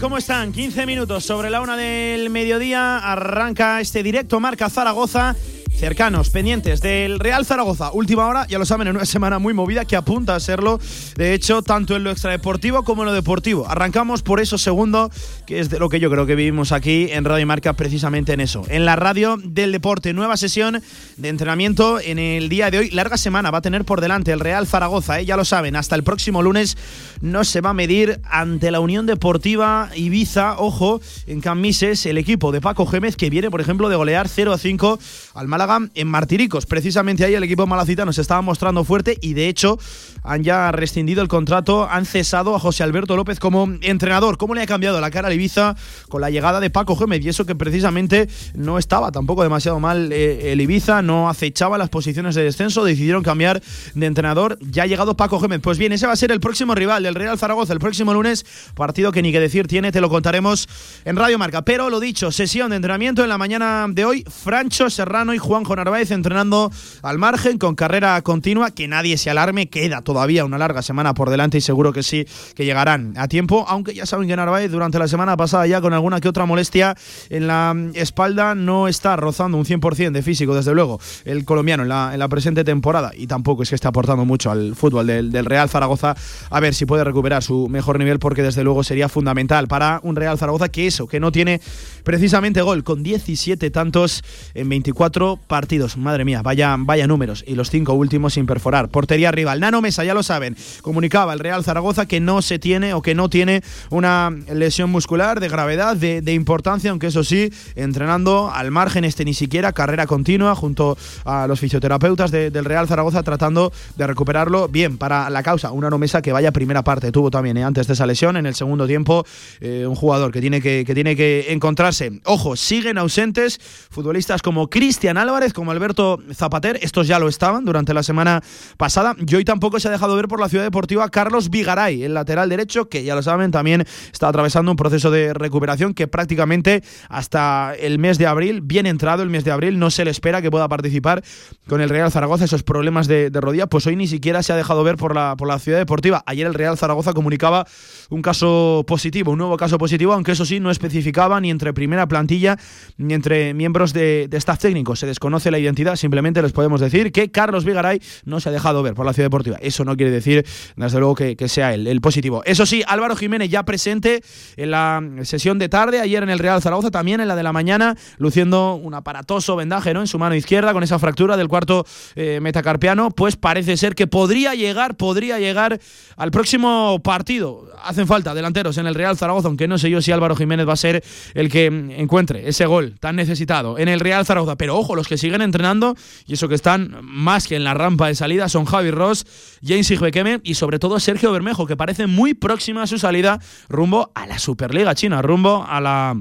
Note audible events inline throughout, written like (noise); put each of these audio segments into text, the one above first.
¿Cómo están? 15 minutos sobre la una del mediodía. Arranca este directo Marca Zaragoza cercanos, pendientes del Real Zaragoza. Última hora, ya lo saben, en una semana muy movida que apunta a serlo, de hecho, tanto en lo extradeportivo como en lo deportivo. Arrancamos por eso segundo, que es de lo que yo creo que vivimos aquí en Radio Marca, precisamente en eso. En la radio del deporte, nueva sesión de entrenamiento en el día de hoy. Larga semana va a tener por delante el Real Zaragoza, ¿eh? ya lo saben, hasta el próximo lunes no se va a medir ante la Unión Deportiva Ibiza, ojo, en Camises, el equipo de Paco Gémez, que viene, por ejemplo, de golear 0 a 5 al Málaga en Martiricos. Precisamente ahí el equipo malacitano se estaba mostrando fuerte y de hecho han ya rescindido el contrato, han cesado a José Alberto López como entrenador. ¿Cómo le ha cambiado la cara a Ibiza con la llegada de Paco Gémez? Y eso que precisamente no estaba tampoco demasiado mal eh, el Ibiza, no acechaba las posiciones de descenso, decidieron cambiar de entrenador. Ya ha llegado Paco Gémez. Pues bien, ese va a ser el próximo rival del Real Zaragoza el próximo lunes, partido que ni que decir tiene, te lo contaremos en Radio Marca. Pero lo dicho, sesión de entrenamiento en la mañana de hoy, Francho Serrano y Juan Juanjo Narváez entrenando al margen con carrera continua, que nadie se alarme, queda todavía una larga semana por delante y seguro que sí que llegarán a tiempo, aunque ya saben que Narváez durante la semana pasada ya con alguna que otra molestia en la espalda no está rozando un 100% de físico, desde luego, el colombiano en la, presente temporada. Y tampoco es que esté aportando mucho al fútbol del, del Real Zaragoza, a ver si puede recuperar su mejor nivel porque desde luego sería fundamental para un Real Zaragoza que eso, que no tiene precisamente gol, con 17 tantos en 24 partidos. Madre mía, vaya, vaya números. Y los cinco últimos sin perforar. Portería rival. Nano Mesa, ya lo saben. Comunicaba el Real Zaragoza que no se tiene o que no tiene una lesión muscular de gravedad, de, importancia, aunque eso sí, entrenando al margen este ni siquiera, carrera continua junto a los fisioterapeutas del Real Zaragoza tratando de recuperarlo bien para la causa. Una Nano Mesa que vaya primera parte. Tuvo también eh, antes de esa lesión, en el segundo tiempo, eh, un jugador que tiene que, que tiene que encontrarse. Ojo, siguen ausentes futbolistas como Cristian Álvarez como Alberto Zapater, estos ya lo estaban durante la semana pasada. Y hoy tampoco se ha dejado ver por la ciudad deportiva Carlos Vigaray, el lateral derecho, que ya lo saben, también está atravesando un proceso de recuperación que prácticamente hasta el mes de abril, bien entrado el mes de abril, no se le espera que pueda participar con el Real Zaragoza. Esos problemas de, rodilla, pues hoy ni siquiera se ha dejado ver por la, por la ciudad deportiva. Ayer el Real Zaragoza comunicaba un caso positivo, un nuevo caso positivo, aunque eso sí no especificaba ni entre primera plantilla entre miembros de, de staff técnico. Se conoce la identidad, simplemente les podemos decir que Carlos Vigaray no se ha dejado ver por la Ciudad Deportiva. Eso no quiere decir, desde luego, que, sea él, el positivo. Eso sí, Álvaro Jiménez ya presente en la sesión de tarde, ayer en el Real Zaragoza, también en la de la mañana, luciendo un aparatoso vendaje ¿no? en su mano izquierda con esa fractura del cuarto eh, metacarpiano, pues parece ser que podría llegar, podría llegar al próximo partido. Hacen falta delanteros en el Real Zaragoza, aunque no sé yo si Álvaro Jiménez va a ser el que encuentre ese gol tan necesitado en el Real Zaragoza. Pero ojo, los que siguen entrenando y eso que están más que en la rampa de salida son Javi Ross, James Igbekeme y sobre todo Sergio Bermejo, que parece muy próxima a su salida rumbo a la Superliga China, rumbo a la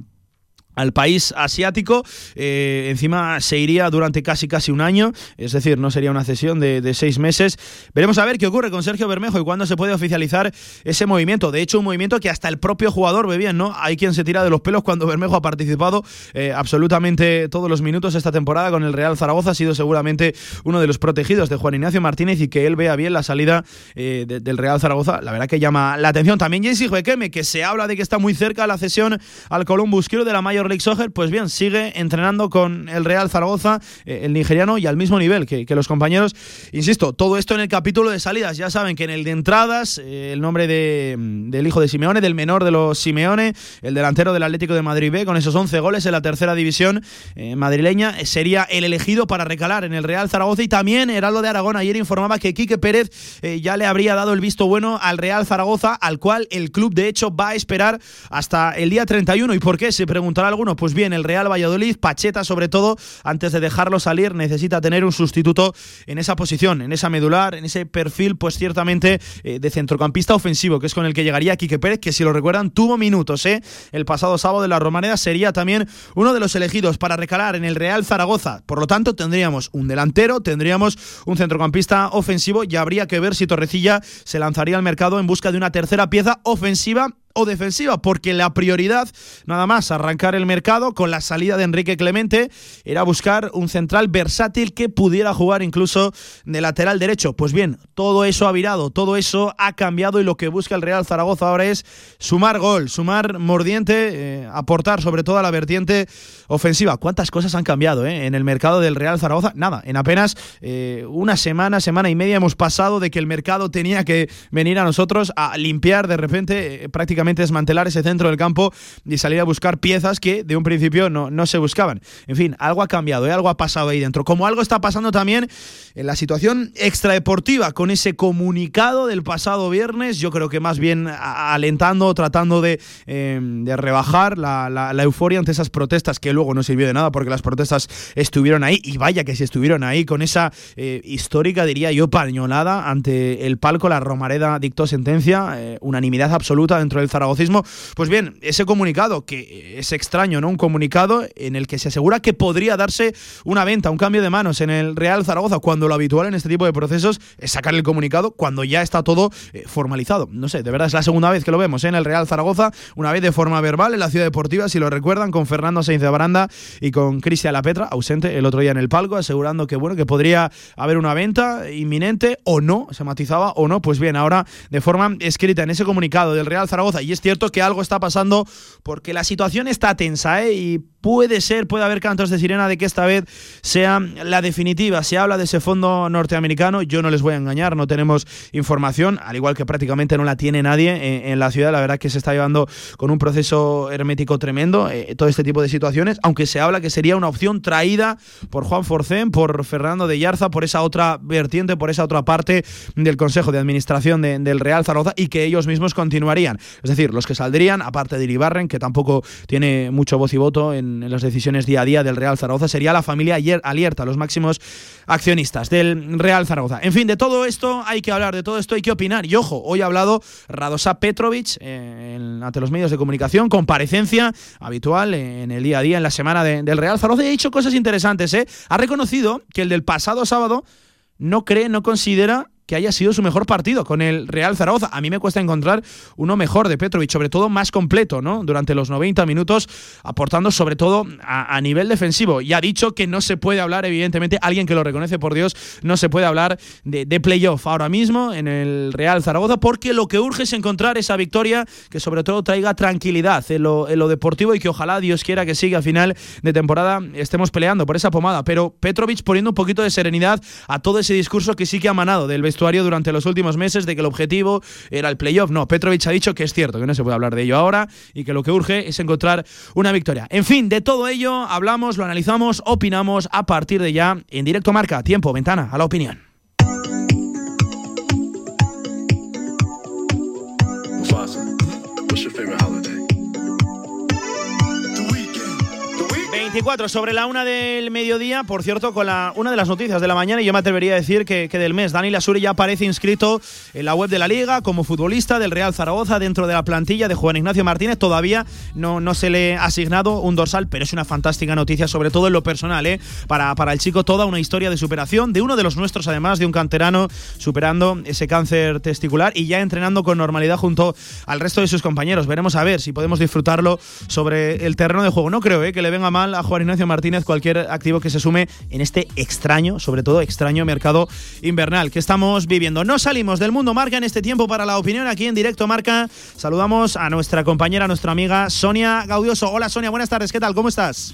al país asiático. Eh, encima se iría durante casi casi un año, es decir, no sería una cesión de, seis meses. Veremos a ver qué ocurre con Sergio Bermejo y cuándo se puede oficializar ese movimiento. De hecho, un movimiento que hasta el propio jugador ve bien, ¿no? Hay quien se tira de los pelos cuando Bermejo ha participado eh, absolutamente todos los minutos esta temporada con el Real Zaragoza. Ha sido seguramente uno de los protegidos de Juan Ignacio Martínez y que él vea bien la salida eh, del Real Zaragoza. La verdad que llama la atención. También Jesse Juequeme, que se habla de que está muy cerca la cesión al Columbus Crew de la Mayor League Soccer, pues bien, sigue entrenando con el Real Zaragoza, eh, el nigeriano, y al mismo nivel que, los compañeros. Insisto, todo esto en el capítulo de salidas. Ya saben que en el de entradas, eh, el nombre de, del hijo de Simeone, del menor de los Simeone, el delantero del Atlético de Madrid B, con esos 11 goles en la tercera división eh, madrileña, sería el elegido para recalar en el Real Zaragoza. Y también Heraldo de Aragón ayer informaba que Quique Pérez ya le habría dado el visto bueno al Real Zaragoza, al cual el club de hecho va a esperar hasta el día 31. ¿Y por qué? Se preguntará alguno? Pues bien, el Real Valladolid, Pacheta sobre todo, antes de dejarlo salir, necesita tener un sustituto en esa posición, en esa medular, en ese perfil, pues ciertamente eh, de centrocampista ofensivo, que es con el que llegaría Quique Pérez, que si lo recuerdan tuvo minutos, ¿eh? El pasado sábado de la Romareda sería también uno de los elegidos para recalar en el Real Zaragoza. Por lo tanto, tendríamos un delantero, tendríamos un centrocampista ofensivo y habría que ver si Torrecilla se lanzaría al mercado en busca de una tercera pieza ofensiva o defensiva, porque la prioridad, nada más arrancar el mercado con la salida de Enrique Clemente, era buscar un central versátil que pudiera jugar incluso de lateral derecho. Pues bien, todo eso ha virado, todo eso ha cambiado y lo que busca el Real Zaragoza ahora es sumar gol, sumar mordiente, eh, aportar sobre todo a la vertiente ofensiva. ¿Cuántas cosas han cambiado eh, en el mercado del Real Zaragoza? Nada, en apenas eh, una semana, semana y media hemos pasado de que el mercado tenía que venir a nosotros a limpiar de repente prácticamente desmantelar ese centro del campo y salir a buscar piezas que de un principio no, no se buscaban. En fin, algo ha cambiado, ¿eh? algo ha pasado ahí dentro. Como algo está pasando también en la situación extradeportiva con ese comunicado del pasado viernes, yo creo que más bien alentando, tratando de, em, de rebajar la, la, euforia ante esas protestas que luego no sirvió de nada porque las protestas estuvieron ahí y vaya que si estuvieron ahí con esa eh, histórica, diría yo, pañolada ante el palco, la Romareda dictó sentencia, eh, unanimidad absoluta dentro del zaragocismo. Pues bien, ese comunicado, que es extraño, ¿no? Un comunicado en el que se asegura que podría darse una venta, un cambio de manos en el Real Zaragoza, cuando lo habitual en este tipo de procesos es sacar el comunicado cuando ya está todo eh, formalizado. No sé, de verdad es la segunda vez que lo vemos ¿eh? en el Real Zaragoza, una vez de forma verbal en la ciudad deportiva, si lo recuerdan, con Fernando Sainz de Baranda y con Cristian Lapetra, ausente el otro día en el palco, asegurando que bueno, que podría haber una venta inminente o no, se matizaba o no. Pues bien, ahora de forma escrita en ese comunicado del Real Zaragoza y es cierto que algo está pasando porque la situación está tensa ¿eh? y puede ser, puede haber cantos de sirena de que esta vez sea la definitiva. Se habla de ese fondo norteamericano, yo no les voy a engañar, no tenemos información, al igual que prácticamente no la tiene nadie en, la ciudad. La verdad que se está llevando con un proceso hermético tremendo eh, todo este tipo de situaciones, aunque se habla que sería una opción traída por Juan Forcén, por Fernando de Yarza, por esa otra vertiente, por esa otra parte del Consejo de Administración del Real Zaragoza y que ellos mismos continuarían. Es decir, los que saldrían, aparte de Iribarren, que tampoco tiene mucho voz y voto en las decisiones día a día del Real Zaragoza sería la familia Alierta, los máximos accionistas del Real Zaragoza. En fin, de todo esto hay que hablar, de todo esto hay que opinar. Y ojo, hoy ha hablado Radosa Petrovic eh, ante los medios de comunicación, comparecencia habitual en el día a día, en la semana del Real Zaragoza, y ha dicho cosas interesantes. ¿eh? Ha reconocido que el del pasado sábado no cree, no considera que haya sido su mejor partido con el Real Zaragoza. A mí me cuesta encontrar uno mejor de Petrovic, sobre todo más completo, ¿no? Durante los 90 minutos, aportando sobre todo a, nivel defensivo. Y ha dicho que no se puede hablar, evidentemente, alguien que lo reconoce por Dios, no se puede hablar de, playoff ahora mismo en el Real Zaragoza, porque lo que urge es encontrar esa victoria que sobre todo traiga tranquilidad en lo, en lo deportivo y que ojalá Dios quiera que siga a final de temporada estemos peleando por esa pomada. Pero Petrovic poniendo un poquito de serenidad a todo ese discurso que sí que ha manado del vestuario durante los últimos meses de que el objetivo era el playoff. No, Petrovic ha dicho que es cierto, que no se puede hablar de ello ahora y que lo que urge es encontrar una victoria. En fin, de todo ello hablamos, lo analizamos, opinamos a partir de ya en directo marca, tiempo, ventana, a la opinión. 24 sobre la una del mediodía, por cierto, con la, una de las noticias de la mañana, y yo me atrevería a decir que, del mes. Dani Lasuri ya aparece inscrito en la web de la Liga como futbolista del Real Zaragoza dentro de la plantilla de Juan Ignacio Martínez. Todavía no, no se le ha asignado un dorsal, pero es una fantástica noticia, sobre todo en lo personal, ¿eh? para, para el chico toda una historia de superación, de uno de los nuestros además, de un canterano superando ese cáncer testicular y ya entrenando con normalidad junto al resto de sus compañeros. Veremos a ver si podemos disfrutarlo sobre el terreno de juego. No creo ¿eh? que le venga mal a Juan Ignacio Martínez cualquier activo que se sume en este extraño, sobre todo extraño mercado invernal que estamos viviendo. No salimos del mundo marca en este tiempo para la opinión aquí en directo marca. Saludamos a nuestra compañera, a nuestra amiga Sonia Gaudioso. Hola Sonia, buenas tardes, ¿qué tal? ¿Cómo estás?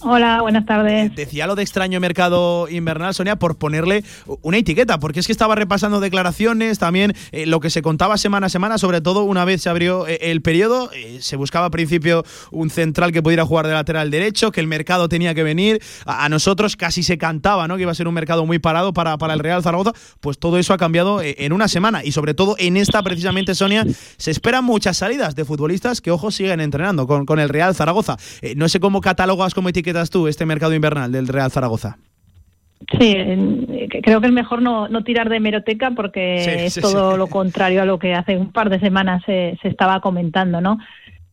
Hola, buenas tardes. Decía lo de extraño mercado invernal, Sonia, por ponerle una etiqueta, porque es que estaba repasando declaraciones, también eh, lo que se contaba semana a semana, sobre todo una vez se abrió eh, el periodo, eh, se buscaba al principio un central que pudiera jugar de lateral derecho, que el mercado tenía que venir, a, nosotros casi se cantaba, ¿no? Que iba a ser un mercado muy parado para, para el Real Zaragoza, pues todo eso ha cambiado en una semana y sobre todo en esta precisamente, Sonia, se esperan muchas salidas de futbolistas que, ojo, siguen entrenando con, con el Real Zaragoza. no sé cómo catalogas como etiqueta etiquetas tú este mercado invernal del Real Zaragoza? Sí, creo que es mejor no, tirar de hemeroteca porque es todo lo contrario a lo que hace un par de semanas se, estaba comentando, ¿no?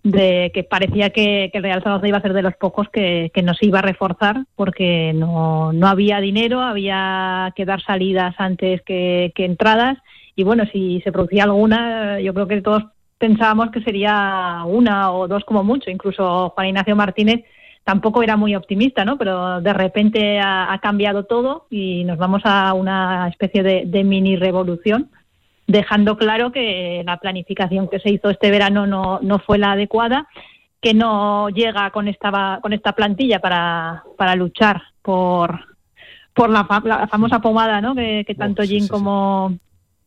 De que parecía que, el Real Zaragoza iba a ser de los pocos que, nos iba a reforzar porque no, no había dinero, había que dar salidas antes que, que entradas y bueno, si se producía alguna, yo creo que todos pensábamos que sería una o dos como mucho, incluso Juan Ignacio Martínez tampoco era muy optimista, ¿no? Pero de repente ha, cambiado todo y nos vamos a una especie de, mini revolución, dejando claro que la planificación que se hizo este verano no, no fue la adecuada, que no llega con esta, con esta plantilla para, para luchar por, por la, famosa pomada, ¿no? Que, tanto Jim como,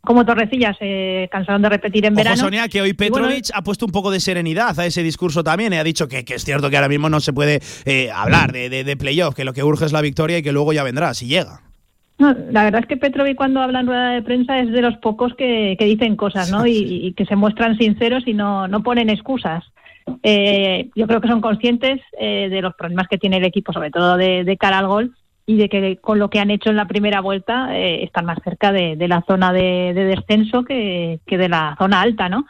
como Torrecilla se cansaron de repetir en verano. Sonia, que hoy Petrovic ha puesto un poco de serenidad a ese discurso también. ha dicho que, es cierto que ahora mismo no se puede eh, hablar de, de, playoff, que lo que urge es la victoria y que luego ya vendrá, si llega. la verdad es que Petrovic cuando habla en rueda de prensa es de los pocos que, dicen cosas, ¿no? Y, que se muestran sinceros y no, no ponen excusas. Eh, yo creo que son conscientes eh, de los problemas que tiene el equipo, sobre todo de, de cara al gol, y de que con lo que han hecho en la primera vuelta eh, están más cerca de, la zona de, descenso que, de la zona alta, ¿no?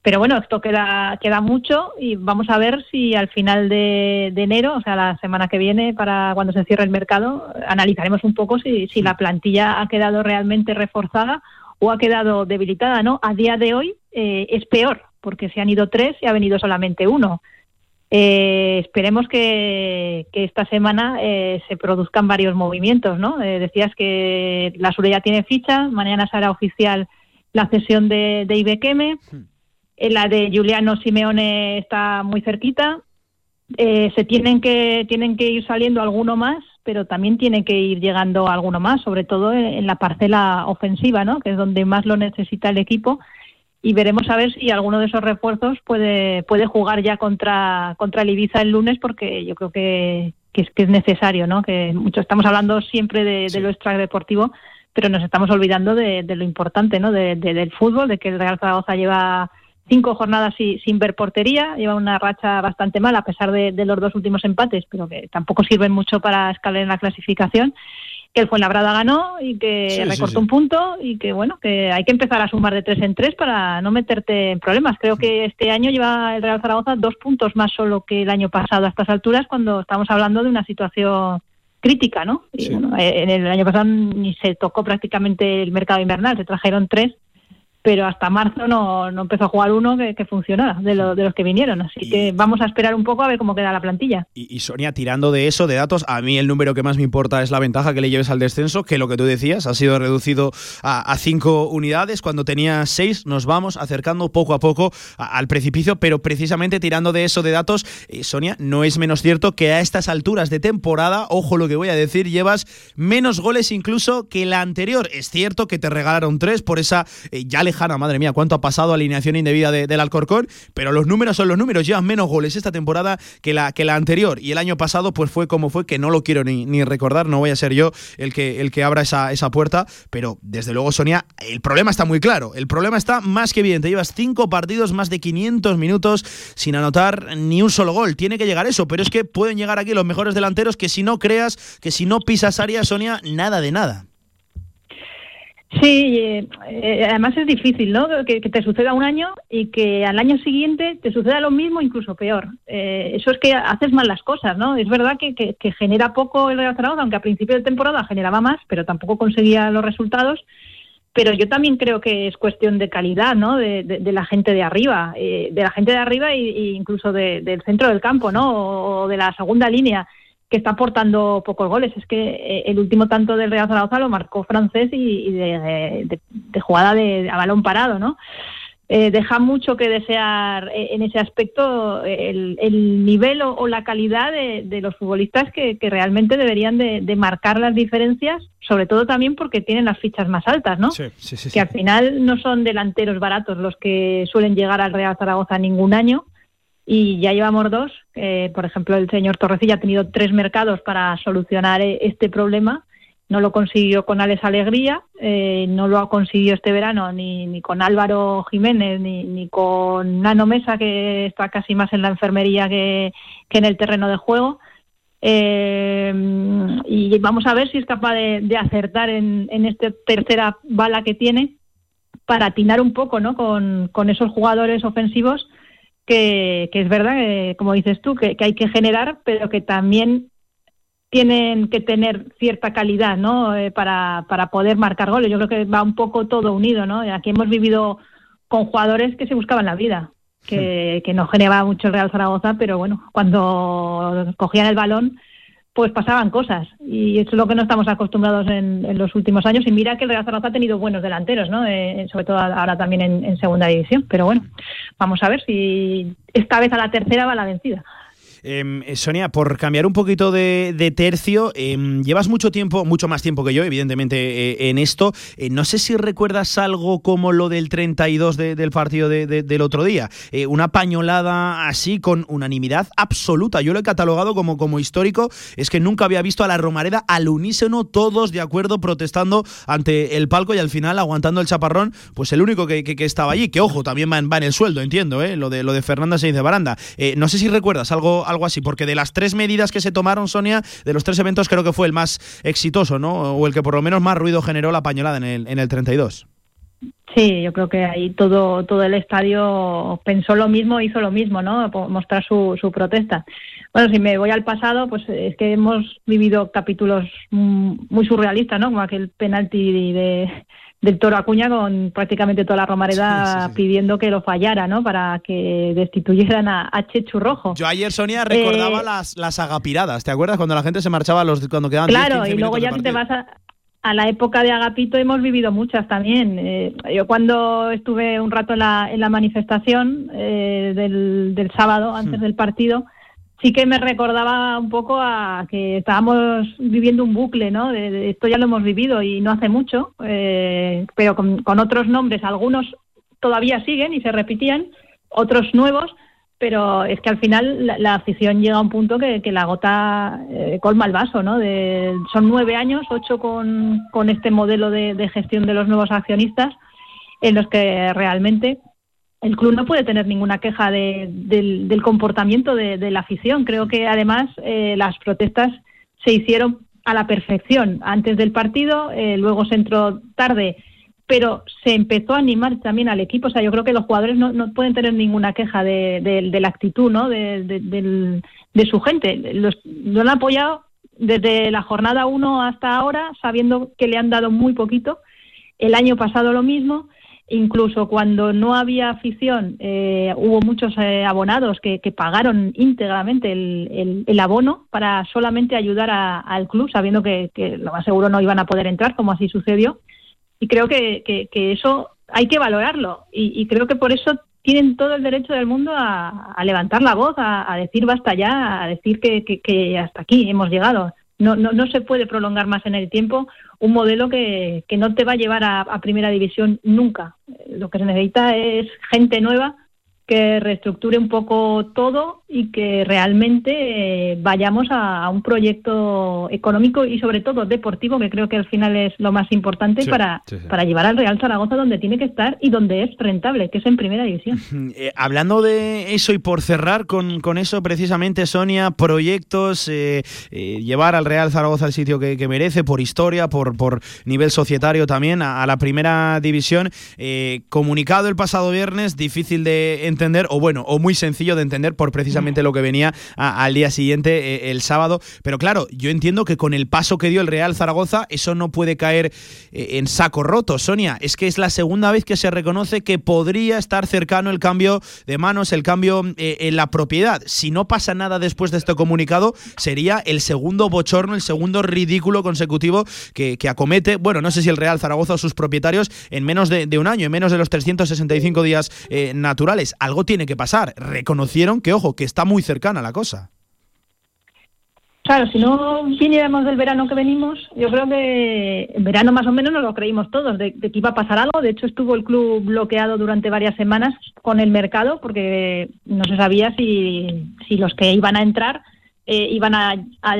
Pero bueno, esto queda, queda mucho y vamos a ver si al final de, enero, o sea, la semana que viene, para cuando se cierre el mercado, analizaremos un poco si, si la plantilla ha quedado realmente reforzada o ha quedado debilitada, ¿no? A día de hoy eh, es peor, porque se han ido tres y ha venido solamente uno. Eh, esperemos que, esta semana eh, se produzcan varios movimientos, ¿no? Eh, decías que la Sure ya tiene ficha, mañana será oficial la cesión de, de Ibequeme, hmm. la de Juliano Simeone está muy cerquita, se tienen que tienen que ir saliendo alguno más, pero también tiene que ir llegando alguno más, sobre todo en, la parcela ofensiva, ¿no? Que es donde más lo necesita el equipo y veremos a ver si alguno de esos refuerzos puede, puede jugar ya contra, contra el Ibiza el lunes, porque yo creo que, que, es, que es necesario, ¿no? Que mucho estamos hablando siempre de, de lo extradeportivo, pero nos estamos olvidando de, de lo importante, ¿no? De, del fútbol, de que el Real Zaragoza lleva cinco jornadas sin, sin ver portería, lleva una racha bastante mala a pesar de, de los dos últimos empates, pero que tampoco sirven mucho para escalar en la clasificación que el Fuenlabrada ganó y que recortó un punto y que bueno, que hay que empezar a sumar de tres en tres para no meterte en problemas. Creo que este año lleva el Real Zaragoza dos puntos más solo que el año pasado a estas alturas cuando estamos hablando de una situación crítica, ¿no? en el año pasado ni se tocó prácticamente el mercado invernal, se trajeron tres pero hasta marzo no, no empezó a jugar uno que, que funcionara de, de, los que vinieron. Así que vamos a esperar un poco a ver cómo queda la plantilla. Y, Sonia, tirando de eso, de datos, a mí el número que más me importa es la ventaja que le lleves al descenso, que lo que tú decías ha sido reducido a, cinco unidades. Cuando tenía seis, nos vamos acercando poco a poco al precipicio, pero precisamente tirando de eso de datos, eh, Sonia, no es menos cierto que a estas alturas de temporada, ojo lo que voy a decir, llevas menos goles incluso que la anterior. Es cierto que te regalaron tres por esa eh, ya le madre mía, cuánto ha pasado alineación indebida del Alcorcón, pero los números son los números, llevan menos goles esta temporada que la, que la anterior y el año pasado pues fue como fue, que no lo quiero ni, ni recordar, no voy a ser yo el que, el que abra esa, esa puerta, pero desde luego Sonia, el problema está muy claro, el problema está más que evidente, llevas cinco partidos, más de 500 minutos sin anotar ni un solo gol, tiene que llegar eso, pero es que pueden llegar aquí los mejores delanteros que si no creas, que si no pisas área, Sonia, nada de nada. Sí, eh, además es difícil, ¿no? Que, te suceda un año y que al año siguiente te suceda lo mismo, incluso peor. Eh, eso es que haces mal las cosas, ¿no? Es verdad que, que, genera poco el Real Zaragoza, aunque a principio de temporada generaba más, pero tampoco conseguía los resultados. Pero yo también creo que es cuestión de calidad, ¿no? De, de, la gente de arriba, de la gente de arriba e, incluso del centro del campo, ¿no? o de la segunda línea que está aportando pocos goles. Es que eh, el último tanto del Real Zaragoza lo marcó francés y, de, jugada de, a balón parado, ¿no? eh, deja mucho que desear eh, en ese aspecto el, nivel o, la calidad de, los futbolistas que, realmente deberían de, marcar las diferencias, sobre todo también porque tienen las fichas más altas, ¿no? que al final no son delanteros baratos los que suelen llegar al Real Zaragoza ningún año y ya llevamos dos. por ejemplo, el señor Torrecilla ha tenido tres mercados para solucionar este problema no lo consiguió con Alex Alegría, eh, no lo ha conseguido este verano ni, ni con Álvaro Jiménez, ni, ni, con Nano Mesa, que está casi más en la enfermería que, en el terreno de juego. Eh, y vamos a ver si es capaz de, acertar en, en esta tercera bala que tiene para atinar un poco ¿no? con, con esos jugadores ofensivos que, que es verdad, que, como dices tú, que, que hay que generar, pero que también tienen que tener cierta calidad ¿no? Eh, para, para poder marcar goles. Yo creo que va un poco todo unido. ¿no? Aquí hemos vivido con jugadores que se buscaban la vida, que, que no generaba mucho el Real Zaragoza, pero bueno, cuando cogían el balón, pues pasaban cosas. Y eso es lo que no estamos acostumbrados en, los últimos años. Y mira que el Real Zaragoza ha tenido buenos delanteros, ¿no? Eh, sobre todo ahora también en, en segunda división. Pero bueno, vamos a ver si esta vez a la tercera va la vencida. Em, eh, Sonia, por cambiar un poquito de, tercio, em, llevas mucho tiempo, mucho más tiempo que yo, evidentemente, eh, en esto. Eh, no sé si recuerdas algo como lo del 32 del partido del otro día. una pañolada así, con unanimidad absoluta. Yo lo he catalogado como, como histórico. Es que nunca había visto a la Romareda al unísono, todos de acuerdo, protestando ante el palco y al final aguantando el chaparrón. Pues el único que, estaba allí, que ojo, también va en, el sueldo, entiendo, lo, de, lo de Fernanda se dice Baranda. no sé si recuerdas algo algo así, porque de las tres medidas que se tomaron, Sonia, de los tres eventos creo que fue el más exitoso, ¿no? O el que por lo menos más ruido generó la pañolada en el, en el 32. Sí, yo creo que ahí todo, todo el estadio pensó lo mismo, hizo lo mismo, ¿no? Mostrar su, su protesta. Bueno, si me voy al pasado, pues es que hemos vivido capítulos muy surrealistas, ¿no? Como aquel penalti de, del Toro Acuña con prácticamente toda la Romareda pidiendo que lo fallara, ¿no? Para que destituyeran a, Chechu Rojo. Yo ayer, Sonia, recordaba eh, las, las agapiradas, ¿te acuerdas? Cuando la gente se marchaba los, cuando quedaban Claro, y luego ya si te vas a, la época de Agapito hemos vivido muchas también. Eh, yo cuando estuve un rato en la, en la manifestación eh, del, del, sábado, antes hmm. del partido, sí que me recordaba un poco a que estábamos viviendo un bucle, ¿no? De, esto ya lo hemos vivido y no hace mucho, eh, pero con, otros nombres. Algunos todavía siguen y se repetían, otros nuevos, pero es que al final la, afición llega a un punto que, la gota eh, colma el vaso, ¿no? De, son nueve años, ocho con, con este modelo de gestión de los nuevos accionistas, en los que realmente el club no puede tener ninguna queja del, comportamiento de, la afición. Creo que además eh, las protestas se hicieron a la perfección antes del partido, eh, luego se entró tarde, pero se empezó a animar también al equipo. O sea, yo creo que los jugadores no, pueden tener ninguna queja de, la actitud ¿no? de, su gente. Los, lo han apoyado desde la jornada 1 hasta ahora, sabiendo que le han dado muy poquito. El año pasado lo mismo Incluso cuando no había afición, eh, hubo muchos eh, abonados que, pagaron íntegramente el, abono para solamente ayudar al club, sabiendo que, lo más seguro no iban a poder entrar, como así sucedió. Y creo que, eso hay que valorarlo. Y, creo que por eso tienen todo el derecho del mundo a, levantar la voz, a, decir basta ya, a decir que, hasta aquí hemos llegado. No, no, no se puede prolongar más en el tiempo un modelo que, que no te va a llevar a, a, primera división nunca. Lo que se necesita es gente nueva que reestructure un poco todo y que realmente eh, vayamos a, un proyecto económico y sobre todo deportivo, que creo que al final es lo más importante para, para llevar al Real Zaragoza donde tiene que estar y donde es rentable, que es en primera división. (laughs) Eh, hablando de eso y por cerrar con, con eso precisamente, Sonia, proyectos, eh, llevar al Real Zaragoza al sitio que, merece por historia, por, por nivel societario también, a, a la primera división. comunicado el pasado viernes, difícil de entender entender, o bueno, o muy sencillo de entender por precisamente lo que venía al día siguiente, eh, el sábado. Pero claro, yo entiendo que con el paso que dio el Real Zaragoza, eso no puede caer eh, en saco roto. Sonia, es que es la segunda vez que se reconoce que podría estar cercano el cambio de manos, el cambio eh, en la propiedad. Si no pasa nada después de este comunicado, sería el segundo bochorno, el segundo ridículo consecutivo que, acomete, bueno, no sé si el Real Zaragoza o sus propietarios en menos de, un año, en menos de los 365 días naturales. Algo tiene que pasar. Reconocieron que, ojo, que está muy cercana la cosa. Claro, si no viniéramos del verano que venimos, yo creo que en verano más o menos nos lo creímos todos, de, que iba a pasar algo. De hecho, estuvo el club bloqueado durante varias semanas con el mercado porque no se sabía si, si los que iban a entrar eh, iban a,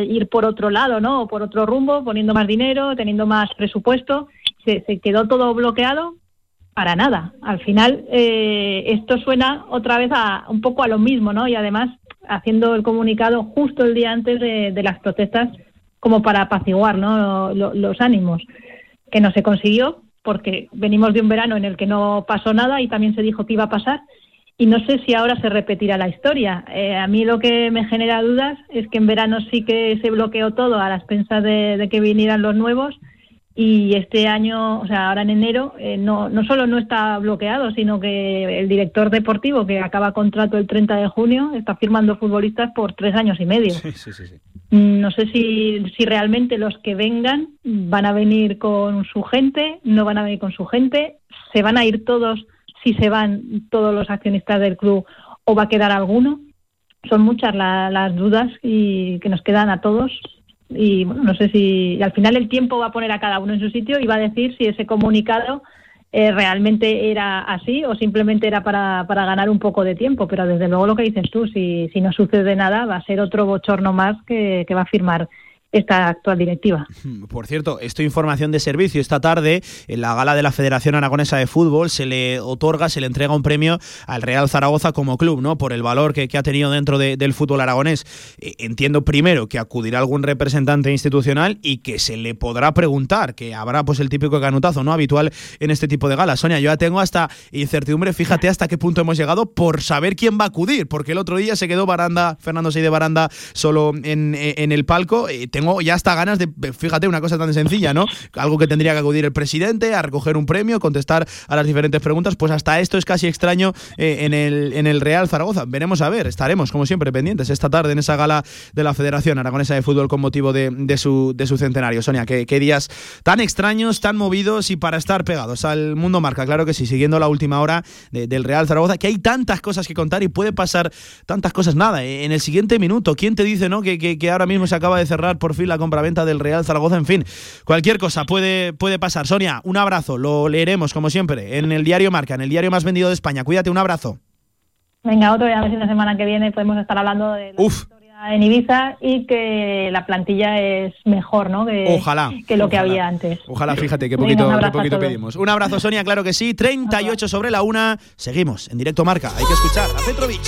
ir por otro lado, ¿no? O por otro rumbo, poniendo más dinero, teniendo más presupuesto. Se, quedó todo bloqueado para nada. Al final, eh, esto suena otra vez a un poco a lo mismo, ¿no? Y además haciendo el comunicado justo el día antes de, las protestas como para apaciguar ¿no? los, ánimos, que no se consiguió porque venimos de un verano en el que no pasó nada y también se dijo que iba a pasar y no sé si ahora se repetirá la historia. Eh, a mí lo que me genera dudas es que en verano sí que se bloqueó todo a las expensas de que vinieran los nuevos y este año, o sea, ahora en enero, eh, no, no solo no está bloqueado, sino que el director deportivo, que acaba contrato el 30 de junio, está firmando futbolistas por tres años y medio. no sé si, si realmente los que vengan van a venir con su gente, no van a venir con su gente, se van a ir todos, si se van todos los accionistas del club, o va a quedar alguno. Son muchas las dudas y que nos quedan a todos y bueno, no sé si al final el tiempo va a poner a cada uno en su sitio y va a decir si ese comunicado eh, realmente era así o simplemente era para, para ganar un poco de tiempo. Pero desde luego lo que dices tú, si, si no sucede nada, va a ser otro bochorno más que, que va a firmar esta actual directiva. (laughs) Por cierto, esto información de servicio. Esta tarde, en la gala de la Federación Aragonesa de Fútbol, se le otorga, se le entrega un premio al Real Zaragoza como club, ¿no? Por el valor que, ha tenido dentro del fútbol aragonés. Eh, entiendo primero que acudirá algún representante institucional y que se le podrá preguntar, que habrá pues el típico canutazo, ¿no? Habitual en este tipo de galas. Sonia, yo ya tengo hasta incertidumbre, fíjate hasta qué punto hemos llegado por saber quién va a acudir, porque el otro día se quedó Baranda, Fernando de Baranda, solo en, en el palco. Eh, tengo ya hasta ganas de, fíjate, una cosa tan sencilla, ¿no? Algo que tendría que acudir el presidente a recoger un premio, contestar a las diferentes preguntas, pues hasta esto es casi extraño eh, en, el, en el Real Zaragoza. Veremos a ver, estaremos como siempre pendientes esta tarde en esa gala de la Federación Aragonesa de Fútbol con motivo de, su, de su centenario. Sonia, ¿qué, días tan extraños, tan movidos y para estar pegados al mundo marca, claro que sí, siguiendo la última hora del Real Zaragoza, que hay tantas cosas que contar y puede pasar tantas cosas. Nada, en el siguiente minuto, ¿quién te dice no que, que ahora mismo se acaba de cerrar por fin la compra-venta del Real Zaragoza. En fin, cualquier cosa puede, puede pasar. Sonia, un abrazo. Lo leeremos, como siempre, en el diario Marca, en el diario más vendido de España. Cuídate, un abrazo. Venga, otro, día, a ver si la semana que viene podemos estar hablando de la historia en Ibiza y que la plantilla es mejor, ¿no? Que, ojalá. Que lo que había antes. Ojalá, fíjate, qué poquito, poquito pedimos. Un abrazo, Sonia, claro que sí. 38 sobre la una. Seguimos en directo Marca. Hay que escuchar a Petrovic.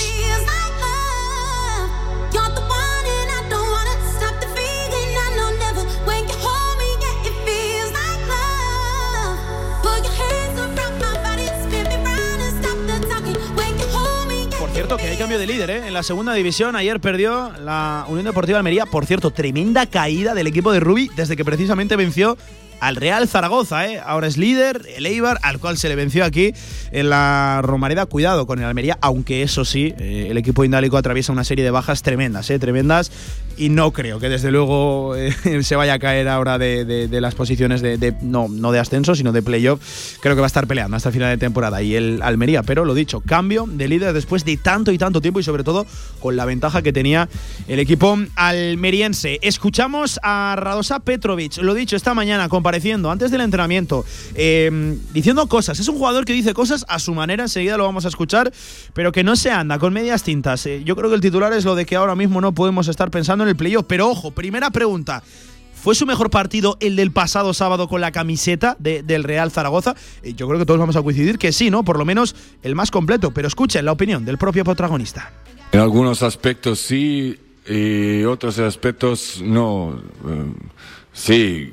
Cambio de líder ¿eh? en la segunda división. Ayer perdió la Unión Deportiva Almería. Por cierto, tremenda caída del equipo de Rubi desde que precisamente venció al Real Zaragoza, ¿eh? ahora es líder, el Eibar, al cual se le venció aquí en la Romareda. Cuidado con el Almería, aunque eso sí, eh, el equipo indálico atraviesa una serie de bajas tremendas, ¿eh? tremendas, y no creo que desde luego eh, (laughs) se vaya a caer ahora de, las posiciones de, no, no de ascenso, sino de playoff. Creo que va a estar peleando hasta el final de temporada. Y el Almería, pero lo dicho, cambio de líder después de tanto y tanto tiempo y sobre todo con la ventaja que tenía el equipo almeriense. Escuchamos a Radosa Petrovic, lo dicho esta mañana, con apareciendo antes del entrenamiento, eh, diciendo cosas. Es un jugador que dice cosas a su manera, enseguida lo vamos a escuchar, pero que no se anda con medias tintas. Eh, yo creo que el titular es lo de que ahora mismo no podemos estar pensando en el playoff. Pero ojo, primera pregunta. ¿Fue su mejor partido el del pasado sábado con la camiseta del Real Zaragoza? Eh, yo creo que todos vamos a coincidir que sí, ¿no? Por lo menos el más completo. Pero escuchen la opinión del propio protagonista. En algunos aspectos sí y otros aspectos no. Sí,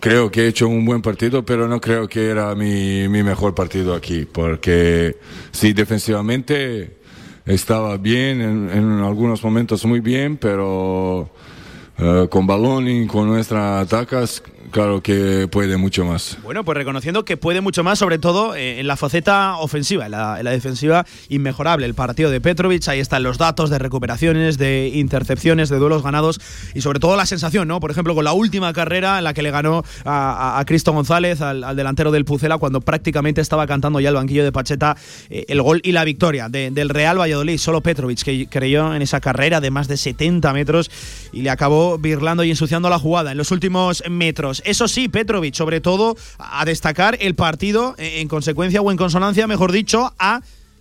creo que he hecho un buen partido, pero no creo que era mi, mi mejor partido aquí, porque sí, defensivamente estaba bien, en, algunos momentos muy bien, pero eh, con balón y con nuestras atacas Claro que puede mucho más. Bueno, pues reconociendo que puede mucho más, sobre todo eh, en la faceta ofensiva, en la, defensiva inmejorable. El partido de Petrovic, ahí están los datos de recuperaciones, de intercepciones, de duelos ganados y sobre todo la sensación, ¿no? Por ejemplo, con la última carrera en la que le ganó a, Cristo González, al, delantero del Pucela, cuando prácticamente estaba cantando ya el banquillo de Pacheta eh, el gol y la victoria del Real Valladolid. Solo Petrovic, que creyó en esa carrera de más de 70 metros y le acabó birlando y ensuciando la jugada en los últimos metros. Eso sí, Petrovic, sobre todo, a destacar el partido en consecuencia o en consonancia, mejor dicho, a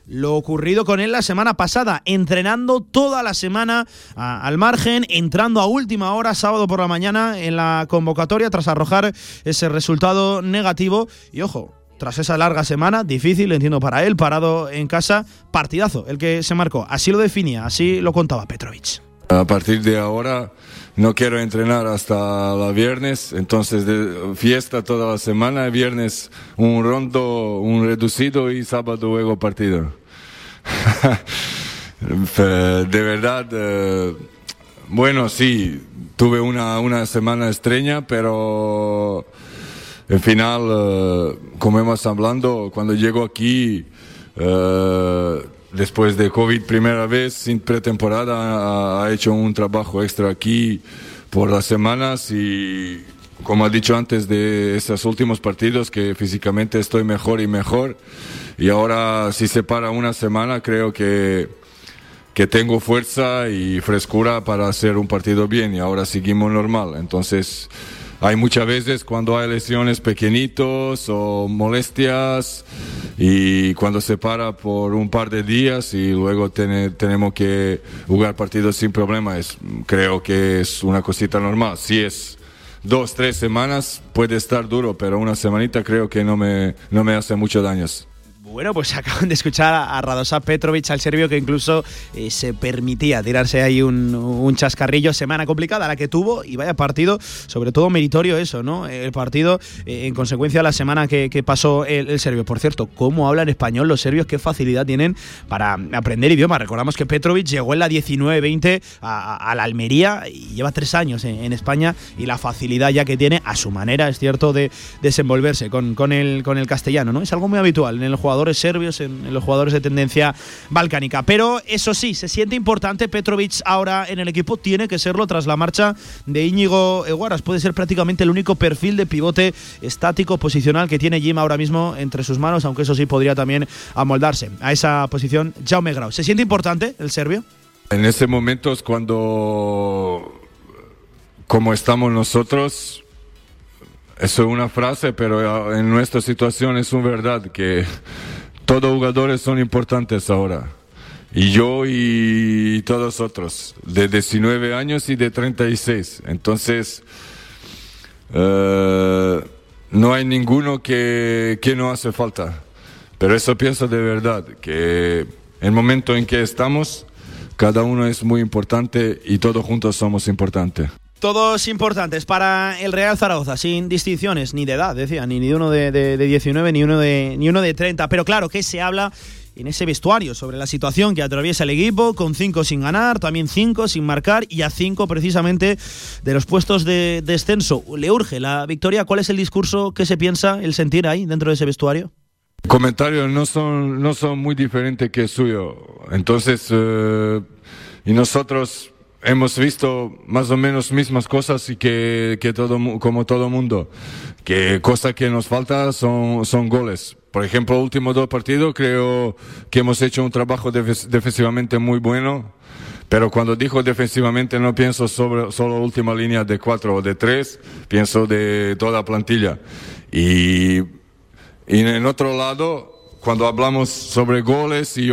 lo ocurrido con él la semana pasada, entrenando toda la semana al margen, entrando a última hora, sábado por la mañana, en la convocatoria tras arrojar ese resultado negativo. Y ojo, tras esa larga semana, difícil, entiendo para él, parado en casa, partidazo el que se marcó. Así lo definía, así lo contaba Petrovic. A partir de ahora no quiero entrenar hasta el viernes, entonces de fiesta toda la semana, viernes un rondo, un reducido y sábado luego partido. (laughs) de verdad, eh, bueno, sí, tuve una, una semana extraña, pero al final, eh, como hemos hablando, cuando llego aquí, eh, después de COVID primera vez, sin pretemporada, ha, hecho un trabajo extra aquí por las semanas y como ha dicho antes de estos últimos partidos que físicamente estoy mejor y mejor. Y ahora si se para una semana creo que que tengo fuerza y frescura para hacer un partido bien. Y ahora seguimos normal. Entonces hay muchas veces cuando hay lesiones pequeñitos o molestias y cuando se para por un par de días y luego tenemos que jugar partidos sin problemas, creo que es una cosita normal. Si es dos, tres semanas puede estar duro, pero una semanita creo que no me, no me hace mucho daños. Bueno, pues (laughs) acaban de escuchar a Radosa Petrovic, al serbio, que incluso eh, se permitía tirarse ahí un, chascarrillo. Semana complicada la que tuvo y vaya partido, sobre todo meritorio eso, ¿no? El partido, eh, en consecuencia, la semana que, pasó el, serbio. Por cierto, ¿cómo hablan español los serbios? ¿Qué facilidad tienen para aprender idioma? Recordamos que Petrovic llegó en la 19-20 a, la Almería y lleva tres años en, España y la facilidad ya que tiene, a su manera, es cierto, de desenvolverse con, con, el, con el castellano, ¿no? Es algo muy habitual en el jugador serbios, en, los jugadores de tendencia balcánica. Pero eso sí, se siente importante. Petrovic ahora en el equipo tiene que serlo tras la marcha de Íñigo Eguaras. Puede ser prácticamente el único perfil de pivote estático posicional que tiene Jim ahora mismo entre sus manos, aunque eso sí podría también amoldarse a esa posición Jaume Grau. ¿Se siente importante el serbio? En ese momento es cuando, como estamos nosotros, eso es una frase, pero en nuestra situación es una verdad que todos jugadores son importantes ahora. Y yo y todos otros, de 19 años y de 36. Entonces, eh, no hay ninguno que, que no hace falta. Pero eso pienso de verdad, que el momento en que estamos, cada uno es muy importante y todos juntos somos importantes. Todos importantes para el Real Zaragoza, sin distinciones ni de edad, decía, ni, ni uno de, de, 19 ni uno de, ni uno de 30. Pero claro, que se habla en ese vestuario sobre la situación que atraviesa el equipo, con cinco sin ganar, también cinco sin marcar y a cinco precisamente de los puestos de descenso. ¿Le urge la victoria? ¿Cuál es el discurso que se piensa, el sentir ahí dentro de ese vestuario? Comentarios no son, no son muy diferentes que el suyo. Entonces, eh, y nosotros hemos visto más o menos mismas cosas y que, que todo, como todo mundo. Que cosa que nos falta son, son goles. Por ejemplo, últimos dos partidos creo que hemos hecho un trabajo defensivamente muy bueno. Pero cuando digo defensivamente no pienso sobre solo última línea de cuatro o de tres, pienso de toda plantilla. Y, y en otro lado, cuando hablamos sobre goles y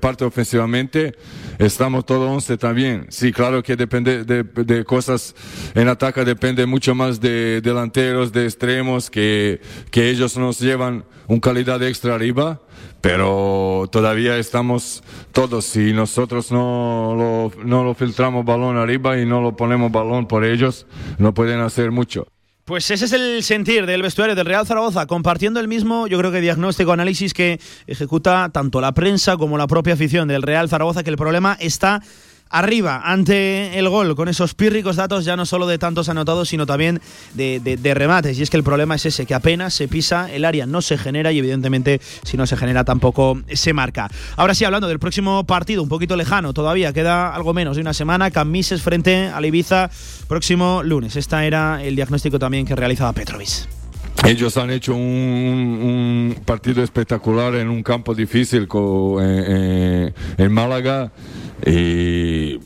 parte ofensivamente, estamos todos 11 también. Sí, claro que depende de, cosas en ataque, depende mucho más de delanteros, de extremos, que, que ellos nos llevan un calidad extra arriba, pero todavía estamos todos. Si nosotros no lo, no lo filtramos balón arriba y no lo ponemos balón por ellos, no pueden hacer mucho. Pues ese es el sentir del vestuario del Real Zaragoza, compartiendo el mismo, yo creo que diagnóstico, análisis que ejecuta tanto la prensa como la propia afición del Real Zaragoza, que el problema está arriba ante el gol con esos pírricos datos ya no solo de tantos anotados sino también de, remates. Y es que el problema es ese que apenas se pisa el área no se genera y evidentemente si no se genera tampoco se marca. Ahora sí hablando del próximo partido un poquito lejano todavía queda algo menos de una semana Camises frente a Ibiza próximo lunes. Esta era el diagnóstico también que realizaba Petrovic ellos han hecho un, partido espectacular en un campo difícil en Málaga y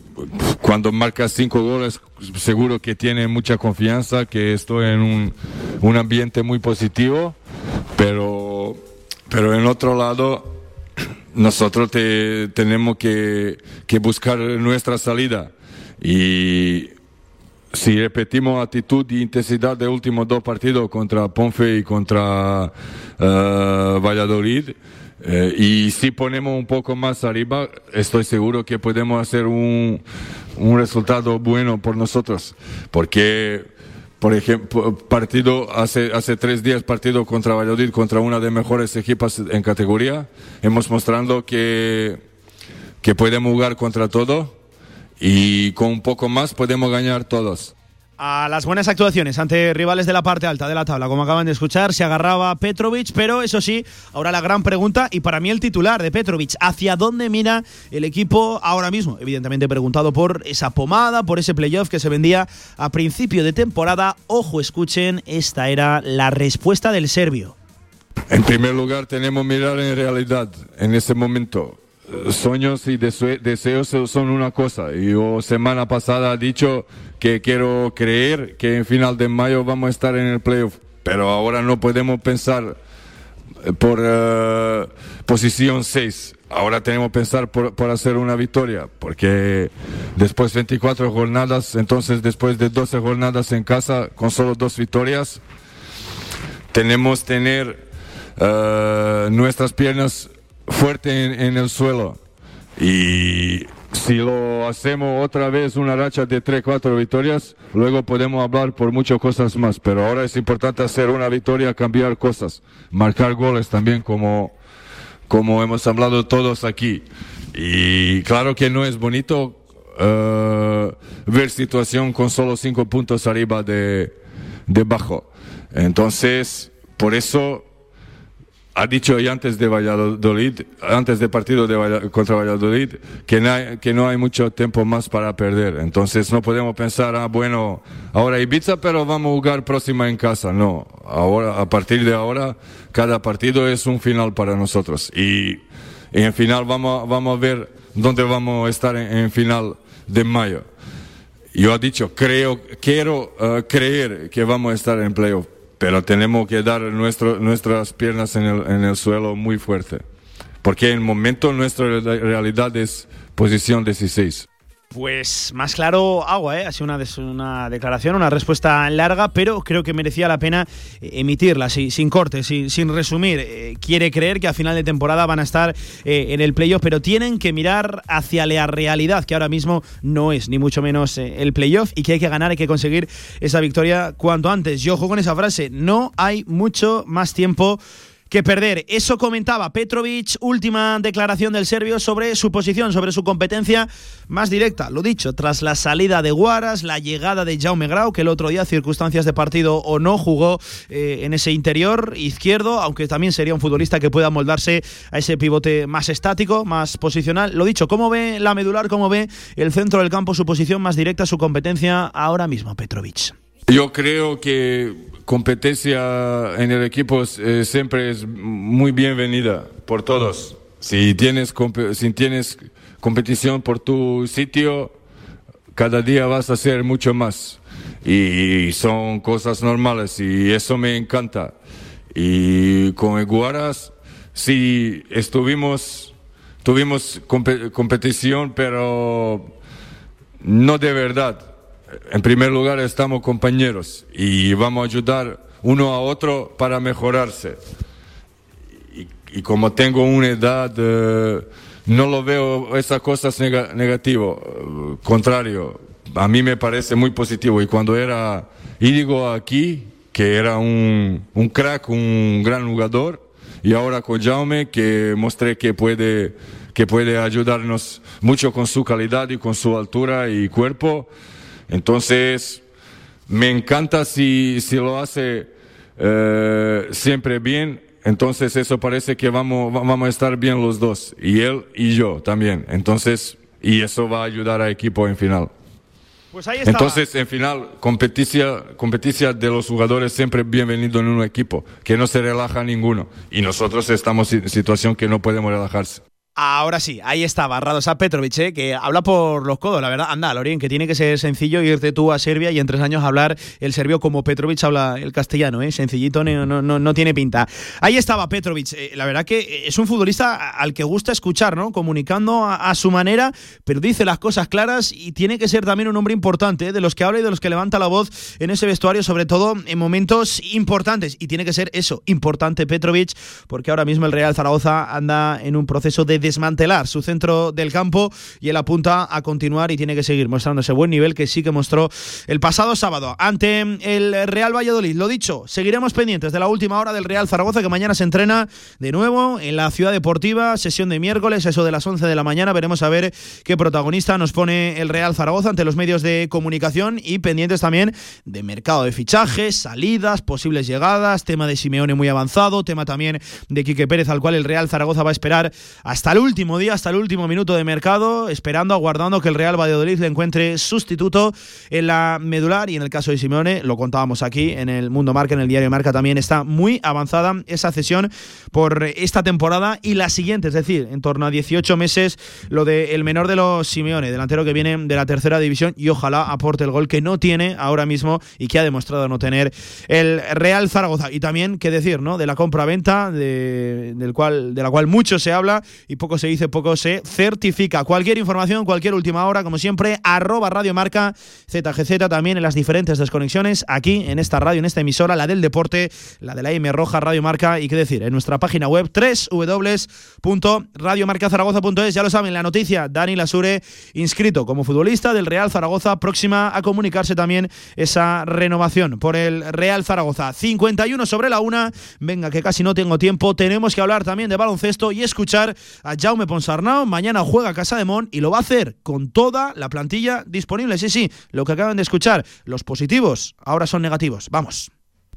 cuando marca cinco goles, seguro que tiene mucha confianza, que estoy en un, un ambiente muy positivo, pero, pero en otro lado, (clears throat) nosotros tenemos que, que buscar nuestra salida. Y si repetimos actitud y intensidad de últimos dos partidos contra Ponfe y contra uh, Valladolid, eh, y si ponemos un poco más arriba, estoy seguro que podemos hacer un, un resultado bueno por nosotros. Porque, por ejemplo, partido hace, hace tres días, partido contra Valladolid, contra una de mejores equipas en categoría, hemos mostrado que, que podemos jugar contra todo y con un poco más podemos ganar todos a las buenas actuaciones ante rivales de la parte alta de la tabla, como acaban de escuchar, se agarraba Petrovic, pero eso sí, ahora la gran pregunta y para mí el titular de Petrovic, ¿hacia dónde mira el equipo ahora mismo? Evidentemente preguntado por esa pomada, por ese playoff que se vendía a principio de temporada. Ojo, escuchen, esta era la respuesta del serbio. En primer lugar, tenemos que mirar en realidad en ese momento sueños y deseos son una cosa. Yo semana pasada he dicho que quiero creer que en final de mayo vamos a estar en el playoff, pero ahora no podemos pensar eh, por eh, posición 6. Ahora tenemos que pensar por, por, hacer una victoria, porque después de 24 jornadas, entonces después de 12 jornadas en casa con solo dos victorias, tenemos tener uh, nuestras piernas fuerte en, el suelo. Y si lo hacemos otra vez una racha de 3, 4 victorias, luego podemos hablar por muchas cosas más. Pero ahora es importante hacer una victoria, cambiar cosas, marcar goles también como, como hemos hablado todos aquí. Y claro que no es bonito uh, ver situación con solo 5 puntos arriba de, de bajo. Entonces, por eso ha dicho hoy antes de Valladolid, antes del partido de contra Valladolid, que no, hay, que no hay mucho tiempo más para perder. Entonces no podemos pensar, ah, bueno, ahora Ibiza, pero vamos a jugar próxima en casa. No, ahora, a partir de ahora, cada partido es un final para nosotros. Y, en final vamos, vamos a ver dónde vamos a estar en, final de mayo. Yo he dicho, creo, quiero uh, creer que vamos a estar en playoff pero tenemos que dar nuestro, nuestras piernas en el, en el suelo muy fuerte, porque en el momento nuestra realidad es posición 16. Pues más claro agua, ¿eh? ha sido una, una, declaración, una respuesta larga, pero creo que merecía la pena eh, emitirla, sin, sin corte, sin, sin resumir. Eh, quiere creer que a final de temporada van a estar eh, en el playoff, pero tienen que mirar hacia la realidad, que ahora mismo no es ni mucho menos el playoff y que hay que ganar, hay que conseguir esa victoria cuanto antes. Yo juego con esa frase, no hay mucho más tiempo que perder. Eso comentaba Petrovic, última declaración del serbio sobre su posición, sobre su competencia más directa. Lo dicho, tras la salida de Guaras, la llegada de Jaume Grau, que el otro día, circunstancias de partido o no, jugó eh, en ese interior izquierdo, aunque también sería un futbolista que pueda moldarse a ese pivote más estático, más posicional. Lo dicho, ¿cómo ve la medular, cómo ve el centro del campo, su posición más directa, su competencia ahora mismo, Petrovic? Yo creo que competencia en el equipo eh, siempre es muy bienvenida por todos. Si tienes, si tienes competición por tu sitio, cada día vas a hacer mucho más. Y son cosas normales y eso me encanta. Y con Eguaras, sí, estuvimos, tuvimos competición, pero no de verdad en primer lugar estamos compañeros y vamos a ayudar uno a otro para mejorarse. Y, como tengo una edad, eh, no lo veo esas cosas negativo, contrario, a mí me parece muy positivo. Y cuando era Ídigo aquí, que era un, un crack, un gran jugador, y ahora con Jaume, que mostré que puede, que puede ayudarnos mucho con su calidad y con su altura y cuerpo. Entonces, me encanta si, si lo hace eh, siempre bien. Entonces, eso parece que vamos, vamos a estar bien los dos, y él y yo también. Entonces, y eso va a ayudar al equipo en final. Pues ahí. Entonces, en final, competicia, competicia de los jugadores siempre bienvenido en un equipo, que no se relaja ninguno. Y nosotros estamos en situación que no podemos relajarse. Ahora sí, ahí estaba Radosa Petrovic, ¿eh? que habla por los codos, la verdad. Anda, Lorien, que tiene que ser sencillo irte tú a Serbia y en tres años hablar el serbio como Petrovic habla el castellano, ¿eh? sencillito, no, no, no, tiene pinta. Ahí estaba Petrovic, eh, la verdad que es un futbolista al que gusta escuchar, ¿no? comunicando a, su manera, pero dice las cosas claras y tiene que ser también un hombre importante, ¿eh? de los que habla y de los que levanta la voz en ese vestuario, sobre todo en momentos importantes. Y tiene que ser eso, importante Petrovic, porque ahora mismo el Real Zaragoza anda en un proceso de desmantelar su centro del campo y él apunta a continuar y tiene que seguir mostrando ese buen nivel que sí que mostró el pasado sábado ante el Real Valladolid. Lo dicho, seguiremos pendientes de la última hora del Real Zaragoza que mañana se entrena de nuevo en la ciudad deportiva, sesión de miércoles, eso de las 11 de la mañana. Veremos a ver qué protagonista nos pone el Real Zaragoza ante los medios de comunicación y pendientes también de mercado de fichajes, salidas, posibles llegadas, tema de Simeone muy avanzado, tema también de Quique Pérez al cual el Real Zaragoza va a esperar hasta el último día, hasta el último minuto de mercado, esperando, aguardando que el Real Valladolid le encuentre sustituto en la medular. Y en el caso de Simeone, lo contábamos aquí en el Mundo Marca, en el diario Marca también está muy avanzada esa cesión por esta temporada y la siguiente, es decir, en torno a 18 meses, lo del el menor de los Simeone, delantero que viene de la tercera división y ojalá aporte el gol que no tiene ahora mismo y que ha demostrado no tener el Real Zaragoza. Y también, qué decir, ¿no? De la compra-venta, de, del cual, de la cual mucho se habla y poco se dice, poco se certifica. Cualquier información, cualquier última hora, como siempre, arroba Radio Marca, ZGZ también en las diferentes desconexiones, aquí en esta radio, en esta emisora, la del deporte, la de la M Roja, Radio Marca, y qué decir, en nuestra página web, www.radiomarcazaragoza.es, ya lo saben, la noticia, Dani Lasure, inscrito como futbolista del Real Zaragoza, próxima a comunicarse también esa renovación por el Real Zaragoza. 51 sobre la una, venga, que casi no tengo tiempo, tenemos que hablar también de baloncesto y escuchar Jaume Ponsarnau. Mañana juega Casa de Mon y lo va a hacer con toda la plantilla disponible. Sí, sí, lo que acaban de escuchar, los positivos ahora son negativos. Vamos.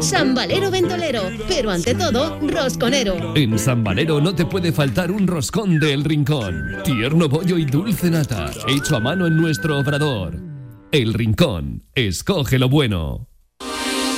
San Valero Ventolero, pero ante todo, rosconero. En San Valero no te puede faltar un roscón del rincón. Tierno bollo y dulce nata, hecho a mano en nuestro obrador. El Rincón, escoge lo bueno.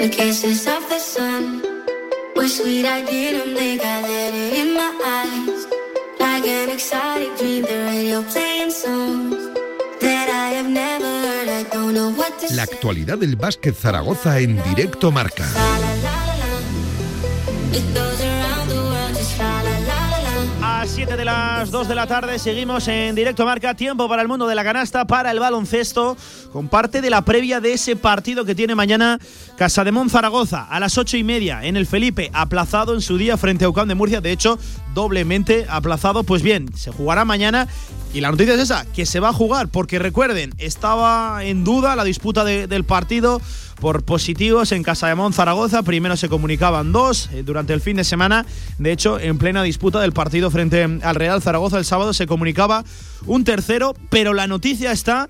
The kisses of the sun were sweet. I didn't think I let it in my eyes. Like an exotic dream, the radio playing songs that I have never heard. I don't know what to La actualidad del básquet Zaragoza en directo marca. 7 de las 2 de la tarde seguimos en directo marca. Tiempo para el mundo de la canasta, para el baloncesto, con parte de la previa de ese partido que tiene mañana Casa de Zaragoza a las 8 y media en el Felipe, aplazado en su día frente a Ucán de Murcia. De hecho, doblemente aplazado. Pues bien, se jugará mañana y la noticia es esa, que se va a jugar, porque recuerden, estaba en duda la disputa del partido por positivos en Casa de Mon Zaragoza. Primero se comunicaban dos eh, durante el fin de semana. De hecho, en plena disputa del partido frente al Real Zaragoza el sábado se comunicaba un tercero, pero la noticia está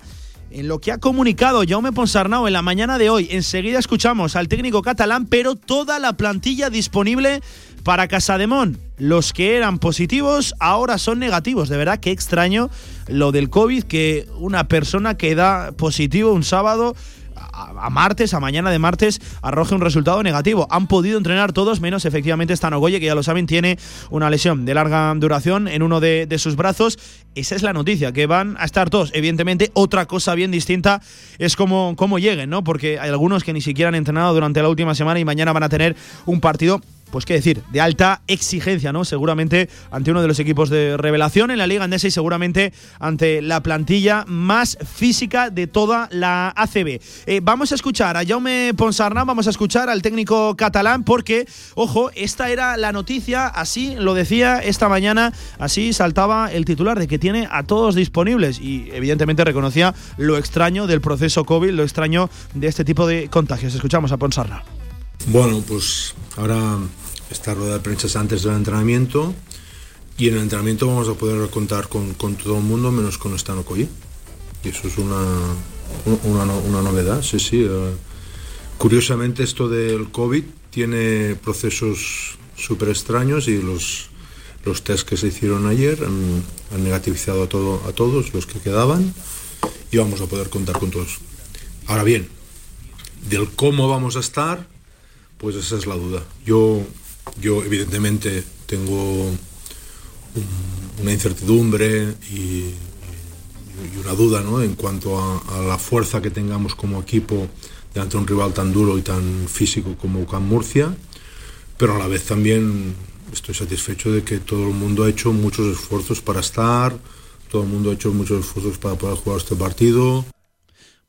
en lo que ha comunicado Jaume Ponsarnau en la mañana de hoy. Enseguida escuchamos al técnico catalán, pero toda la plantilla disponible para Casademón. Los que eran positivos ahora son negativos. De verdad, qué extraño lo del COVID, que una persona que da positivo un sábado a, martes, a mañana de martes, arroje un resultado negativo. Han podido entrenar todos, menos efectivamente Stanogoye, que ya lo saben, tiene una lesión de larga duración en uno de, sus brazos. Esa es la noticia, que van a estar todos. Evidentemente, otra cosa bien distinta es cómo, cómo lleguen, ¿no? Porque hay algunos que ni siquiera han entrenado durante la última semana y mañana van a tener un partido pues qué decir, de alta exigencia, ¿no? Seguramente ante uno de los equipos de revelación en la Liga Andesa y seguramente ante la plantilla más física de toda la ACB. Eh, vamos a escuchar a Jaume Ponsarnau, vamos a escuchar al técnico catalán porque, ojo, esta era la noticia, así lo decía esta mañana, así saltaba el titular de que tiene a todos disponibles y evidentemente reconocía lo extraño del proceso COVID, lo extraño de este tipo de contagios. Escuchamos a Ponsarnau. Bueno, pues ahora esta rueda de prensa antes del entrenamiento y en el entrenamiento vamos a poder contar con, todo el mundo menos con Stano. Y eso es una, una, novedad, sí, sí. Eh. curiosamente esto del COVID tiene procesos súper extraños y los, los test que se hicieron ayer han, han negativizado a, todo, a todos los que quedaban y vamos a poder contar con todos. Ahora bien, del cómo vamos a estar, pues esa es la duda. Yo, yo evidentemente tengo una incertidumbre y, una duda ¿no? en cuanto a, la fuerza que tengamos como equipo ante un rival tan duro y tan físico como Can Murcia, pero a la vez también estoy satisfecho de que todo el mundo ha hecho muchos esfuerzos para estar, todo el mundo ha hecho muchos esfuerzos para poder jugar este partido.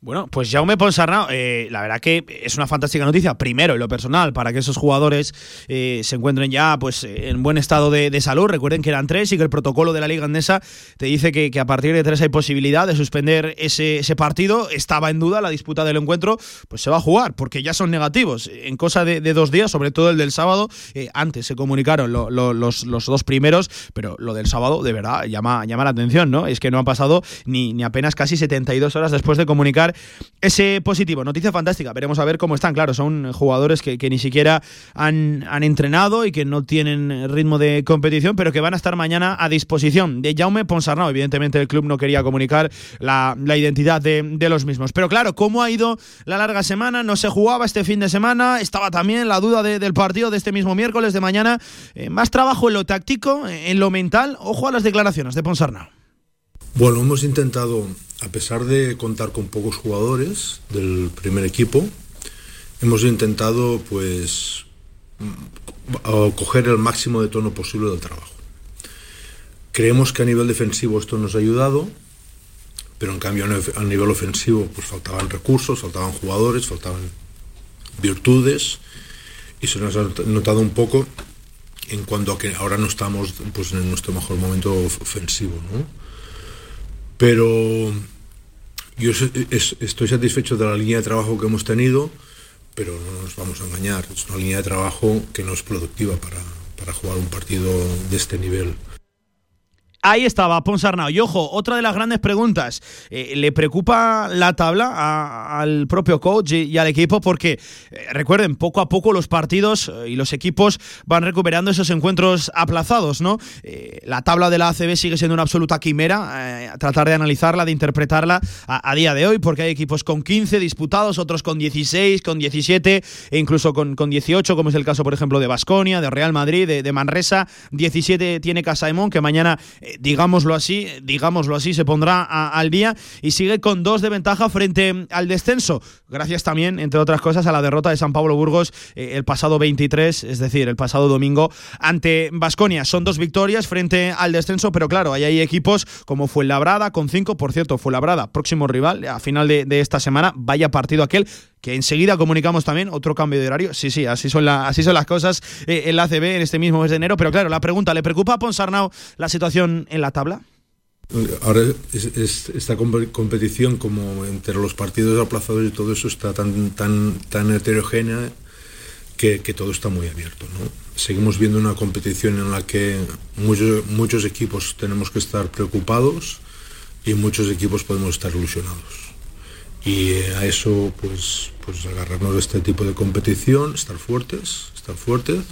Bueno, pues Jaume Ponsarnau, eh, la verdad que es una fantástica noticia, primero en lo personal, para que esos jugadores eh, se encuentren ya pues en buen estado de, salud. Recuerden que eran tres y que el protocolo de la Liga Andesa te dice que, a partir de tres hay posibilidad de suspender ese, partido. Estaba en duda la disputa del encuentro, pues se va a jugar, porque ya son negativos. En cosa de, dos días, sobre todo el del sábado, eh, antes se comunicaron los, los, dos primeros, pero lo del sábado de verdad llama, llama la atención, ¿no? Es que no han pasado ni, ni apenas casi 72 horas después de comunicar ese positivo. Noticia fantástica, veremos a ver cómo están. Claro, son jugadores que, ni siquiera han, entrenado y que no tienen ritmo de competición, pero que van a estar mañana a disposición de Jaume Ponsarnau. Evidentemente el club no quería comunicar la, identidad de, los mismos. Pero claro, ¿cómo ha ido la larga semana? No se jugaba este fin de semana, estaba también la duda del partido de este mismo miércoles de mañana. Eh, más trabajo en lo táctico, en lo mental. Ojo a las declaraciones de Ponsarnau. Bueno, hemos intentado a pesar de contar con pocos jugadores del primer equipo, hemos intentado pues mm, coger el máximo de tono posible del trabajo. Creemos que a nivel defensivo esto nos ha ayudado, pero en cambio a nivel ofensivo pues faltaban recursos, faltaban jugadores, faltaban virtudes y se nos ha notado un poco en cuanto a que ahora no estamos pues, en nuestro mejor momento ofensivo. ¿no? Pero yo estoy satisfecho de la línea de trabajo que hemos tenido, pero no nos vamos a engañar. Es una línea de trabajo que no es productiva para, para jugar un partido de este nivel. Ahí estaba Ponsarnau. Y ojo, otra de las grandes preguntas. Eh, ¿Le preocupa la tabla al propio coach y, al equipo? Porque, eh, recuerden, poco a poco los partidos eh, y los equipos van recuperando esos encuentros aplazados, ¿no? la tabla de la ACB sigue siendo una absoluta quimera. tratar de analizarla, de interpretarla a, día de hoy, porque hay equipos con 15 disputados, otros con 16, con 17 e incluso con, con 18, como es el caso, por ejemplo, de Basconia, de Real Madrid, de, de Manresa. 17 tiene Casaemón, que mañana digámoslo así, digámoslo así, se pondrá al día y sigue con dos de ventaja frente al descenso, gracias también, entre otras cosas, a la derrota de San Pablo Burgos eh, el pasado 23, es decir, el pasado domingo ante Basconia. Son dos victorias frente al descenso, pero claro, ahí hay equipos como Fuenlabrada con cinco, por cierto, Fuenlabrada, próximo rival a final de, esta semana, vaya partido aquel que enseguida comunicamos también otro cambio de horario. Sí, sí, así son, así son las cosas eh, en la ACB en este mismo mes de enero. Pero claro, la pregunta, ¿le preocupa a Ponsarnau la situación en la tabla? Ahora esta competición como entre los partidos aplazados y todo eso está tan, tan, tan heterogénea que, todo está muy abierto. ¿no? Seguimos viendo una competición en la que muchos, muchos equipos tenemos que estar preocupados y muchos equipos podemos estar ilusionados. Y a eso, pues, pues agarrarnos de este tipo de competición, estar fuertes, estar fuertes,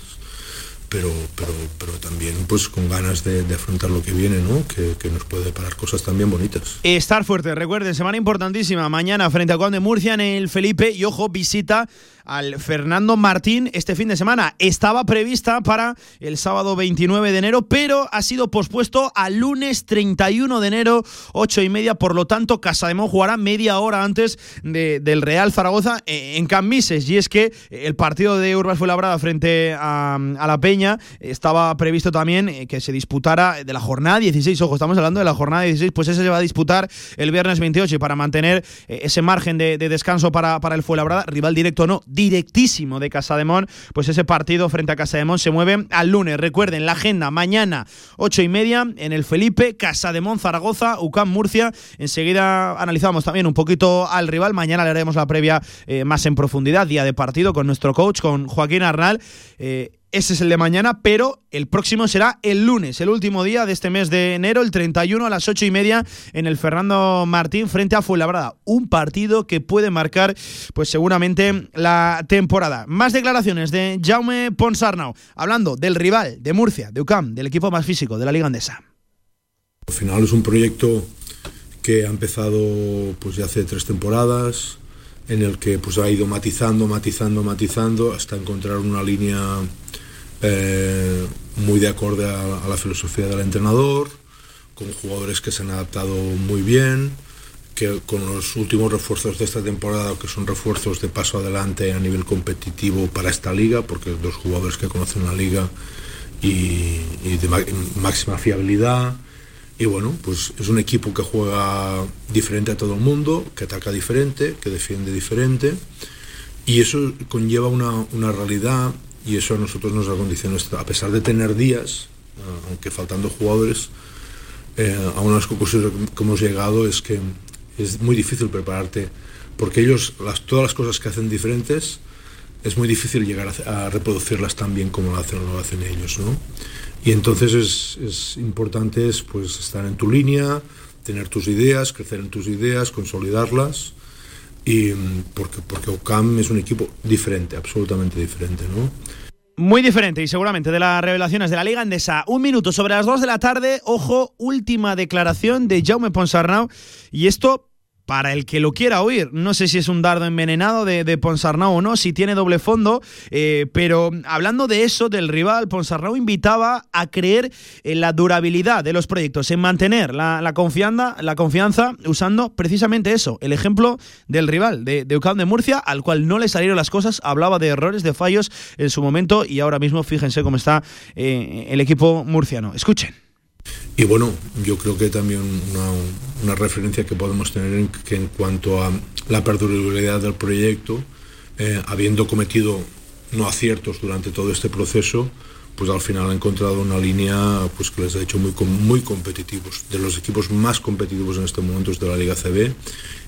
pero, pero, pero también pues con ganas de, afrontar lo que viene, ¿no? Que, que, nos puede parar cosas también bonitas. Estar fuerte, recuerden, semana importantísima, mañana frente a Juan de Murcia en el Felipe y ojo, visita al Fernando Martín este fin de semana. Estaba prevista para el sábado 29 de enero, pero ha sido pospuesto al lunes 31 de enero, 8 y media. Por lo tanto, Casademón jugará media hora antes del Real Zaragoza eh, en Cambises. Y es que el partido de Urbas fue labrada frente a, la Peña. Estaba previsto también eh, que se disputara de la jornada 16. Ojo, estamos hablando de la jornada 16, pues ese se va a disputar el viernes 28 y para mantener eh, ese margen de, descanso para, para el Fuenlabrada, rival directo no, directísimo de Casademón, pues ese partido frente a Casademón se mueve al lunes. Recuerden, la agenda mañana, ocho y media, en el Felipe, Casademón, Zaragoza, UCAM, Murcia. Enseguida analizamos también un poquito al rival. Mañana le haremos la previa eh, más en profundidad, día de partido, con nuestro coach, con Joaquín Arnal. Ese es el de mañana, pero el próximo será el lunes, el último día de este mes de enero, el 31 a las 8 y media en el Fernando Martín frente a Fuenlabrada. Un partido que puede marcar, pues seguramente, la temporada. Más declaraciones de Jaume Ponsarnau, hablando del rival de Murcia, de UCAM, del equipo más físico de la Liga Andesa. Al final es un proyecto que ha empezado pues ya hace tres temporadas, en el que pues ha ido matizando, matizando, matizando hasta encontrar una línea eh, muy de acorde a, la filosofía del entrenador, con jugadores que se han adaptado muy bien, que con los últimos refuerzos de esta temporada, que son refuerzos de paso adelante a nivel competitivo para esta liga, porque dos jugadores que conocen la liga y, y de máxima fiabilidad, y bueno, pues es un equipo que juega diferente a todo el mundo, que ataca diferente, que defiende diferente. Y eso conlleva una, una realidad y eso a nosotros nos acondiciona, a pesar de tener días, eh, aunque faltando jugadores, eh, a una de las conclusiones que hemos llegado es que es muy difícil prepararte, porque ellos, todas las cosas que hacen diferentes, es muy difícil llegar a, reproducirlas tan bien como lo hacen, lo hacen ellos. ¿no? Y entonces es, es importante es, pues, estar en tu línea, tener tus ideas, crecer en tus ideas, consolidarlas. Y porque, porque OCAM es un equipo diferente, absolutamente diferente, ¿no? Muy diferente y seguramente de las revelaciones de la Liga Andesa. Un minuto sobre las dos de la tarde. Ojo, última declaración de Jaume Ponsarnau. Y esto para el que lo quiera oír. No sé si es un dardo envenenado de, de Ponsarnau o no, si tiene doble fondo, eh, pero hablando de eso, del rival, Ponsarnau invitaba a creer en la durabilidad de los proyectos, en mantener la, confianza, la confianza usando precisamente eso, el ejemplo del rival, de, de de Murcia, al cual no le salieron las cosas, hablaba de errores, de fallos en su momento y ahora mismo fíjense cómo está eh, el equipo murciano. Escuchen. Y bueno, yo creo que también una, referencia que podemos tener en, que en cuanto a la perdurabilidad del proyecto, eh, habiendo cometido no aciertos durante todo este proceso, pues al final ha encontrado una línea pues, que les ha hecho muy, muy competitivos, de los equipos más competitivos en este momento es de la Liga CB,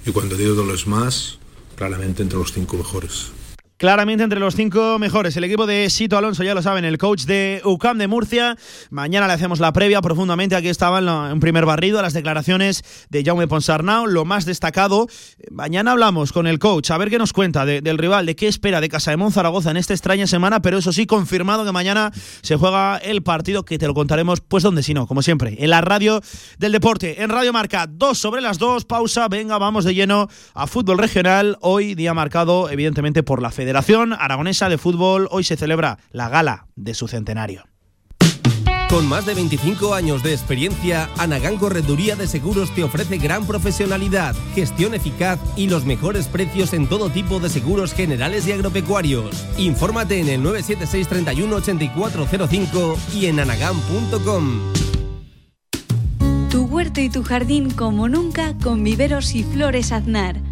y cuando digo de los más, claramente entre los cinco mejores claramente entre los cinco mejores. El equipo de Sito Alonso, ya lo saben, el coach de UCAM de Murcia. Mañana le hacemos la previa profundamente. Aquí estaba en primer barrido a las declaraciones de Jaume Ponsarnau. Lo más destacado, mañana hablamos con el coach, a ver qué nos cuenta del rival, de qué espera de Casa de Monzaragoza en esta extraña semana, pero eso sí, confirmado que mañana se juega el partido que te lo contaremos, pues donde si no, como siempre, en la radio del deporte, en Radio Marca, dos sobre las dos, pausa, venga, vamos de lleno a fútbol regional, hoy día marcado evidentemente por la Federación Federación Aragonesa de Fútbol hoy se celebra la gala de su centenario. Con más de 25 años de experiencia, Anagán Correduría de Seguros te ofrece gran profesionalidad, gestión eficaz y los mejores precios en todo tipo de seguros generales y agropecuarios. Infórmate en el 976 31 8405 y en anagán.com. Tu huerto y tu jardín como nunca con viveros y flores aznar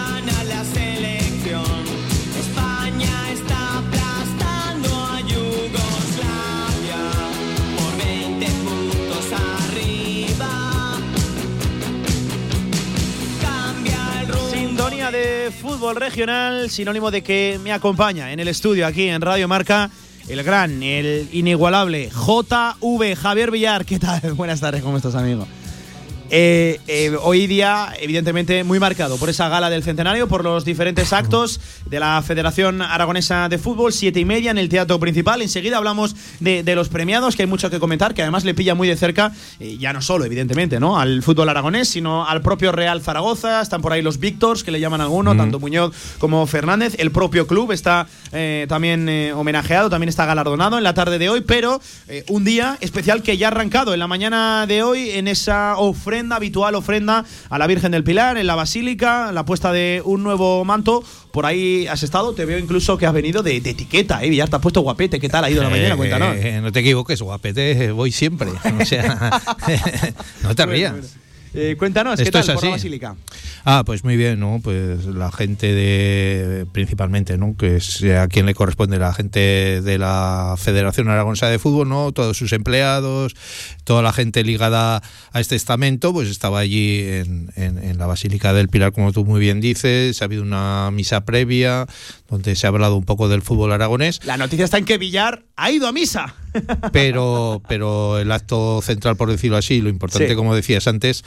De fútbol regional, sinónimo de que me acompaña en el estudio aquí en Radio Marca. El gran, el inigualable JV Javier Villar. ¿Qué tal? (laughs) Buenas tardes, ¿cómo estás, amigo? Eh, eh, hoy día, evidentemente, muy marcado por esa gala del centenario, por los diferentes actos de la Federación Aragonesa de Fútbol, siete y media en el teatro principal. Enseguida hablamos de, de los premiados, que hay mucho que comentar, que además le pilla muy de cerca, eh, ya no solo, evidentemente, ¿no? al fútbol aragonés, sino al propio Real Zaragoza. Están por ahí los Víctors, que le llaman alguno, tanto Muñoz como Fernández. El propio club está eh, también eh, homenajeado, también está galardonado en la tarde de hoy, pero eh, un día especial que ya ha arrancado en la mañana de hoy en esa ofrenda habitual, ofrenda a la Virgen del Pilar, en la Basílica, la puesta de un nuevo manto. Por ahí has estado, te veo incluso que has venido de, de etiqueta, ¿eh? Villar, te has puesto guapete. ¿Qué tal ha ido la mañana? Cuéntanos. Eh, no te equivoques, guapete, eh, voy siempre. (laughs) O sea, (laughs) no te rías. Eh, cuéntanos, ¿qué Esto tal es por la Basílica? Ah, pues muy bien, ¿no? Pues la gente de, principalmente, ¿no? Que es a quien le corresponde, la gente de la Federación Aragonesa de Fútbol, ¿no? Todos sus empleados, toda la gente ligada a este estamento, pues estaba allí en, en- en la Basílica del Pilar, como tú muy bien dices. Ha habido una misa previa donde se ha hablado un poco del fútbol aragonés. La noticia está en que Villar ha ido a misa. (laughs) pero, pero el acto central, por decirlo así, lo importante, Sí. como decías antes,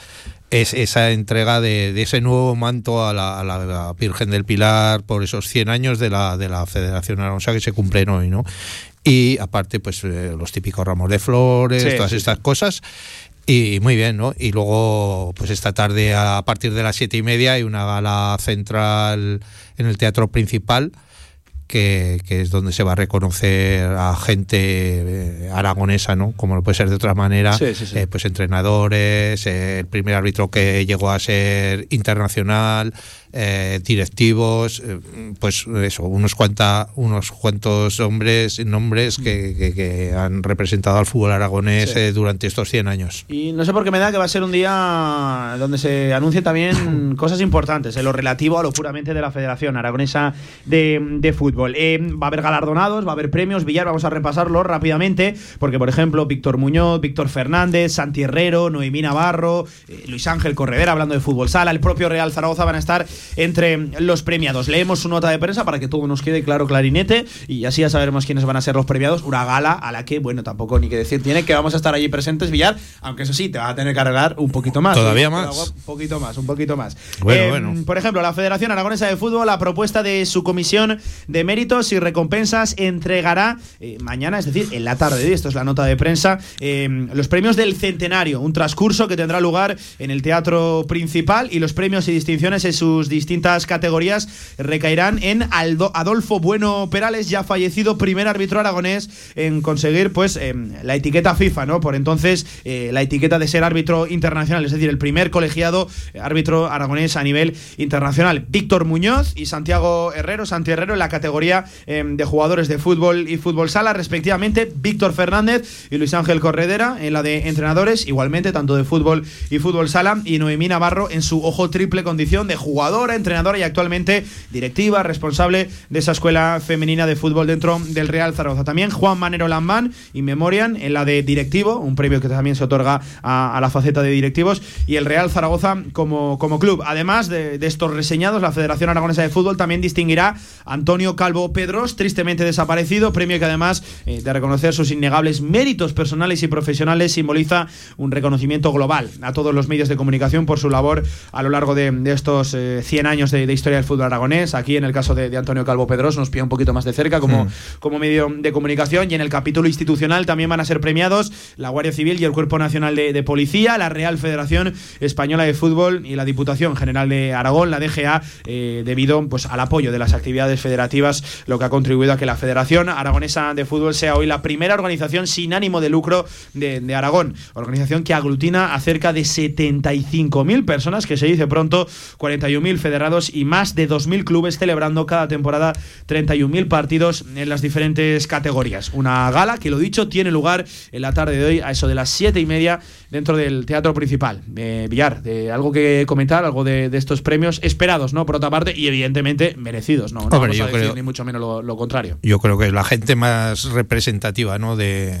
es esa entrega de, de ese nuevo manto a la, a la Virgen del Pilar por esos 100 años de la, de la Federación Aragonesa que se cumplen hoy, ¿no? Y aparte, pues eh, los típicos ramos de flores, Sí, todas sí, estas cosas. Y muy bien, ¿no? Y luego, pues esta tarde a partir de las siete y media hay una gala central en el teatro principal que, que es donde se va a reconocer a gente eh, aragonesa, ¿no? Como no puede ser de otra manera, Sí, sí, sí. eh, pues entrenadores, eh, el primer árbitro que llegó a ser internacional, eh, directivos, eh, pues eso, unos cuanta, unos cuantos hombres, nombres que, que- que han representado al fútbol aragonés Sí. eh, durante estos 100 años. Y no sé por qué me da que va a ser un día donde se anuncien también (laughs) cosas importantes en lo relativo a lo puramente de la Federación Aragonesa de, de Fútbol. Va a haber galardonados, va a haber premios. Villar, vamos a repasarlo rápidamente, porque por ejemplo, Víctor Muñoz, Víctor Fernández, Santi Herrero, Noemí Navarro, Luis Ángel Corredera, hablando de fútbol sala, el propio Real Zaragoza van a estar entre los premiados. Leemos su nota de prensa para que todo nos quede claro, clarinete, y así ya sabremos quiénes van a ser los premiados. Una gala a la que, bueno, tampoco ni que decir tiene que vamos a estar allí presentes, Villar, aunque eso sí, te va a tener que arreglar un poquito más. Todavía más. Un poquito más, un poquito más. Bueno, Eh, bueno. Por ejemplo, la Federación Aragonesa de Fútbol, la propuesta de su comisión de méritos y recompensas entregará eh, mañana, es decir, en la tarde de hoy, esto es la nota de prensa, eh, los premios del centenario, un transcurso que tendrá lugar en el teatro principal y los premios y distinciones en sus distintas categorías recaerán en Aldo- Adolfo Bueno Perales, ya fallecido primer árbitro aragonés en conseguir pues eh, la etiqueta FIFA, ¿no? Por entonces eh, la etiqueta de ser árbitro internacional, es decir, el primer colegiado eh, árbitro aragonés a nivel internacional. Víctor Muñoz y Santiago Herrero, Santi Herrero en la categoría eh, de jugadores de fútbol y fútbol sala, respectivamente. Víctor Fernández y Luis Ángel Corredera en la de entrenadores, igualmente, tanto de fútbol y fútbol sala. Y Noemí Navarro en su ojo triple condición de jugadora, entrenadora y actualmente directiva, responsable de esa escuela femenina de fútbol dentro del Real Zaragoza. También Juan Manero Lambán y Memorian en la de directivo, un premio que también se otorga a, a la faceta de directivos, y el Real Zaragoza como, como club. Además de, de estos reseñados, la Federación Aragonesa de Fútbol también distinguirá a Antonio Calvo Pedros, tristemente desaparecido, premio que además eh, de reconocer sus innegables méritos personales y profesionales simboliza un reconocimiento global a todos los medios de comunicación por su labor a lo largo de, de estos eh, 100 años de, de historia del fútbol aragonés. Aquí, en el caso de, de Antonio Calvo Pedros, nos pilla un poquito más de cerca como, Mm. como medio de comunicación. Y en el capítulo institucional también van a ser premiados la Guardia Civil y el Cuerpo Nacional de, de Policía, la Real Federación Española de Fútbol y la Diputación General de Aragón, la DGA, eh, debido pues, al apoyo de las actividades federativas, lo que ha contribuido a que la Federación Aragonesa de Fútbol sea hoy la primera organización sin ánimo de lucro de, de Aragón. Organización que aglutina a cerca de 75.000 personas, que se dice pronto, 41.000 federados y más de 2.000 clubes celebrando cada temporada 31.000 partidos en las diferentes categorías. Una gala que, lo dicho, tiene lugar en la tarde de hoy a eso de las 7 y media dentro del teatro principal. Eh, Villar, de algo que comentar, algo de, de estos premios esperados, ¿no? Por otra parte, y evidentemente merecidos, ¿no? No Hombre, vamos a decir creo- ni mucho menos lo, lo contrario. Yo creo que es la gente más representativa ¿no? de,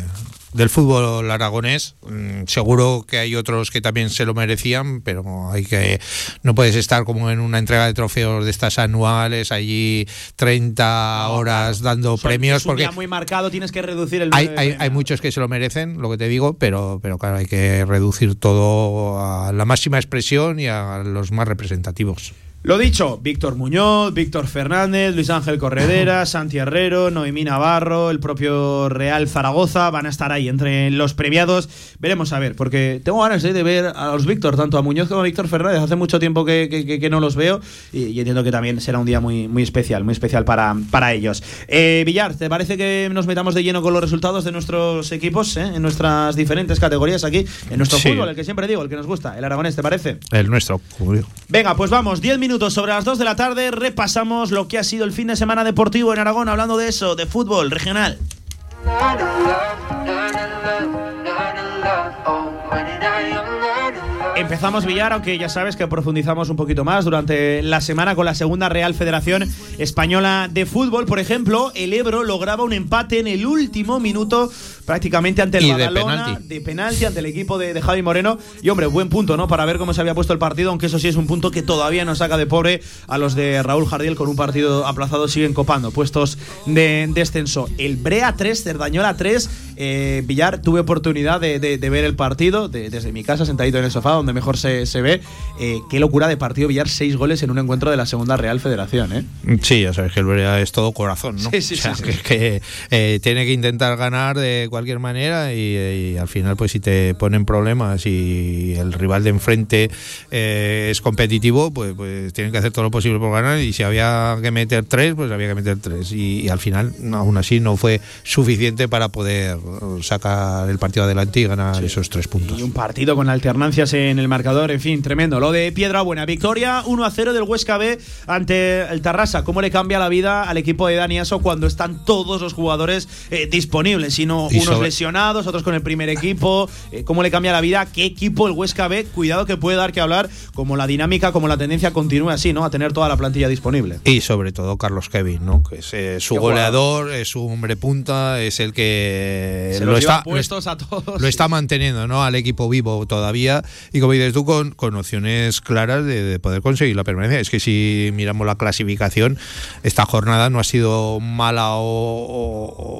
del fútbol aragonés. Mm, Seguro que hay otros que también se lo merecían, pero hay que no puedes estar como en una entrega de trofeos de estas anuales, allí 30 horas dando premios, es un porque día muy marcado, tienes que reducir el hay, hay, hay muchos que se lo merecen, lo que te digo, pero, pero claro, hay que reducir todo a la máxima expresión y a los más representativos. Lo dicho, Víctor Muñoz, Víctor Fernández, Luis Ángel Corredera, (laughs) Santi Herrero, Noemí Navarro, el propio Real Zaragoza van a estar ahí entre los premiados. Veremos a ver, porque tengo ganas eh, de ver a los Víctor, tanto a Muñoz como a Víctor Fernández. Hace mucho tiempo que, que- no los veo y, y entiendo que también será un día muy, muy especial, muy especial para, para ellos. Eh, Villar, ¿te parece que nos metamos de lleno con los resultados de nuestros equipos eh, en nuestras diferentes categorías aquí? En nuestro Sí. fútbol, el que siempre digo, el que nos gusta, el aragonés, ¿te parece? El nuestro, como digo. Venga, pues vamos, 10 minutos sobre las 2 de la tarde, repasamos lo que ha sido el fin de semana deportivo en Aragón, hablando de eso, de fútbol regional. Empezamos Villar, aunque ya sabes que profundizamos un poquito más durante la semana con la segunda Real Federación Española de Fútbol. Por ejemplo, el Ebro lograba un empate en el último minuto, prácticamente ante el Y de Badalona, penalti. de penalti ante el equipo de, de Javi Moreno. Y hombre, buen punto, ¿no? Para ver cómo se había puesto el partido, aunque eso sí es un punto que todavía nos saca de pobre a los de Raúl Jardiel con un partido aplazado, siguen copando puestos de descenso. El Brea 3, Cerdañola 3. eh, Villar, tuve oportunidad de, de- ver el partido de- desde mi casa, sentadito en el sofá, donde mejor se, se ve. Eh, qué locura de partido, Villar, seis goles en un encuentro de la segunda Real Federación, ¿eh? Sí, ya sabes que el Berea es todo corazón, ¿no? Sí, sí, O sea, sí, que, sí. que, eh, tiene que intentar ganar de cualquier manera y, y al final, pues si te ponen problemas y el rival de enfrente eh, es competitivo, pues, pues tienen que hacer todo lo posible por ganar y si había que meter tres, pues había que meter tres y, y al final, no, aún así, no fue suficiente para poder sacar el partido adelante y ganar esos tres puntos. Y un partido con alternancias en el marcador, en fin, tremendo. Lo de Piedra Buena, victoria 1 a 0 del Huesca B ante el Tarrasa. ¿Cómo le cambia la vida al equipo de Dani Aso cuando están todos los jugadores eh, disponibles? Sino unos sobre- lesionados, otros con el primer equipo. Eh, ¿Cómo le cambia la vida? ¿Qué equipo el Huesca B? Cuidado que puede dar que hablar, como la dinámica, como la tendencia continúe así, ¿no? A tener toda la plantilla disponible. Y sobre todo Carlos Kevin, ¿no? Que es eh, su Qué goleador, es su hombre punta, es el que Se lo está, puestos a todos. lo está manteniendo ¿no? al equipo vivo todavía y como dices tú con, con opciones claras de, de poder conseguir la permanencia. Es que si miramos la clasificación esta jornada no ha sido mala o,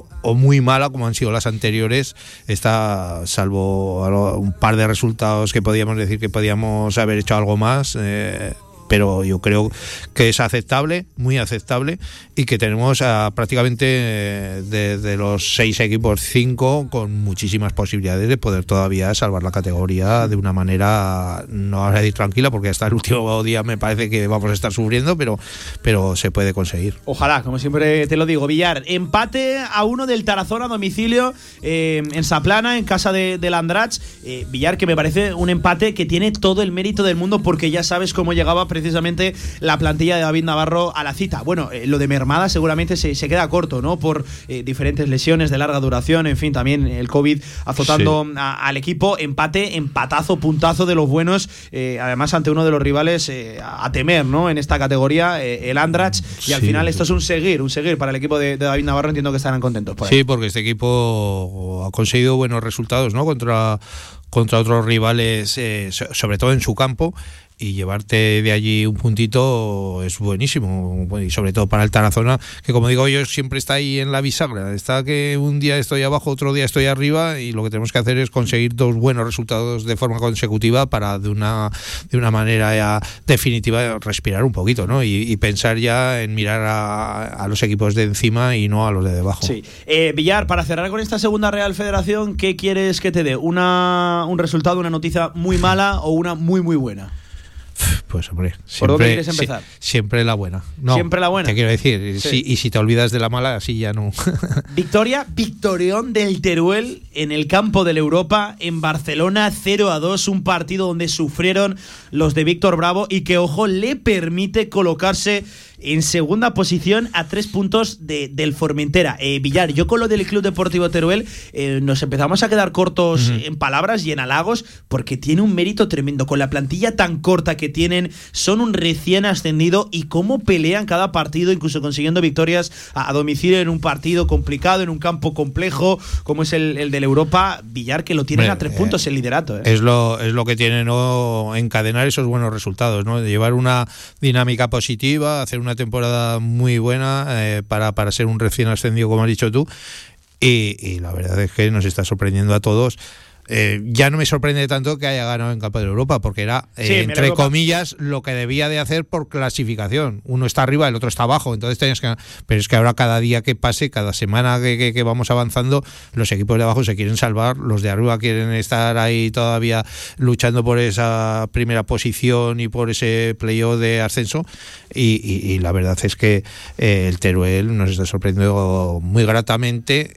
o- o muy mala como han sido las anteriores. Está salvo un par de resultados que podíamos decir que podíamos haber hecho algo más eh, pero yo creo que es aceptable, muy aceptable, y que tenemos a prácticamente eh, de, de los seis equipos, cinco con muchísimas posibilidades de poder todavía salvar la categoría de una manera, no a decir tranquila, porque hasta el último día me parece que vamos a estar sufriendo, pero, pero se puede conseguir. Ojalá, como siempre te lo digo, Villar. Empate a uno del Tarazona a domicilio eh, en Saplana, en casa de, del Andrach. Eh, Villar, que me parece un empate que tiene todo el mérito del mundo porque ya sabes cómo llegaba precisamente la plantilla de David Navarro a la cita. Bueno, eh, lo de Mermada seguramente se, se queda corto, ¿no? Por eh, diferentes lesiones de larga duración, en fin, también el COVID azotando a- al equipo. Empate, empatazo, puntazo de los buenos, eh, además ante uno de los rivales eh, a temer, ¿no? En esta categoría, eh, el Andrach. Y al Sí. final esto es un seguir, un seguir para el equipo de, de David Navarro. Entiendo que estarán contentos por. Sí, porque este equipo ha conseguido buenos resultados, ¿no? Contra contra otros rivales, eh, so- sobre todo en su campo, y llevarte de allí un puntito es buenísimo y sobre todo para el Tarazona que como digo yo siempre está ahí en la bisagra está que un día estoy abajo otro día estoy arriba y lo que tenemos que hacer es conseguir dos buenos resultados de forma consecutiva para de una de una manera ya definitiva respirar un poquito ¿no? y, y pensar ya en mirar a, a los equipos de encima y no a los de debajo Sí. Eh, Villar, para cerrar con esta segunda Real Federación, ¿qué quieres que te dé? ¿Una, ¿Un resultado, una noticia muy mala o una muy, muy buena? Pues hombre, ¿Por dónde siempre- quieres empezar? si- siempre la buena. No, Siempre la buena. Te quiero decir, Sí. si- y si te olvidas de la mala, así ya no. (laughs) Victoria, victorión del Teruel en el campo del Europa en Barcelona 0 a 2, un partido donde sufrieron los de Víctor Bravo y que, ojo, le permite colocarse en segunda posición a tres puntos de- del Formentera. Eh, Villar, yo con lo del Club Deportivo Teruel eh, nos empezamos a quedar cortos en palabras y en halagos porque tiene un mérito tremendo. Con la plantilla tan corta que tienen, son un recién ascendido y cómo pelean cada partido, incluso consiguiendo victorias a, a domicilio en un partido complicado, en un campo complejo, como es el, el del Europa. Villar, que lo tienen a tres eh, puntos el liderato. ¿eh? es lo es lo que tiene no encadenar esos buenos resultados, ¿no? De llevar una dinámica positiva, hacer una temporada muy buena eh, para, para ser un recién ascendido, como has dicho tú. Y, y la verdad es que nos está sorprendiendo a todos. Eh, ya no me sorprende tanto que haya ganado en Campo de Europa, porque era, eh, Sí, entre Europa. comillas, lo que debía de hacer por clasificación. Uno está arriba, el otro está abajo, entonces tenías que... Pero es que ahora cada día que pase, cada semana que, que- que vamos avanzando, los equipos de abajo se quieren salvar, los de arriba quieren estar ahí todavía luchando por esa primera posición y por ese playoff de ascenso. Y, y- y la verdad es que eh, el Teruel nos está sorprendiendo muy gratamente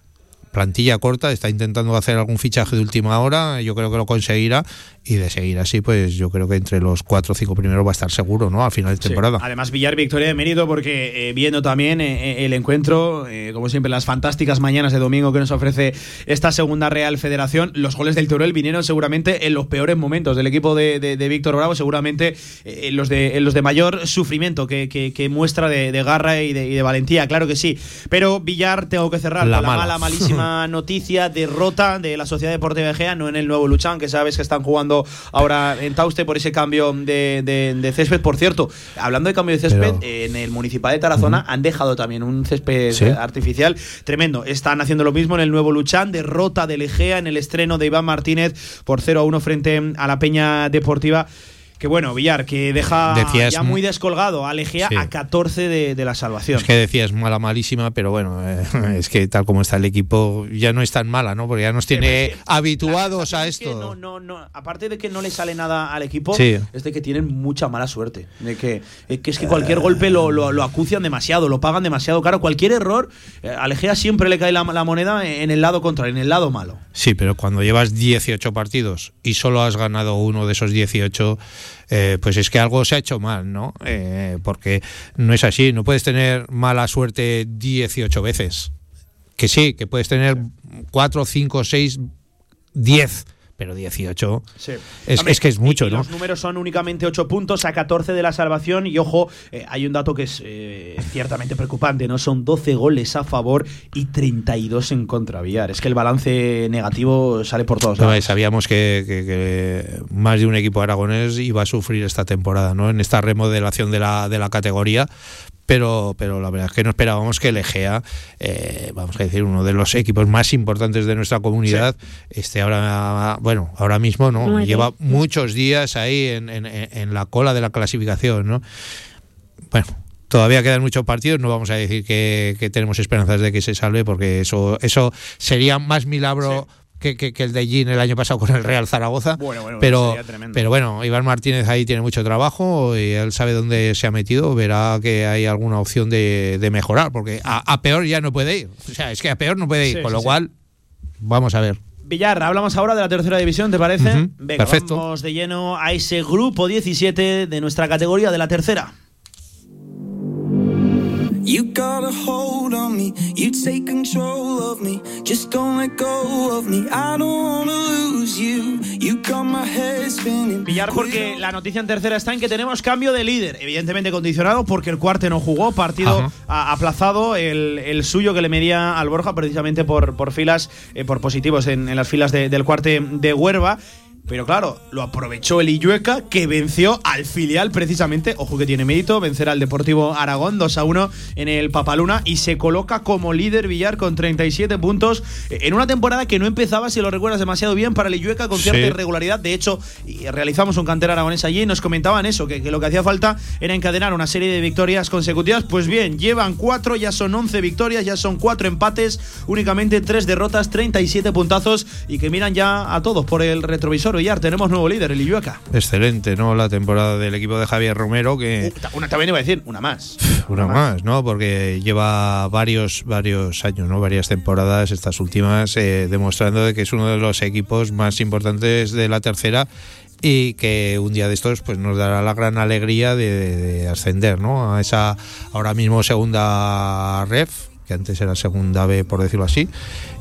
plantilla corta, está intentando hacer algún fichaje de última hora, yo creo que lo conseguirá y de seguir así, pues yo creo que entre los cuatro o cinco primeros va a estar seguro, ¿no? Al final de Sí. temporada. Además, Villar, victoria de mérito, porque eh, viendo también eh, el encuentro, eh, como siempre, las fantásticas mañanas de domingo que nos ofrece esta segunda Real Federación, los goles del Teruel vinieron seguramente en los peores momentos del equipo de, de- de Víctor Bravo, seguramente eh, en los de, en los de mayor sufrimiento que, que- que muestra de, de garra y de, y de valentía, claro que sí. Pero Villar, tengo que cerrar La con la mala. mala, malísima (laughs) noticia, derrota de la Sociedad Deportiva Egea, no en el nuevo Luchán, que sabes que están jugando ahora en Tauste por ese cambio de, de- de césped. Por cierto, hablando de cambio de césped, Pero- en el municipal de Tarazona han dejado también un césped ¿Sí? artificial tremendo. Están haciendo lo mismo en el nuevo Luchán, derrota del Egea en el estreno de Iván Martínez por 0 a 1 frente a la Peña Deportiva. Que bueno, Villar, que deja Decías- ya muy descolgado al Egea Sí. a 14 de, de la salvación. Es que decías mala, malísima, pero bueno, eh, (laughs) es que tal como está el equipo ya no es tan mala, ¿no? Porque ya nos tiene habituados a Es que esto. no, no, no. Aparte de que no le sale nada al equipo, Sí. es de que tienen mucha mala suerte. De que, eh, que es que cualquier golpe lo, lo, lo acucian demasiado, lo pagan demasiado caro. Cualquier error, eh, al Egea siempre le cae la, la moneda en el lado contrario, en el lado malo. Sí, pero cuando llevas 18 partidos y solo has ganado uno de esos 18, eh, pues es que algo se ha hecho mal, ¿no? Eh, porque no es así, no puedes tener mala suerte 18 veces. Que sí, que puedes tener 4, 5, 6, 10, pero 18 es, Hombre, es que es mucho, y ¿no? Los números son únicamente 8 puntos a 14 de la salvación. Y ojo, eh, hay un dato que es eh, ciertamente preocupante, ¿no? Son 12 goles a favor y 32 en contra, Villar. Es que el balance negativo sale por todos lados. sabíamos que, que- que más de un equipo aragonés iba a sufrir esta temporada, ¿no? En esta remodelación de la, de la categoría. Pero, pero la verdad es que no esperábamos que el Egea, eh, vamos a decir, uno de los equipos más importantes de nuestra comunidad, esté ahora, bueno, ahora mismo, ¿no? Lleva muchos días ahí en, en- en la cola de la clasificación, ¿no? Bueno, todavía quedan muchos partidos, no vamos a decir que, que tenemos esperanzas de que se salve, porque eso, eso sería más milagro que, que- que el de Gin el año pasado con el Real Zaragoza. Bueno, bueno, pero, pero bueno, Iván Martínez ahí tiene mucho trabajo y él sabe dónde se ha metido, verá que hay alguna opción de, de mejorar, porque a, a peor ya no puede ir. O sea, es que a peor no puede ir, Sí, con sí, lo sí. cual, vamos a ver. Villar, hablamos ahora de la tercera división, ¿te parece? Venga, perfecto. vamos de lleno a ese grupo 17 de nuestra categoría de la tercera. You got a hold on me, you take control of me. Just don't let go of me. I don't wanna lose you. You got my head spinning. Villar, porque la noticia en tercera está en que tenemos cambio de líder, evidentemente condicionado porque el cuarte no jugó, partido a- aplazado, el, el suyo que le medía al Borja precisamente por, por filas, eh, por positivos en, en las filas de- del cuarte de Huerva. Pero claro, lo aprovechó el Illueca, que venció al filial precisamente. Ojo que tiene mérito, vencer al Deportivo Aragón 2 a 1 en el Papaluna y se coloca como líder Villar con 37 puntos en una temporada que no empezaba, si lo recuerdas, demasiado bien para el Illueca con cierta Sí. irregularidad. De hecho, realizamos un cantera aragonés allí y nos comentaban eso, que, que lo que hacía falta era encadenar una serie de victorias consecutivas. Pues bien, llevan cuatro, ya son 11 victorias, ya son cuatro empates, únicamente tres derrotas, 37 puntazos y que miran ya a todos por el retrovisor. Tenemos nuevo líder, el Illueca. Excelente, ¿no? La temporada del equipo de Javier Romero, que Una también iba a decir, una más. una más, ¿no? Porque lleva varios, varios años, ¿no? Varias temporadas, estas últimas, eh, demostrando de que es uno de los equipos más importantes de la tercera y que un día de estos pues nos dará la gran alegría de, de ascender, ¿no? A esa ahora mismo segunda ref, que antes era segunda B, por decirlo así.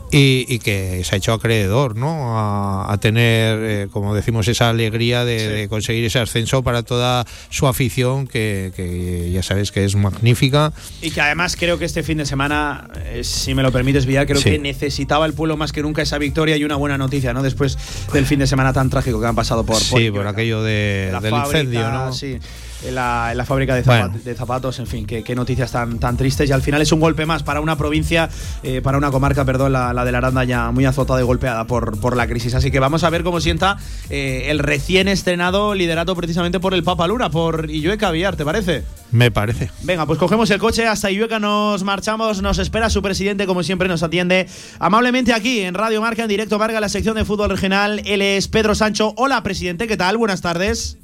Y, y que se ha hecho acreedor, ¿no? A, a tener, eh, como decimos, esa alegría de, de conseguir ese ascenso para toda su afición, que, que ya sabes que es magnífica. Y que además creo que este fin de semana, eh, si me lo permites, Villar, creo Sí. que necesitaba el pueblo más que nunca esa victoria y una buena noticia, ¿no? Después del fin de semana tan trágico que han pasado por. sí, por aquello de, del fábrica, incendio, ¿no? Sí, en la, en la fábrica de, zapa- Bueno. de zapatos, en fin, qué, qué noticias tan, tan tristes. Y al final es un golpe más para una provincia, eh, para una comarca, perdón, la, la de la Aranda ya muy azotada y golpeada por, por la crisis. Así que vamos a ver cómo sienta eh, el recién estrenado liderato precisamente por el Papa Luna, por Illueca Villar, ¿te parece? Me parece. Venga, pues cogemos el coche hasta Illueca, nos marchamos, nos espera su presidente, como siempre nos atiende amablemente aquí en Radio Marca, en directo Marca, la sección de fútbol regional. Él es Pedro Sancho. Hola, presidente, ¿qué tal? Buenas tardes.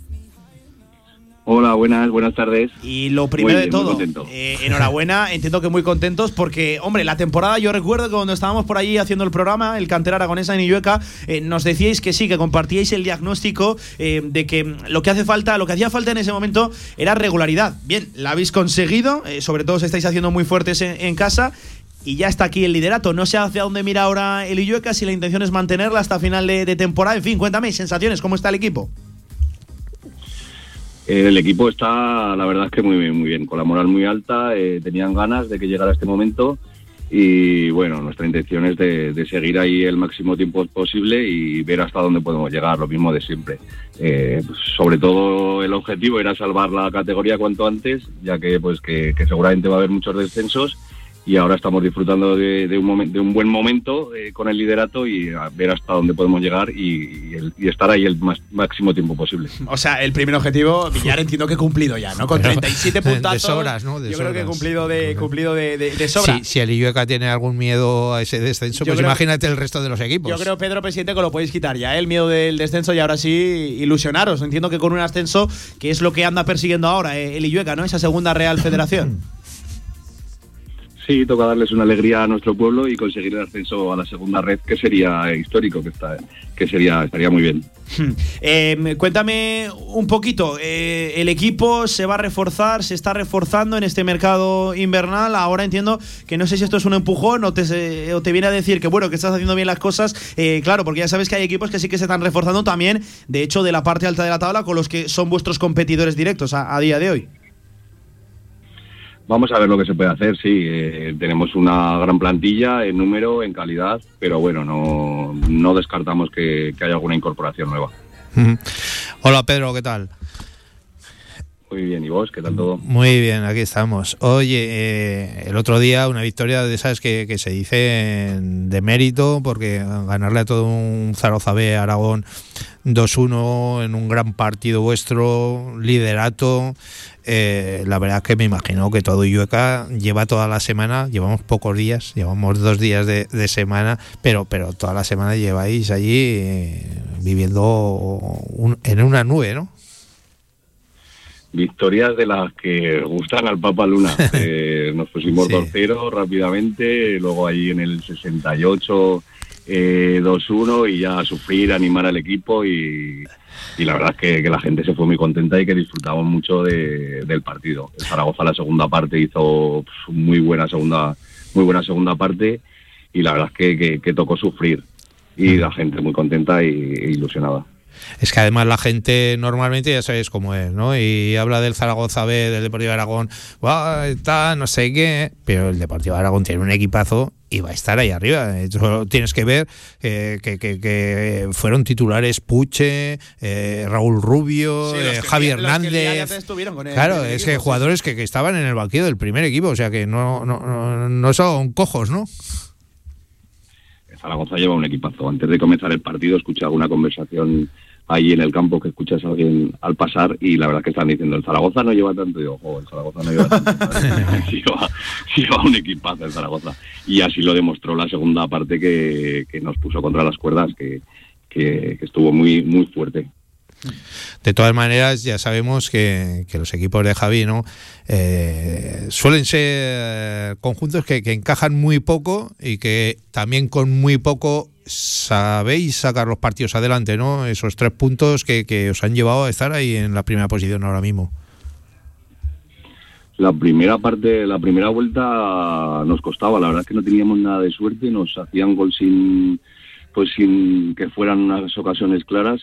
Hola, buenas, buenas tardes. Y lo primero de todo, eh, enhorabuena, (laughs) entiendo que muy contentos porque, hombre, la temporada, yo recuerdo que cuando estábamos por allí haciendo el programa, el cantera aragonesa en Illueca, eh, nos decíais que sí, que compartíais el diagnóstico eh, de que lo que hace falta, lo que hacía falta en ese momento era regularidad. Bien, la habéis conseguido, sobre todo os estáis haciendo muy fuertes en, en casa. Y ya está aquí el liderato. No sé hacia dónde mira ahora el Illueca, si la intención es mantenerla hasta final de, de temporada. En fin, cuéntame, sensaciones, ¿cómo está el equipo? Eh, el equipo está, la verdad es que muy bien, muy bien, con la moral muy alta, eh, tenían ganas de que llegara este momento y bueno, nuestra intención es de, seguir ahí el máximo tiempo posible y ver hasta dónde podemos llegar, lo mismo de siempre. Eh, pues, sobre todo el objetivo era salvar la categoría cuanto antes, ya que pues que seguramente va a haber muchos descensos y ahora estamos disfrutando de, de un, momen- de un buen momento eh, con el liderato y a ver hasta dónde podemos llegar y, y el- y estar ahí el más- máximo tiempo posible. O sea, el primer objetivo, Villar entiendo que he cumplido ya, ¿no? Con Pero, 37 (laughs) de puntazos. sobras, ¿no? De yo creo que he cumplido de, cumplido de, de- de sobra. Si, si el Illueca tiene algún miedo a ese descenso, Yo pues creo- imagínate el resto de los equipos. Yo creo, Pedro, presidente, que lo podéis quitar ya, ¿eh? el miedo del descenso y ahora sí ilusionaros. Entiendo que con un ascenso, que es lo que anda persiguiendo ahora eh, el Illueca, ¿no? Esa segunda Real Federación. (clears throat) Sí, toca darles una alegría a nuestro pueblo y conseguir el ascenso a la segunda red, que sería histórico, que está, que sería estaría muy bien. Eh, cuéntame un poquito, eh, el equipo se va a reforzar, se está reforzando en este mercado invernal. Ahora entiendo que no sé si esto es un empujón o te, o te viene a decir que bueno, que estás haciendo bien las cosas. Eh, claro, porque ya sabes que hay equipos que sí que se están reforzando también, de hecho, de la parte alta de la tabla con los que son vuestros competidores directos a día de hoy. Vamos a ver lo que se puede hacer, sí. eh, tenemos una gran plantilla en número, en calidad, pero bueno, no, no descartamos que, que haya alguna incorporación nueva. Hola Pedro, ¿qué tal? Muy bien, ¿y vos? ¿Qué tal todo? Muy bien, aquí estamos. Oye, eh, el otro día una victoria de esas que, que se dice de mérito, porque ganarle a todo un Zaragoza B Aragón 2-1 en un gran partido vuestro, liderato. eh, la verdad es que me imagino que todo Illueca lleva toda la semana, llevamos pocos días, llevamos dos días de, semana, pero, pero toda la semana lleváis allí eh, viviendo en una nube, ¿no? Victorias de las que gustan al Papa Luna. (laughs) Eh, nos pusimos Sí. 2-0 rápidamente, luego ahí en el 68 eh, 2-1 y ya a sufrir, animar al equipo y, y la verdad es que, que la gente se fue muy contenta y que disfrutamos mucho de- del partido. El Zaragoza la segunda parte hizo pues, muy buena segunda, muy buena segunda parte y la verdad es que, que- que tocó sufrir y la gente muy contenta y- e ilusionada. Es que además la gente normalmente ya sabes cómo es, ¿no? Y habla del Zaragoza B, del Deportivo de Aragón, "Buah, está, no sé qué, pero el Deportivo de Aragón tiene un equipazo y va a estar ahí arriba. Solo tienes que ver eh, que, que- que fueron titulares Puche, eh, Raúl Rubio, Sí, eh, Javi que Hernández. con claro, es que equipo, sí. jugadores que, que estaban en el banquillo del primer equipo, o sea que no, no, no, no son cojos, ¿no? Zaragoza lleva un equipazo. Antes de comenzar el partido escuché alguna conversación ahí en el campo que escuchas a alguien al pasar y la verdad es que están diciendo el Zaragoza no lleva tanto y "Jo, el Zaragoza no lleva tanto (laughs) sí (laughs) lleva, sí lleva un equipazo el Zaragoza. Y así lo demostró la segunda parte que, que nos puso contra las cuerdas que, que- que estuvo muy muy fuerte De todas maneras, ya sabemos que, los equipos de Javi ¿no? Eh, suelen ser conjuntos que, que encajan muy poco y que también con muy poco sabéis sacar los partidos adelante, ¿no? Esos tres puntos que, que os han llevado a estar ahí en la primera posición ahora mismo. la primera parte, la primera vuelta nos costaba, la verdad es que no teníamos nada de suerte, nos hacían gol sin, pues sin que fueran unas ocasiones claras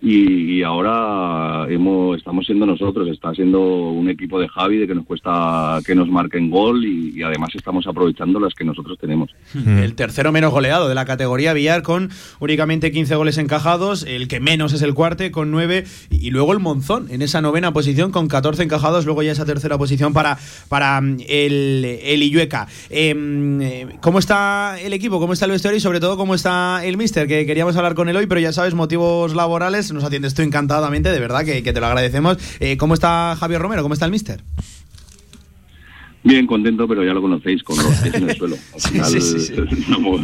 y, y ahora hemos, estamos siendo nosotros, está siendo un equipo de Javi de que nos cuesta que nos marquen gol y, además estamos aprovechando las que nosotros tenemos. El tercero menos goleado de la categoría Villar con únicamente 15 goles encajados. El que menos es el cuarte con 9. Y luego el Monzón en esa novena posición con 14 encajados. Luego ya esa tercera posición para, para mm, el, el Illueca. Em, eh, ¿Cómo está el equipo? ¿Cómo está el vestuario? Y sobre todo, ¿cómo está el Mister? Que queríamos hablar con él hoy, pero ya sabes, motivos laborales. Nos atiendes tú encantadamente, de verdad, que, que te lo agradecemos. Eh, ¿Cómo está Javier Romero? ¿Cómo está el Mister? Bien contento, pero ya lo conocéis con los pies en el (laughs) suelo. Al final sí, sí, sí. No, hemos,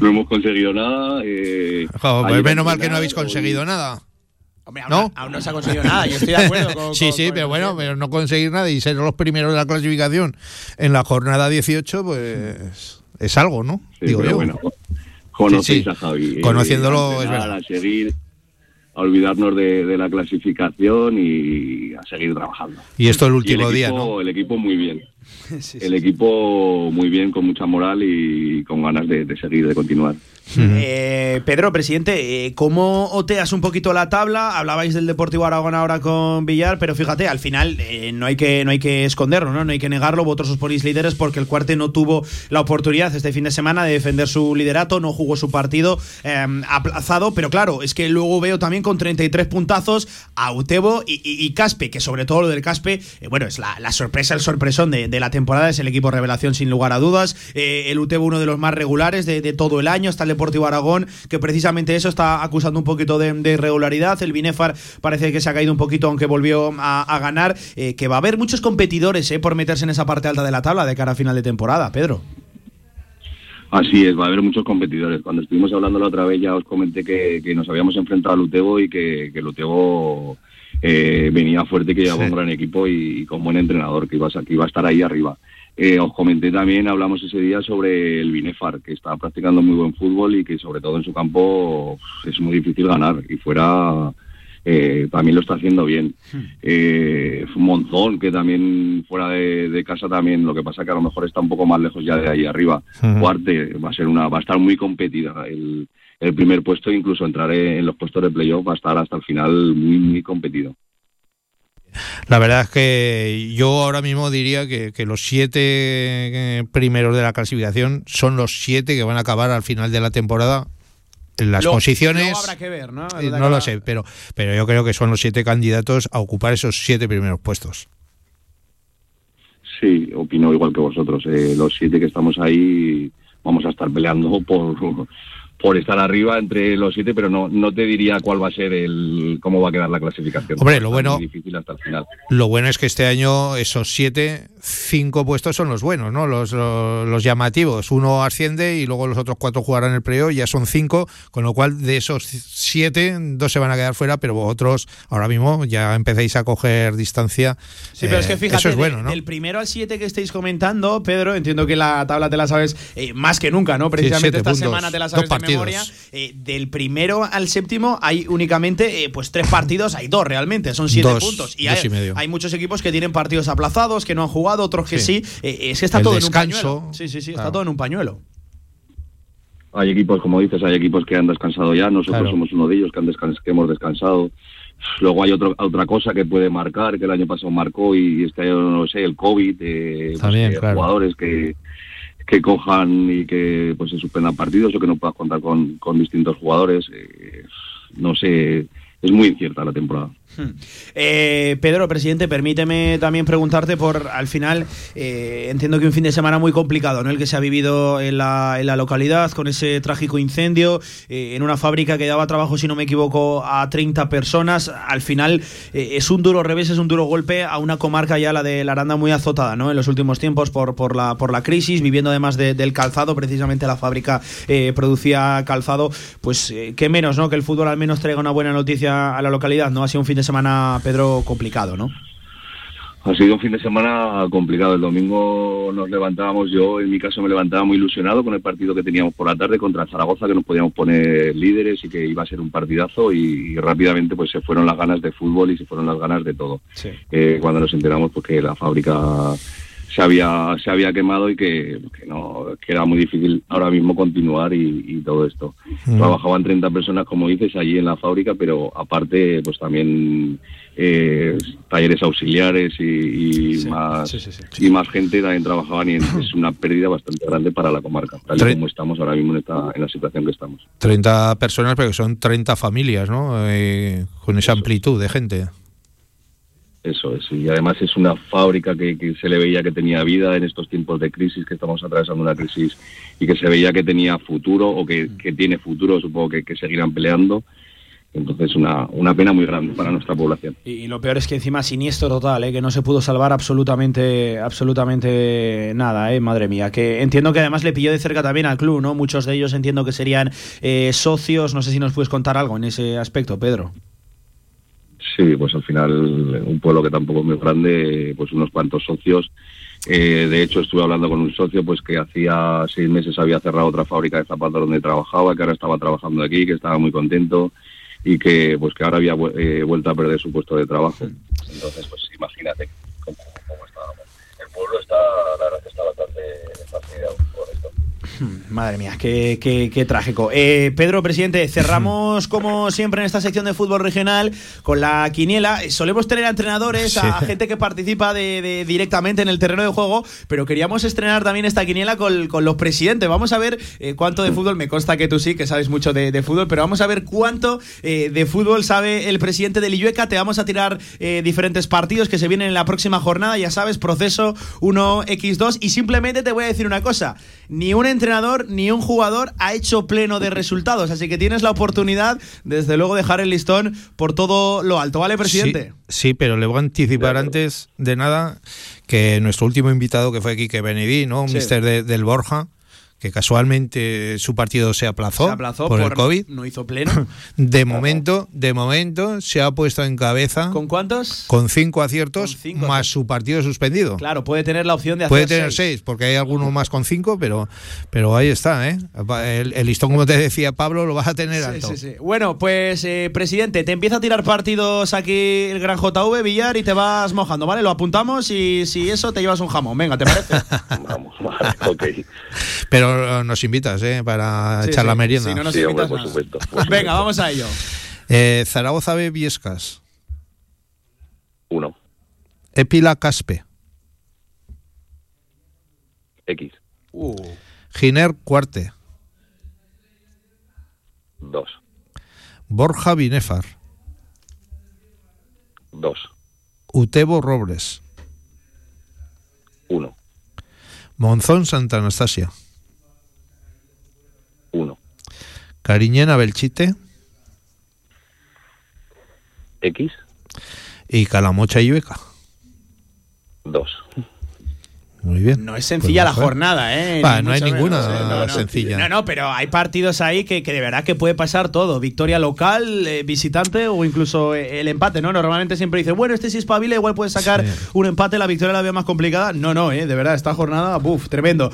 no hemos conseguido nada. eh, pues menos mal que no habéis hoy- conseguido nada. aún, ¿No? aún no se ha conseguido nada. Yo estoy de (laughs) acuerdo con. sí, con- sí, con pero bueno, pero no conseguir nada y ser los primeros de la clasificación en la jornada 18, pues es algo, ¿no? Sí, Digo pero yo. bueno, conocéis Sí, sí. a Javi. eh, Conociéndolo, es verdad. A seguir, a olvidarnos de, de la clasificación y a seguir trabajando. Y esto el Y último el día, equipo- ¿no? El equipo muy bien. (laughs) el equipo muy bien, con mucha moral y con ganas de, de seguir, de continuar. Eh, Pedro, presidente, eh, ¿cómo oteas un poquito la tabla? Hablabais del Deportivo Aragón ahora con Villar, pero fíjate, al final eh, no, hay que, no hay que esconderlo, ¿no? no hay que negarlo. Vosotros os ponéis líderes porque el Cuarte no tuvo la oportunidad este fin de semana de defender su liderato, no jugó su partido eh, aplazado, pero claro, es que luego veo también con 33 puntazos a Utebo y, y- y Caspe, que sobre todo lo del Caspe, eh, bueno, es la, la sorpresa, el sorpresón de, de la temporada, es el equipo revelación sin lugar a dudas. Eh, el Utebo uno de los más regulares de, todo el año, está el Deportivo Aragón, que precisamente eso está acusando un poquito de, de irregularidad. El Binefar parece que se ha caído un poquito, aunque volvió a, ganar. eh, que va a haber muchos competidores eh, por meterse en esa parte alta de la tabla de cara a final de temporada, Pedro. Así es, va a haber muchos competidores. Cuando estuvimos hablando la otra vez ya os comenté que, nos habíamos enfrentado a Lutego y que, que Lutego eh, venía fuerte, que llevaba un gran equipo y, y con buen entrenador, que iba, a, que iba a estar ahí arriba. Eh, os comenté también, hablamos ese día sobre el Binefar, que está practicando muy buen fútbol y que sobre todo en su campo es muy difícil ganar y fuera eh, también lo está haciendo bien. Eh, Monzón, que también fuera de, de casa también, lo que pasa que a lo mejor está un poco más lejos ya de ahí arriba. Ujú. Cuarte va a ser una, va a estar muy competida. El, el primer puesto, incluso entrar en los puestos de playoff, va a estar hasta el final muy, muy competido. La verdad es que yo ahora mismo diría que, que los siete eh, primeros de la clasificación son los siete que van a acabar al final de la temporada en las posiciones. luego habrá que ver, ¿no? eh, no lo sé, pero, pero yo creo que son los siete candidatos a ocupar esos siete primeros puestos. Sí, opino igual que vosotros. Eh, los siete que estamos ahí vamos a estar peleando por, por estar arriba entre los siete, pero no, no te diría cuál va a ser el cómo va a quedar la clasificación. Hombre, lo bueno- difícil hasta el final. Lo bueno es que este año esos siete, cinco puestos son los buenos, ¿no? Los, los, los llamativos. Uno asciende y luego los otros cuatro jugarán el playoff, ya son cinco, con lo cual de esos siete, dos se van a quedar fuera, pero vosotros ahora mismo ya empecéis a coger distancia. Sí, pero es Eh, que fíjate, eso es bueno, ¿no? del primero al 7 que estáis comentando, Pedro, entiendo que la tabla te la sabes eh, más que nunca, ¿no? Precisamente siete esta puntos, semana te la sabes de memoria. Eh, del primero al séptimo hay únicamente eh, pues tres partidos, hay dos realmente, son siete Dos, puntos. Y hay, y medio. hay muchos equipos que tienen partidos aplazados, que no han jugado, otros que sí. Sí. Eh, es que está El todo descanso, en un pañuelo. Sí, sí, sí, está claro. todo en un pañuelo. hay equipos, como dices, hay equipos que han descansado ya, nosotros Claro. somos uno de ellos que, han descans- que hemos descansado. Luego hay otro, otra cosa que puede marcar, que el año pasado marcó y este año no lo sé, el COVID, eh, pues, También, que claro. jugadores que, que cojan y que pues se suspendan partidos o que no puedas contar con, con distintos jugadores. eh, no sé, es muy incierta la temporada. Eh, Pedro, presidente, permíteme también preguntarte por, al final, eh, entiendo que un fin de semana muy complicado, ¿no? El que se ha vivido en la, localidad con ese trágico incendio, eh, en una fábrica que daba trabajo, si no me equivoco, a 30 personas. Al final es un duro revés, es un duro golpe a una comarca ya, la de la Aranda, muy azotada, ¿no? En los últimos tiempos por, la, por crisis, viviendo además de- del calzado, precisamente la fábrica producía calzado, pues qué menos, ¿no? Que el fútbol al menos traiga una buena noticia a la localidad, ¿no? Ha sido un fin de semana, Pedro, complicado, ¿no? Ha sido un fin de semana complicado. El domingo nos levantábamos, yo en mi caso me levantaba muy ilusionado con el partido que teníamos por la tarde contra Zaragoza, que nos podíamos poner líderes y que iba a ser un partidazo y, y rápidamente pues se fueron las ganas de fútbol y se fueron las ganas de todo. Eh, cuando nos enteramos pues que la fábrica se había se había quemado y que, que no que era muy difícil ahora mismo continuar y, y todo esto Mm. trabajaban 30 personas como dices allí en la fábrica pero aparte pues también eh, talleres auxiliares y, y más y más gente también trabajaban y es una pérdida bastante grande para la comarca tal y como estamos ahora mismo en esta en la situación que estamos 30 personas, pero que son 30 familias, ¿no? Eh, con esa amplitud de gente. Eso es, y además es una fábrica que, que se le veía que tenía vida en estos tiempos de crisis, que estamos atravesando una crisis y que se veía que tenía futuro o que, que tiene futuro, supongo que, seguirán peleando. Entonces, una, una pena muy grande para nuestra población. Y, y lo peor es que encima siniestro total, ¿eh? que no se pudo salvar absolutamente, absolutamente nada, ¿eh? madre mía. Que entiendo que además le pilló de cerca también al club, ¿no? Muchos de ellos entiendo que serían eh, socios. No sé si nos puedes contar algo en ese aspecto, Pedro. Sí, pues al final un pueblo que tampoco es muy grande, pues unos cuantos socios. Eh, de hecho, estuve hablando con un socio pues que hacía seis meses había cerrado otra fábrica de zapatos donde trabajaba, que ahora estaba trabajando aquí, que estaba muy contento y que pues que ahora había eh, vuelto a perder su puesto de trabajo. Entonces, pues imagínate cómo, cómo estábamos. El pueblo está, la verdad que está bastante fastidiado. Madre mía, qué, qué- qué trágico. Eh, Pedro, presidente, cerramos como siempre en esta sección de fútbol regional con la quiniela. Solemos tener a entrenadores, a gente que participa de, de- directamente en el terreno de juego, pero queríamos estrenar también esta quiniela con, con los presidentes. Vamos a ver eh, cuánto de fútbol, me consta que tú sí, que sabes mucho de, de fútbol, pero vamos a ver cuánto eh, de fútbol sabe el presidente de Lillueca. Te vamos a tirar eh, diferentes partidos que se vienen en la próxima jornada, ya sabes, proceso 1x2. Y simplemente te voy a decir una cosa: ni un entrenador ni un jugador ha hecho pleno de resultados. Así que tienes la oportunidad, desde luego, de dejar el listón por todo lo alto, ¿vale, presidente? Sí, sí, pero le voy a anticipar antes de nada que nuestro último invitado que fue aquí, que Benedí, ¿no? Un Sí. mister de- del Borja, que casualmente su partido se aplazó, Se aplazó por, el COVID. No hizo pleno. (laughs) De momento, de momento se ha puesto en cabeza ¿Con cuántos? con cinco aciertos Con cinco más su partido suspendido. Claro, puede tener la opción de hacer Puede tener seis. seis, porque hay algunos más con cinco, pero, pero ahí está, ¿eh? El, el listón, como te decía Pablo, lo vas a tener Sí, alto. sí, sí. Bueno, pues eh, presidente, te empieza a tirar partidos aquí el gran JV Villar y te vas mojando, ¿vale? Lo apuntamos y si eso te llevas un jamón. Venga, ¿te parece? (laughs) (laughs) Vamos, vale, ok. Pero eh, nos invitas, ¿eh? Para Sí, echar sí. la merienda. Si no nos Sí, hombre, invitas por nada. supuesto. por (laughs) supuesto. Venga, vamos a ello. Eh, Zaragoza B, Viescas. Uno, Epila Caspe. X, Uh, Giner Cuarte. dos, Borja Binefar. dos, Utebo Robles. uno, Monzón Santa Anastasia. uno, Cariñena Belchite. X, Y Calamocha Ibeca. dos. Muy bien. no es sencilla Pues la mejor. jornada, ¿eh? No hay ninguna ¿eh? No, no. sencilla. No, no, pero hay partidos ahí que, que de verdad que puede pasar todo. Victoria local, eh, visitante o incluso eh, el empate, ¿no? Normalmente siempre dice, bueno, este si es espabila, igual puede sacar Sí. un empate, la victoria la veo más complicada. No, no, eh, de verdad, esta jornada, buf, tremendo.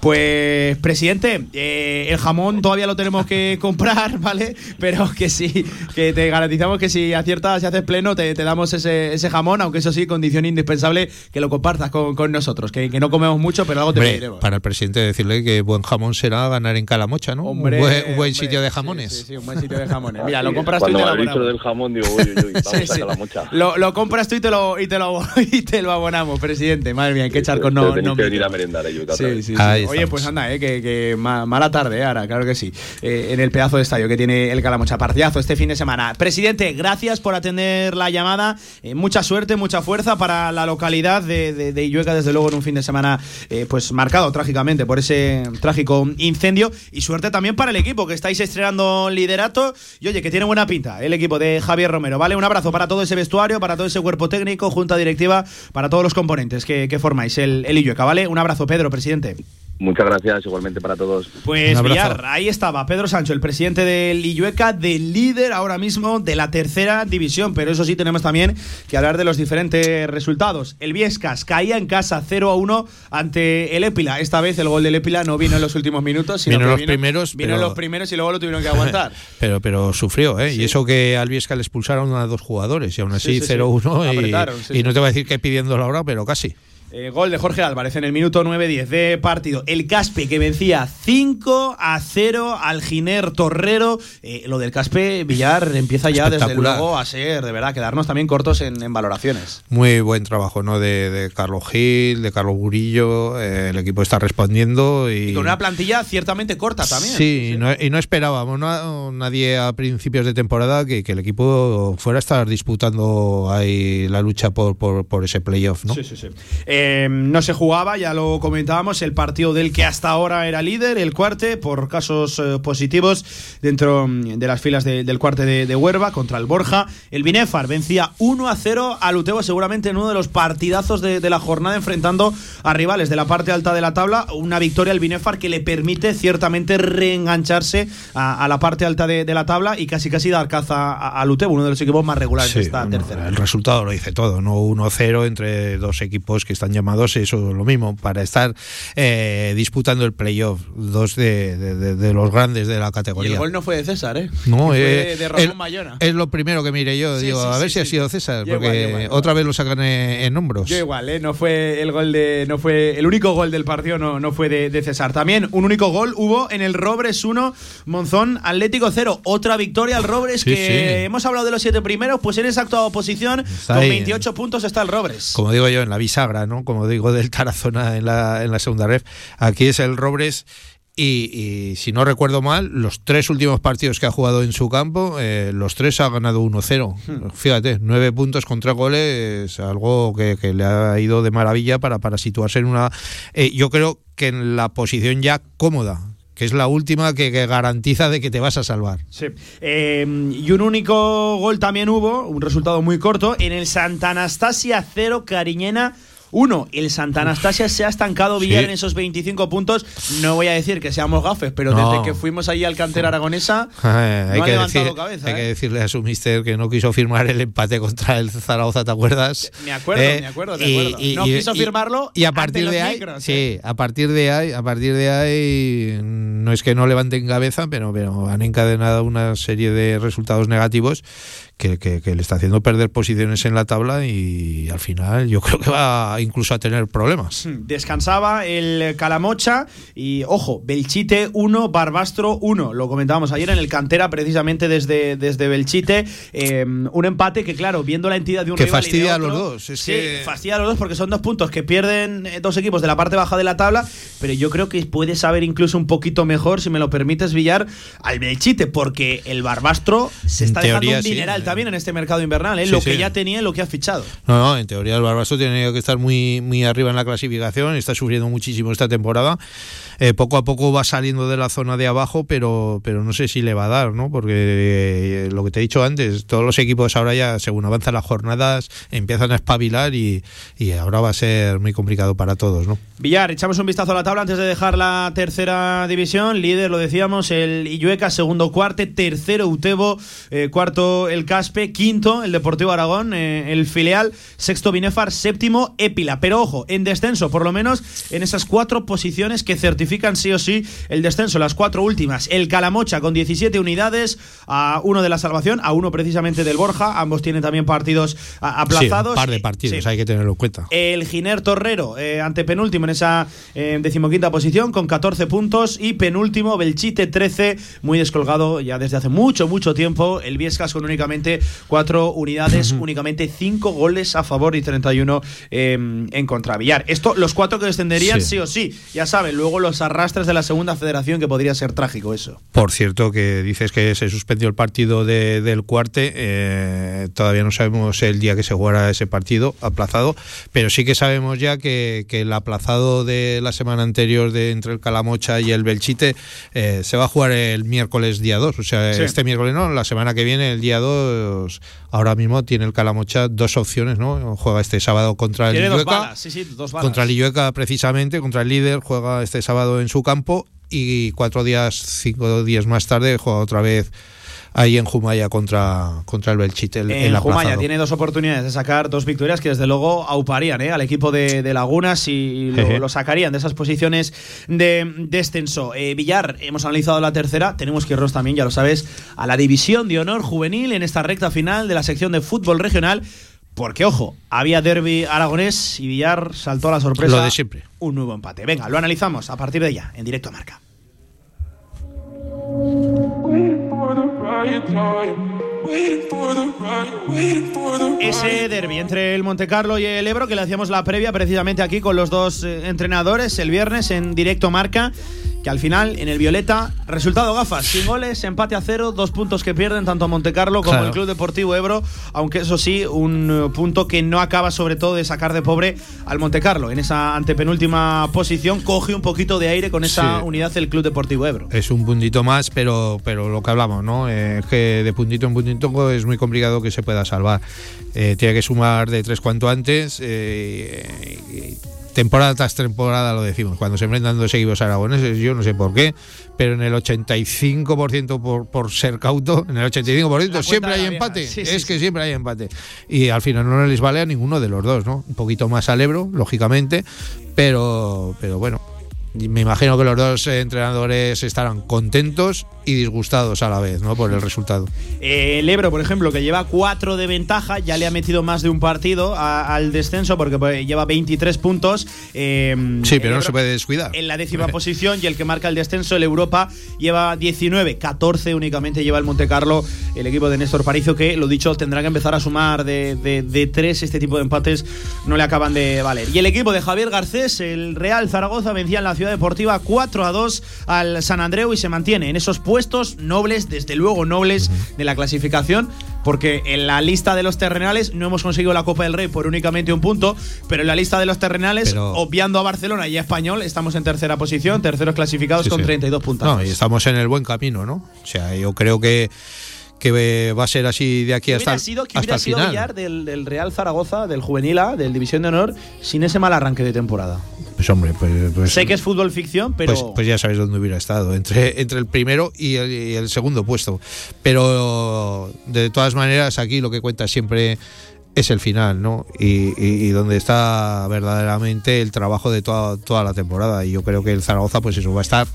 Pues, presidente, eh, el jamón todavía lo tenemos que (laughs) comprar, ¿vale? Pero que sí, que te garantizamos que si aciertas y haces pleno, te, te damos ese, ese jamón, aunque eso sí, condición indispensable que lo compartas con, con nosotros, que que, que no comemos mucho, pero algo te Hombre, pediremos. para el presidente decirle que buen jamón será ganar en Calamocha, ¿no? Hombre, un buen, un buen hombre, sitio de jamones. Sí, sí, un buen sitio de jamones. Mira, lo compras tú y te lo abonamos. del jamón, digo, uy, uy, uy, vamos Sí, (laughs) a sí. la mocha. Lo, lo compras tú y te lo, y, te lo, (laughs) y te lo abonamos, presidente. Madre mía, echar con no. No que venir a merendar, Sí, sí, sí. Ahí Oye, estamos. pues anda, eh, que, que ma- mala tarde, ahora, claro que sí. Eh, en el pedazo de estadio que tiene el Calamocha. Partidazo este fin de semana. Presidente, gracias por atender la llamada. Eh, mucha suerte, mucha fuerza para la localidad de, de, de Illueca, desde luego, en un fin de semana eh, pues marcado trágicamente por ese trágico incendio. Y suerte también para el equipo, que estáis estrenando liderato. Y oye, que tiene buena pinta el equipo de Javier Romero, ¿vale? Un abrazo para todo ese vestuario, para todo ese cuerpo técnico, junta directiva, para todos los componentes que, que formáis el, el Illueca, ¿vale? Un abrazo, Pedro, presidente. Muchas gracias, igualmente para todos. Pues. Villar, ahí estaba Pedro Sancho, el presidente del Illueca, del líder ahora mismo de la tercera división. Pero eso sí, tenemos también que hablar de los diferentes resultados. El Viescas caía en casa 0 a 1 ante el Épila. Esta vez el gol del Épila no vino en los últimos minutos, sino Vino en que los primeros, Vino en pero- los primeros y luego lo tuvieron que aguantar. (laughs) Pero, pero sufrió, ¿eh? Y eso que al Viesca le expulsaron a dos jugadores y aún así Sí, sí, sí. 0-1 y- y, sí. no te voy a decir que pidiendo la hora, pero casi. Eh, gol de Jorge Álvarez en el minuto 9-10 de partido. El Caspe que vencía 5 a 0 al Giner Torrero. Eh, lo del Caspe Villar empieza ya desde luego a ser, de verdad, quedarnos también cortos en, en valoraciones. Muy buen trabajo, ¿no? De, de Carlos Gil, de Carlos Burillo. eh, el equipo está respondiendo y. Y con una plantilla ciertamente corta también. Sí, y no, y no esperábamos no- nadie a principios de temporada que, que el equipo fuera a estar disputando ahí la lucha por, por, por ese playoff, ¿no? Sí, sí, sí. Eh, no se jugaba, ya lo comentábamos, el partido del que hasta ahora era líder, el cuarte, por casos eh, positivos dentro mm, de las filas de- del cuarte de, de Huerva contra el Borja. El Binefar vencía 1 a 0 al Utebo, seguramente en uno de los partidazos de, de la jornada, enfrentando a rivales de la parte alta de la tabla. Una victoria al Binefar que le permite ciertamente reengancharse a, a la parte alta de, la tabla y casi casi dar caza a- al Utebo, uno de los equipos más regulares de esta tercera. El resultado lo dice todo, ¿no? 1-0 entre dos equipos que están llamados, eso es lo mismo, para estar eh, disputando el playoff, dos de, de- de- de los grandes de la Y categoría. el gol no fue de César, ¿eh? No, fue eh, de Ramón el- Mayona. Es lo primero que mire yo, Sí, digo, sí, a ver sí, si ha sido César, Yo porque igual, igual. otra vez lo sacan en, en hombros. Yo igual, ¿eh? No fue el gol de. No fue. El único gol del partido no, no fue de, de César. También un único gol hubo en el Robres 1, Monzón Atlético 0. Otra victoria al Robres que hemos hablado de los siete primeros, pues en esa actual posición, con ahí, 28 puntos está el Robres. Como digo yo, en la bisagra, ¿no? Como digo del Tarazona en la, en la segunda ref. Aquí es el Robres. Y, y si no recuerdo mal, los tres últimos partidos que ha jugado en su campo, eh, los tres ha ganado 1-0. Hmm. Fíjate, nueve puntos contra goles, algo que, que le ha ido de maravilla para, para situarse en una. eh, yo creo que en la posición ya cómoda, que es la última que, que garantiza de que te vas a salvar. Sí. Eh, y un único gol también hubo, un resultado muy corto, en el Santa Anastasia 0, Cariñena 1. El Santa Anastasia se ha estancado Sí. en esos 25 puntos. No voy a decir que seamos gafes, pero No. desde que fuimos allí al cantera aragonesa, (laughs) Eh, no hay, ha que levantado decir- cabeza. hay ¿eh? que decirle a su mister que no quiso firmar el empate contra el Zaragoza, ¿te acuerdas? Me acuerdo, Eh, me acuerdo, me acuerdo. no quiso firmarlo y a partir de ahí, micros, sí, ¿eh? a partir de ahí, a partir de ahí, no es que no levanten cabeza, pero, pero han encadenado una serie de resultados negativos que, que- que le está haciendo perder posiciones en la tabla y al final yo creo que va incluso a tener problemas. Descansaba el Calamocha y, ojo, Belchite 1, Barbastro 1. Lo comentábamos ayer en el cantera, precisamente desde, desde Belchite. Eh, un empate que, claro, viendo la entidad de un Que rival y de fastidia a los dos, es sí, que- fastidia a los dos porque son dos puntos que pierden eh, dos equipos de la parte baja de la tabla. Pero yo creo que puede saber incluso un poquito mejor, si me lo permites, Villar, al Belchite, porque el Barbastro se está dejando un sí. Dineral también en este mercado invernal. ¿eh? Sí, lo sí. que ya tenía y lo que ha fichado. No, no, en teoría el Barbaso tiene que estar muy, muy arriba en la clasificación, está sufriendo muchísimo esta temporada. Eh, poco a poco va saliendo de la zona de abajo, pero, pero no sé si le va a dar, ¿no? Porque eh, lo que te he dicho antes, todos los equipos ahora ya, según avanzan las jornadas, empiezan a espabilar y, y ahora va a ser muy complicado para todos, ¿no? Villar, echamos un vistazo a la tabla antes de dejar la tercera división. Líder, lo decíamos, el Illueca, segundo cuarte, tercero Utebo, eh, cuarto el Caspe. Quinto el Deportivo Aragón, eh, el filial, sexto Binefar, séptimo Épila. Pero ojo, en descenso, por lo menos en esas cuatro posiciones que certifican sí o sí el descenso, las cuatro últimas. El Calamocha con 17 unidades, a uno de la salvación, a uno precisamente del Borja, ambos tienen también partidos aplazados. Sí, un par de partidos, hay que tenerlo en cuenta. El Giner Torrero, eh, antepenúltimo en esa eh, decimoquinta posición, con 14 puntos. Y penúltimo, Belchite 13, muy descolgado ya desde hace mucho, mucho tiempo. El Viescas con únicamente cuatro unidades, únicamente cinco goles a favor y 31 eh, en contra. Villar. Esto, los cuatro que descenderían, sí. Sí. o sí. Ya saben, luego los arrastres de la segunda federación, que podría ser trágico eso. Por cierto, que dices que se suspendió el partido de- del cuarte, eh, todavía no sabemos el día que se jugará ese partido aplazado, pero sí que sabemos ya que, que el aplazado de la semana anterior de entre el Calamocha y el Belchite eh, se va a jugar el miércoles día 2, o sea, Sí. este miércoles no, la semana que viene, el día 2, ahora mismo tiene el Calamocha dos opciones, ¿no? Juega este sábado contra el Illueca, sí, sí, contra el Illueca precisamente, contra el líder, juega este sábado en su campo y cuatro días, cinco días más tarde juega otra vez ahí en Jumaya contra, contra el Belchite. El, En el Jumaya tiene dos oportunidades de sacar dos victorias que desde luego auparían ¿eh? al equipo de, de Lagunas y lo sacarían de esas posiciones de descenso. Eh, Villar, hemos analizado la tercera, tenemos que irnos también, ya lo sabes, a la división de honor juvenil en esta recta final de la sección de fútbol regional. Porque, ojo, había derby aragonés y Villar saltó a la sorpresa. Lo de siempre. Un nuevo empate. Venga, lo analizamos a partir de ya, en directo a marca. Ese derby entre el Montecarlo y el Ebro, que le hacíamos la previa precisamente aquí con los dos eh, entrenadores el viernes en directo marca, que al final en el Violeta, resultado gafas, sin goles, empate a cero, dos puntos que pierden tanto Montecarlo como Claro. el Club Deportivo Ebro, aunque eso sí, un eh, punto que no acaba sobre todo de sacar de pobre al Montecarlo. En esa antepenúltima posición coge un poquito de aire con esa Sí. unidad el Club Deportivo Ebro. Es un puntito más, pero, pero lo que hablamos, ¿no? Eh, es que de puntito en puntito es muy complicado que se pueda salvar. Eh, tiene que sumar de tres cuanto antes. eh, y temporada tras temporada lo decimos. Cuando se enfrentan dos equipos aragoneses, yo no sé por qué, pero en el 85% por, por ser cauto, en el 85% siempre hay empate. Sí, es sí. que siempre hay empate. Y al final no les vale a ninguno de los dos, ¿no? Un poquito más al Ebro, lógicamente, pero, pero bueno. Me imagino que los dos entrenadores estarán contentos y disgustados a la vez, ¿no? Por el resultado. Eh, el Ebro, por ejemplo, que lleva cuatro de ventaja, ya le ha metido más de un partido a- al descenso porque pues, lleva 23 puntos. Eh, Sí, pero no Ebro se puede descuidar. En la décima posición y el que marca el descenso, el Europa, lleva 19, 14 únicamente lleva el Montecarlo, el equipo de Néstor Paricio, que lo dicho, tendrá que empezar a sumar de, de, este tipo de empates, no le acaban de valer. Y el equipo de Javier Garcés, el Real Zaragoza, vencía en la Ciudad Deportiva 4 a 2 al San Andreu y se mantiene en esos puestos nobles, desde luego nobles, de la clasificación. Porque en la lista de los terrenales no hemos conseguido la Copa del Rey por únicamente un punto, pero en la lista de los terrenales, Pero- obviando a Barcelona y a Español, estamos en tercera posición, terceros clasificados Sí, con sí. 32 puntos. No, y estamos en el buen camino, ¿no? O sea, yo creo que, que va a ser así de aquí ¿Qué hasta, sido, hasta hubiera el sido final. Villar del, del Real Zaragoza, del Juvenil A, del División de Honor, sin ese mal arranque de temporada? Pues hombre, pues, pues- sé que es fútbol ficción, pero. pues, pues ya sabes dónde hubiera estado, entre, entre el primero y el, y el segundo puesto. Pero de todas maneras, aquí lo que cuenta siempre es el final, ¿no? Y, y- y donde está verdaderamente el trabajo de toda, toda la temporada. Y yo creo que el Zaragoza, pues eso, va a estar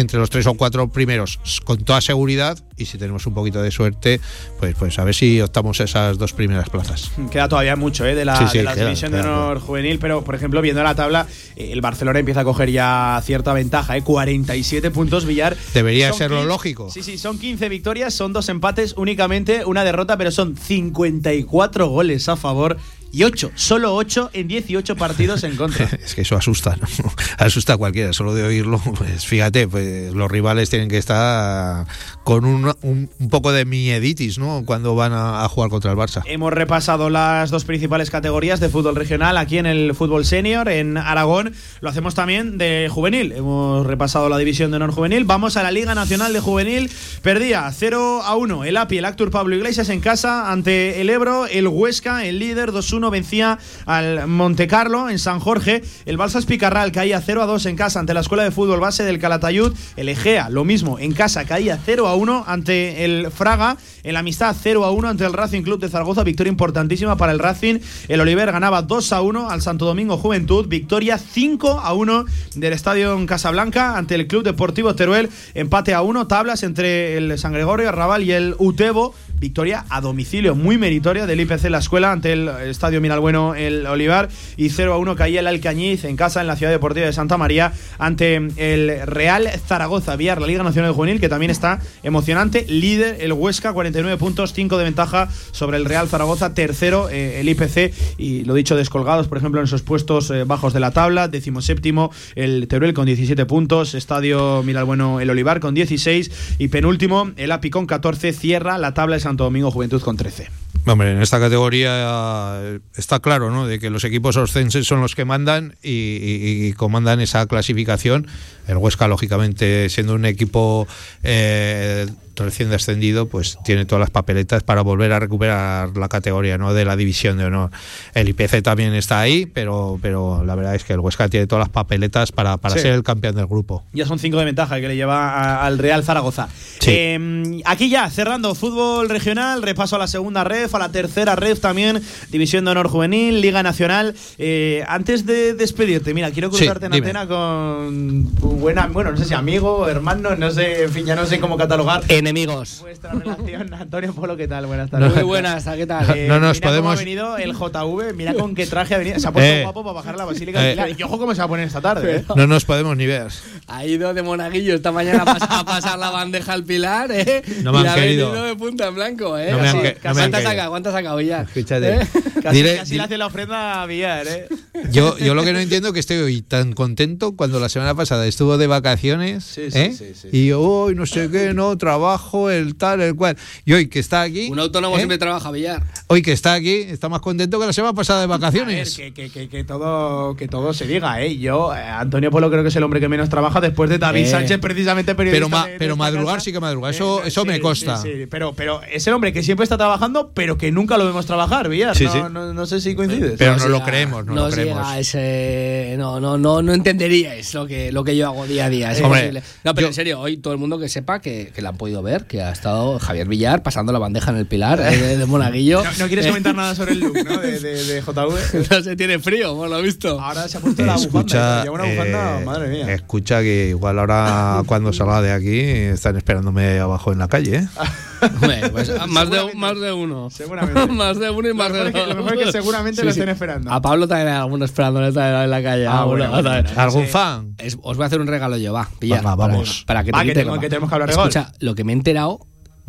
entre los tres o cuatro primeros con toda seguridad y si tenemos un poquito de suerte pues pues a ver si optamos a esas dos primeras plazas Queda todavía mucho ¿eh? de la, Sí, sí, de la queda, división queda, de honor juvenil, pero por ejemplo, viendo la tabla, eh, el Barcelona empieza a coger ya cierta ventaja, ¿eh? 47 puntos, Villar. Debería ser lo 15 lógico. Sí, sí, son 15 victorias, son dos empates, únicamente una derrota, pero son 54 goles a favor y 8, solo 8 en 18 partidos en contra. (laughs) es que eso asusta, ¿no? (laughs) asusta a cualquiera, solo de oírlo, pues fíjate, pues los rivales tienen que estar con un, un, un poco de mieditis, ¿no? Cuando van a, a jugar contra el Barça. Hemos repasado las dos principales categorías de fútbol regional aquí en el fútbol senior, en Aragón. Lo hacemos también de juvenil. Hemos repasado la división de honor juvenil. Vamos a la Liga Nacional de Juvenil. Perdía 0 a 1 el API, el Actur Pablo Iglesias en casa ante el Ebro, el Huesca, el líder 2-1 2-1 vencía al Montecarlo en San Jorge. El Balsas Picarral caía 0-2 en casa ante la Escuela de Fútbol Base del Calatayud. El Egea, lo mismo, en casa caía 0-1 ante el Fraga. En la amistad 0-1 ante el Racing Club de Zaragoza. Victoria importantísima para el Racing. El Oliver ganaba 2-1 al Santo Domingo Juventud. Victoria 5-1 del Estadio en Casablanca ante el Club Deportivo Teruel. Empate a 1. Tablas entre el San Gregorio Arrabal y el Utebo victoria a domicilio muy meritoria del IPC La Escuela ante el Estadio Miralbueno el Olivar y 0 a 1 caía el Alcañiz en casa en la Ciudad Deportiva de Santa María ante el Real Zaragoza. Vía la Liga Nacional Juvenil que también está emocionante líder el Huesca 49 puntos 5 de ventaja sobre el Real Zaragoza tercero eh, el IPC y lo dicho descolgados por ejemplo en esos puestos eh, bajos de la tabla decimoséptimo el Teruel con 17 puntos Estadio Miralbueno el Olivar con 16 y penúltimo el API con 14 cierra la tabla de Santo Domingo Juventud con 13. Hombre, en esta categoría eh, está claro, ¿no? De que los equipos oscenses son los que mandan y, comandan esa clasificación. El Huesca, lógicamente, siendo un equipo eh, recién descendido, pues tiene todas las papeletas para volver a recuperar la categoría ¿no? de la división de honor. El IPC también está ahí, pero, pero la verdad es que el Huesca tiene todas las papeletas para, para Sí. ser el campeón del grupo. Ya son cinco de ventaja que le lleva a- al Real Zaragoza. Sí. Eh, aquí ya, cerrando fútbol regional, repaso a la segunda ref, a la tercera ref también, División de Honor Juvenil, Liga Nacional. Eh, antes de despedirte, mira, quiero Sí, cruzarte en dime. antena con tu buena, bueno, no sé si amigo, hermano, no sé, en fin, ya no sé cómo catalogar. Enemigos. Vuestra relación, (laughs) Antonio Polo, ¿qué tal? Buenas tardes. Muy buenas, ¿qué tal? Eh, (laughs) No nos mira cómo podemos- ha venido el JV, mira con qué traje ha venido. Se ha puesto (laughs) Eh. guapo para bajar a la Basílica de Eh. Pilar. Y ojo cómo se va a poner esta tarde. ¿eh? No nos podemos ni ver. Ha ido de monaguillo esta mañana a pasar, a la bandeja al pilar, ¿eh? No me y han ha querido. venido de punta en blanco, ¿eh? No me han Así, que- no me han ¿Cuántas querido. saca? ¿Cuántas saca ya? Escúchate. ¿Eh? Casi, Dile- casi le hace la ofrenda a Villar, ¿eh? Yo, yo lo que no entiendo es que estoy hoy tan contento cuando la semana pasada estuvo de vacaciones Sí, sí, ¿eh? sí, sí. y hoy no sé qué, no, trabajo, el tal, el cual. Y hoy que está aquí, Un autónomo ¿eh? siempre trabaja Villar. hoy que está aquí, está más contento que la semana pasada de A ver, vacaciones. que, que, que, que todo, que todo se diga, ¿eh? Yo, eh, Antonio Polo, creo que es el hombre que menos trabaja después de David Eh. Sánchez, precisamente periodista. Pero ma- de- de pero madrugar casa. sí que madrugar, eso- Eh, eso me consta. sí, sí, Pero, pero es el hombre que siempre está trabajando, pero que nunca lo vemos trabajar, Villar. Sí, no, sí. No, no sé si coincides. Pero no lo creemos, no lo os creemos. llega ese, no, no, no, no entenderíais lo que, lo que yo hago día a día. Es Hombre, imposible. No, pero yo- en serio, hoy todo el mundo que sepa que, que la han podido ver, que ha estado Javier Villar pasando la bandeja en el pilar eh, de, de monaguillo. (laughs) no, no quieres comentar nada sobre el look, ¿no? De, de, de (laughs) JV. no se tiene frío, por lo visto. Ahora se ha puesto la bufanda. Escucha, Lleva una bufanda, eh, madre mía. escucha que igual ahora cuando salga de aquí están esperándome abajo en la calle. ¿eh? (laughs) Hombre, pues, más, de, más de uno. Seguramente. (laughs) más de uno y más de lo mejor es que seguramente lo estén esperando. A Pablo también hay alguno esperándole en la calle. Ah, Ah, bueno, bueno, bueno, también. ¿Algún Sí. fan? Es- os voy a hacer un regalo yo, va. Venga, para- vamos. Para, que te Va, que tengo- que tenemos que hablar de Escucha, lo que me he enterado,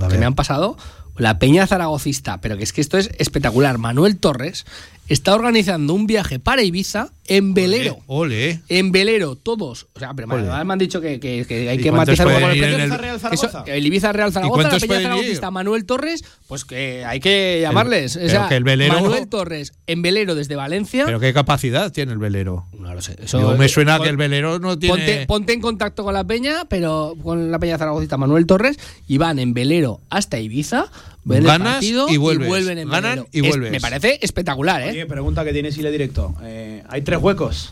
que me han pasado, la Peña Zaragocista, pero que es que esto es espectacular. Manuel Torres está organizando un viaje para Ibiza en velero. Ole. En velero, todos. O sea, pero además me han dicho que, que- que hay ¿Y que matizar un poco el precio. el- Real Eso, Zaragoza? el Ibiza Real Zaragoza, la cuántos Peña pueden ir? Manuel Torres, pues que hay que llamarles. O pero sea, que el velero- Manuel Torres en velero desde Valencia. ¿Pero qué capacidad tiene el velero? no lo sé. Eso, Digo, me suena pon- que el velero no tiene... Ponte, ponte en contacto con la peña, pero con la peña zaragocista Manuel Torres, y van en velero hasta Ibiza, ven el Ganas partido y vuelves. vuelven en Ganan y Es- vuelves. me parece espectacular, ¿eh? Oye, pregunta que tiene Sile Directo. Eh, hay tres huecos.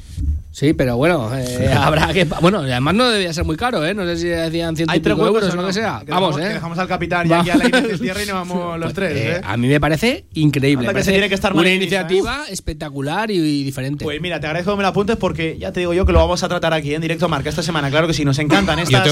Sí, pero bueno, eh, (laughs) habrá que. Bueno, además no debía ser muy caro, ¿eh? No sé si decían ciento Hay y pico euros o o lo no? que sea. Que Vamos, dejamos, que ¿eh? dejamos al capitán y Va. aquí aire de tierra y nos vamos (laughs) los tres. Eh, ¿eh? A mí me parece increíble. Me que se parece tiene que estar una iniciativa espectacular y, y diferente. Pues mira, te agradezco que me lo apuntes porque ya te digo yo que lo vamos a tratar aquí en directo marca esta semana. Claro que sí, nos encantan estas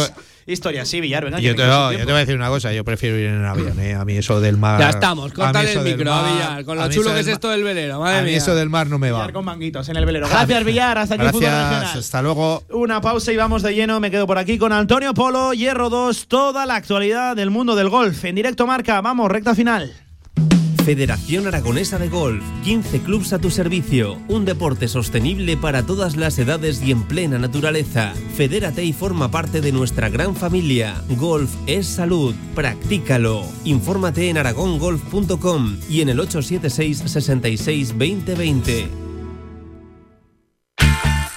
te- historias. Sí, Villar, venga. Yo te, yo voy a decir una cosa, yo prefiero ir en avión, ¿eh? A mí eso del mar... ya estamos, a eso el del micro, mar- Villar, con a lo chulo que es esto del velero, madre A mí eso del mar no me va. Villar con manguitos en el velero. Gracias, Villar. Hasta aquí Gracias, hasta luego. Una pausa y vamos de lleno. Me quedo por aquí con Antonio Polo, Hierro 2, toda la actualidad del mundo del golf. En directo marca, vamos, recta final. Federación Aragonesa de Golf, 15 clubs a tu servicio, un deporte sostenible para todas las edades y en plena naturaleza. Fedérate y forma parte de nuestra gran familia. Golf es salud, practícalo. Infórmate en aragongolf.com y en el 876 66 2020.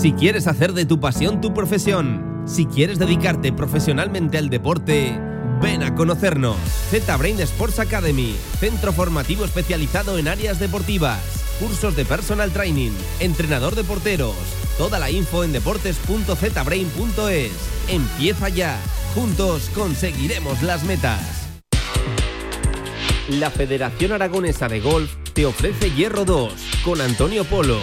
Si quieres hacer de tu pasión tu profesión, si quieres dedicarte profesionalmente al deporte, ven a conocernos. Z-Brain Sports Academy, centro formativo especializado en áreas deportivas, cursos de personal training, entrenador de porteros. Toda la info en deportes.zbrain.es. Empieza ya. Juntos conseguiremos las metas. La Federación Aragonesa de Golf te ofrece Hierro 2 con Antonio Polo.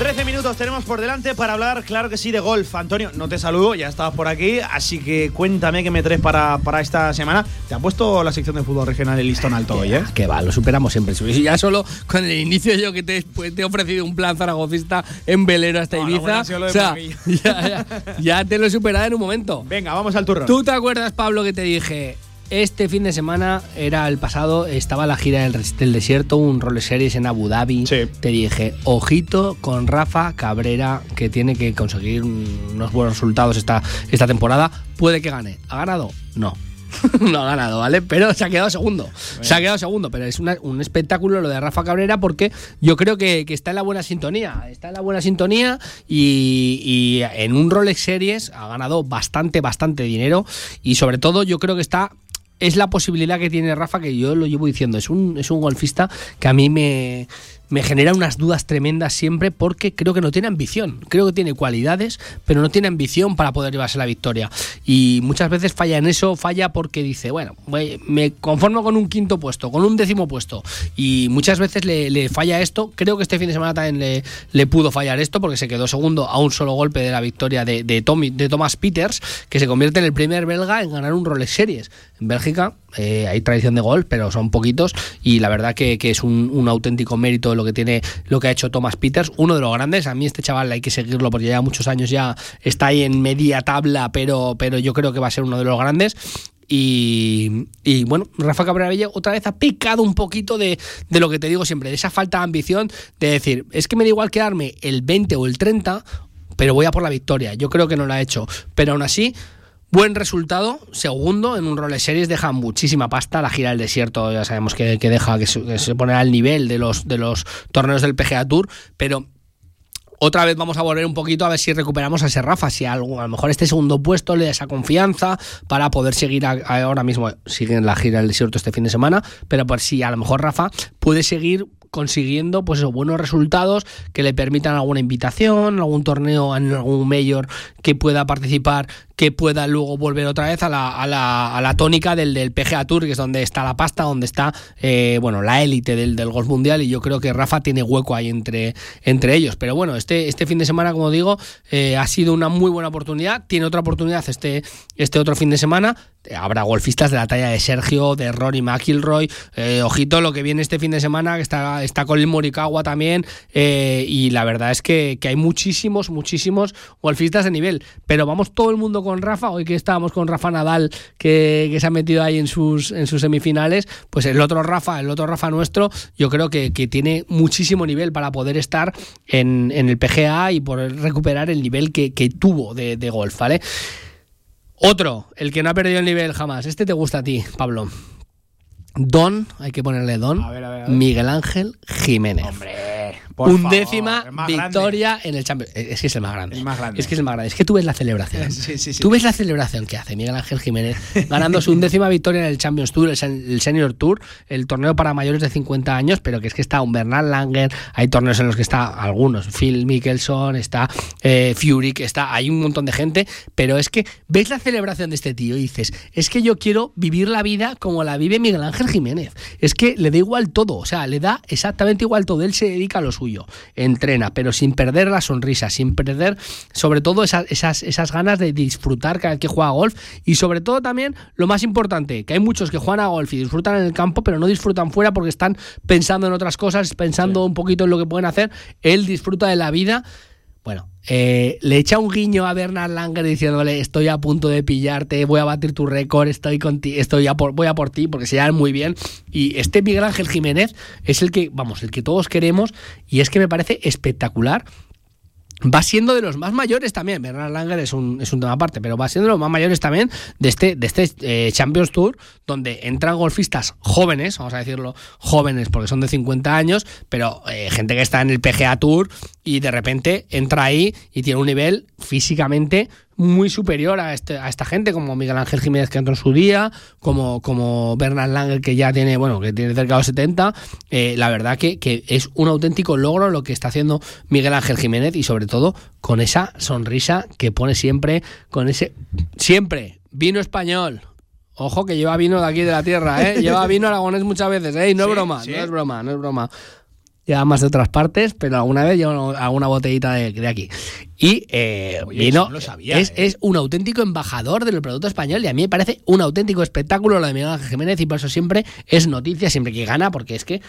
13 minutos tenemos por delante para hablar, claro que sí, de golf. Antonio, no te saludo, ya estabas por aquí, así que cuéntame qué me traes para, para esta semana. Te ha puesto la sección de fútbol regional el listón alto hoy, ¿eh? Que va, lo superamos siempre. Si ya solo con el inicio yo que te, pues, te he ofrecido un plan zaragocista en velero hasta No, Ibiza, o sea, (laughs) ya, ya- ya te lo he superado en un momento. Venga, vamos al turrón. ¿Tú te acuerdas, Pablo, que te dije? Este fin de semana era el pasado, estaba la gira del, del desierto, un Rolex Series en Abu Dhabi. Te dije, ojito con Rafa Cabrera, que tiene que conseguir unos buenos resultados esta, esta temporada. Puede que gane. ¿Ha ganado? No. (laughs) no ha ganado, ¿vale? Pero se ha quedado segundo. Se ha quedado segundo, pero es una- un espectáculo lo de Rafa Cabrera porque yo creo que, que está en la buena sintonía. Está en la buena sintonía y, y en un Rolex Series ha ganado bastante, bastante dinero y sobre todo yo creo que está es la posibilidad que tiene Rafa, que yo lo llevo diciendo, es un, es un golfista que a mí me, me genera unas dudas tremendas siempre porque creo que no tiene ambición. Creo que tiene cualidades, pero no tiene ambición para poder llevarse la victoria. Y muchas veces falla en eso, falla porque dice, bueno, me conformo con un quinto puesto, con un décimo puesto. Y muchas veces le, le falla esto. Creo que este fin de semana también le, le pudo fallar esto porque se quedó segundo a un solo golpe de la victoria de, de, Tommy, de Thomas Peters, que se convierte en el primer belga en ganar un Rolex Series. Bélgica eh, hay tradición de golf, pero son poquitos y la verdad que, es un, auténtico mérito lo que tiene lo que ha hecho Thomas Peters, uno de los grandes. A mí este chaval hay que seguirlo porque ya muchos años ya está ahí en media tabla, pero, pero yo creo que va a ser uno de los grandes. Y, bueno, Rafa Cabrera otra vez ha picado un poquito de, de lo que te digo siempre, de esa falta de ambición, de decir, es que me da igual quedarme el 20 o el 30, pero voy a por la victoria. Yo creo que no la ha hecho, pero aún así Buen resultado, segundo en un Rolex Series, deja muchísima pasta. La gira del desierto, ya sabemos que, que deja que se, pone al nivel de los, de los torneos del PGA Tour, pero otra vez vamos a volver un poquito a ver si recuperamos a ese Rafa, si a, lo mejor este segundo puesto le da esa confianza para poder seguir ahora mismo, sigue en la gira del desierto este fin de semana, pero por si a lo mejor Rafa puede seguir consiguiendo pues esos buenos resultados que le permitan alguna invitación, algún torneo en algún mayor que pueda participar, que pueda luego volver otra vez a la, a la, a la tónica del, del PGA Tour, que es donde está la pasta, donde está eh, bueno la élite del, del golf mundial y yo creo que Rafa tiene hueco ahí entre, entre ellos. Pero bueno, este, este fin de semana, como digo, eh, ha sido una muy buena oportunidad. Tiene otra oportunidad este, este otro fin de semana. Habrá golfistas de la talla de Sergio, de Rory McIlroy. Eh, ojito lo que viene este fin de semana, que está, está Colin Morikawa también. eh, y la verdad es que, que hay muchísimos, muchísimos golfistas de nivel. Pero vamos todo el mundo con Rafa. Hoy que estábamos con Rafa Nadal, que, que se ha metido ahí en sus, en sus semifinales. Pues el otro Rafa, el otro Rafa nuestro, yo creo que, que tiene muchísimo nivel para poder estar en, en el PGA y poder recuperar el nivel que, que tuvo de, de golf, ¿vale? Otro, el que no ha perdido el nivel jamás. Este te gusta a ti, Pablo. Don, hay que ponerle Don. ver, a ver, a ver. Miguel Ángel Jiménez. Por Undécima favor, victoria en el Champions. Es que es el más grande. El más grande. Es que es el más grande. Es que tú ves la celebración. (laughs) Sí, sí, sí. Tú ves la celebración que hace Miguel Ángel Jiménez ganando su undécima victoria en el Champions Tour, el, sen- el Senior Tour, el torneo para mayores de 50 años, pero que es que está un Bernard Langer, hay torneos en los que está algunos, Phil Mickelson, está eh, Fury, que está, hay un montón de gente, pero es que ves la celebración de este tío y dices, es que yo quiero vivir la vida como la vive Miguel Ángel Jiménez. Es que le da igual todo, o sea, le da exactamente igual todo, él se dedica a lo suyo, entrena, pero sin perder la sonrisa, sin perder sobre todo esas, esas, esas ganas de disfrutar cada vez que juega a golf. Y sobre todo también lo más importante, que hay muchos que juegan a golf y disfrutan en el campo, pero no disfrutan fuera porque están pensando en otras cosas, pensando un poquito en lo que pueden hacer, él disfruta de la vida. Bueno, eh, le echa un guiño a Bernard Langer diciéndole estoy a punto de pillarte, voy a batir tu récord, estoy contigo, estoy a por, voy a por ti porque se llaman muy bien. Y este Miguel Ángel Jiménez es el que, vamos, el que todos queremos y es que me parece espectacular va siendo de los más mayores también. Bernard Langer es un, es un tema aparte, pero va siendo de los más mayores también de este, de este eh, Champions Tour, donde entran golfistas jóvenes, vamos a decirlo jóvenes porque son de 50 años, pero eh, gente que está en el PGA Tour y de repente entra ahí y tiene un nivel físicamente muy superior a, este, a esta gente, como Miguel Ángel Jiménez que entró en su día, como, como Bernard Langer que ya tiene, bueno, que tiene cerca de los 70. Eh, la verdad que, que es un auténtico logro lo que está haciendo Miguel Ángel Jiménez y sobre todo con esa sonrisa que pone siempre, con ese, siempre, vino español, Ojo que lleva vino de aquí de la tierra, ¿eh? (laughs) Lleva vino aragonés muchas veces, ¿eh? Y no es broma, no es broma, no es broma lleva más de otras partes, pero alguna vez llevo alguna botellita de, aquí. Y eh, vino, es, ¿eh? es, un auténtico embajador del producto español y a mí me parece un auténtico espectáculo lo de Miguel Ángel Jiménez y por eso siempre es noticia, siempre que gana, porque es que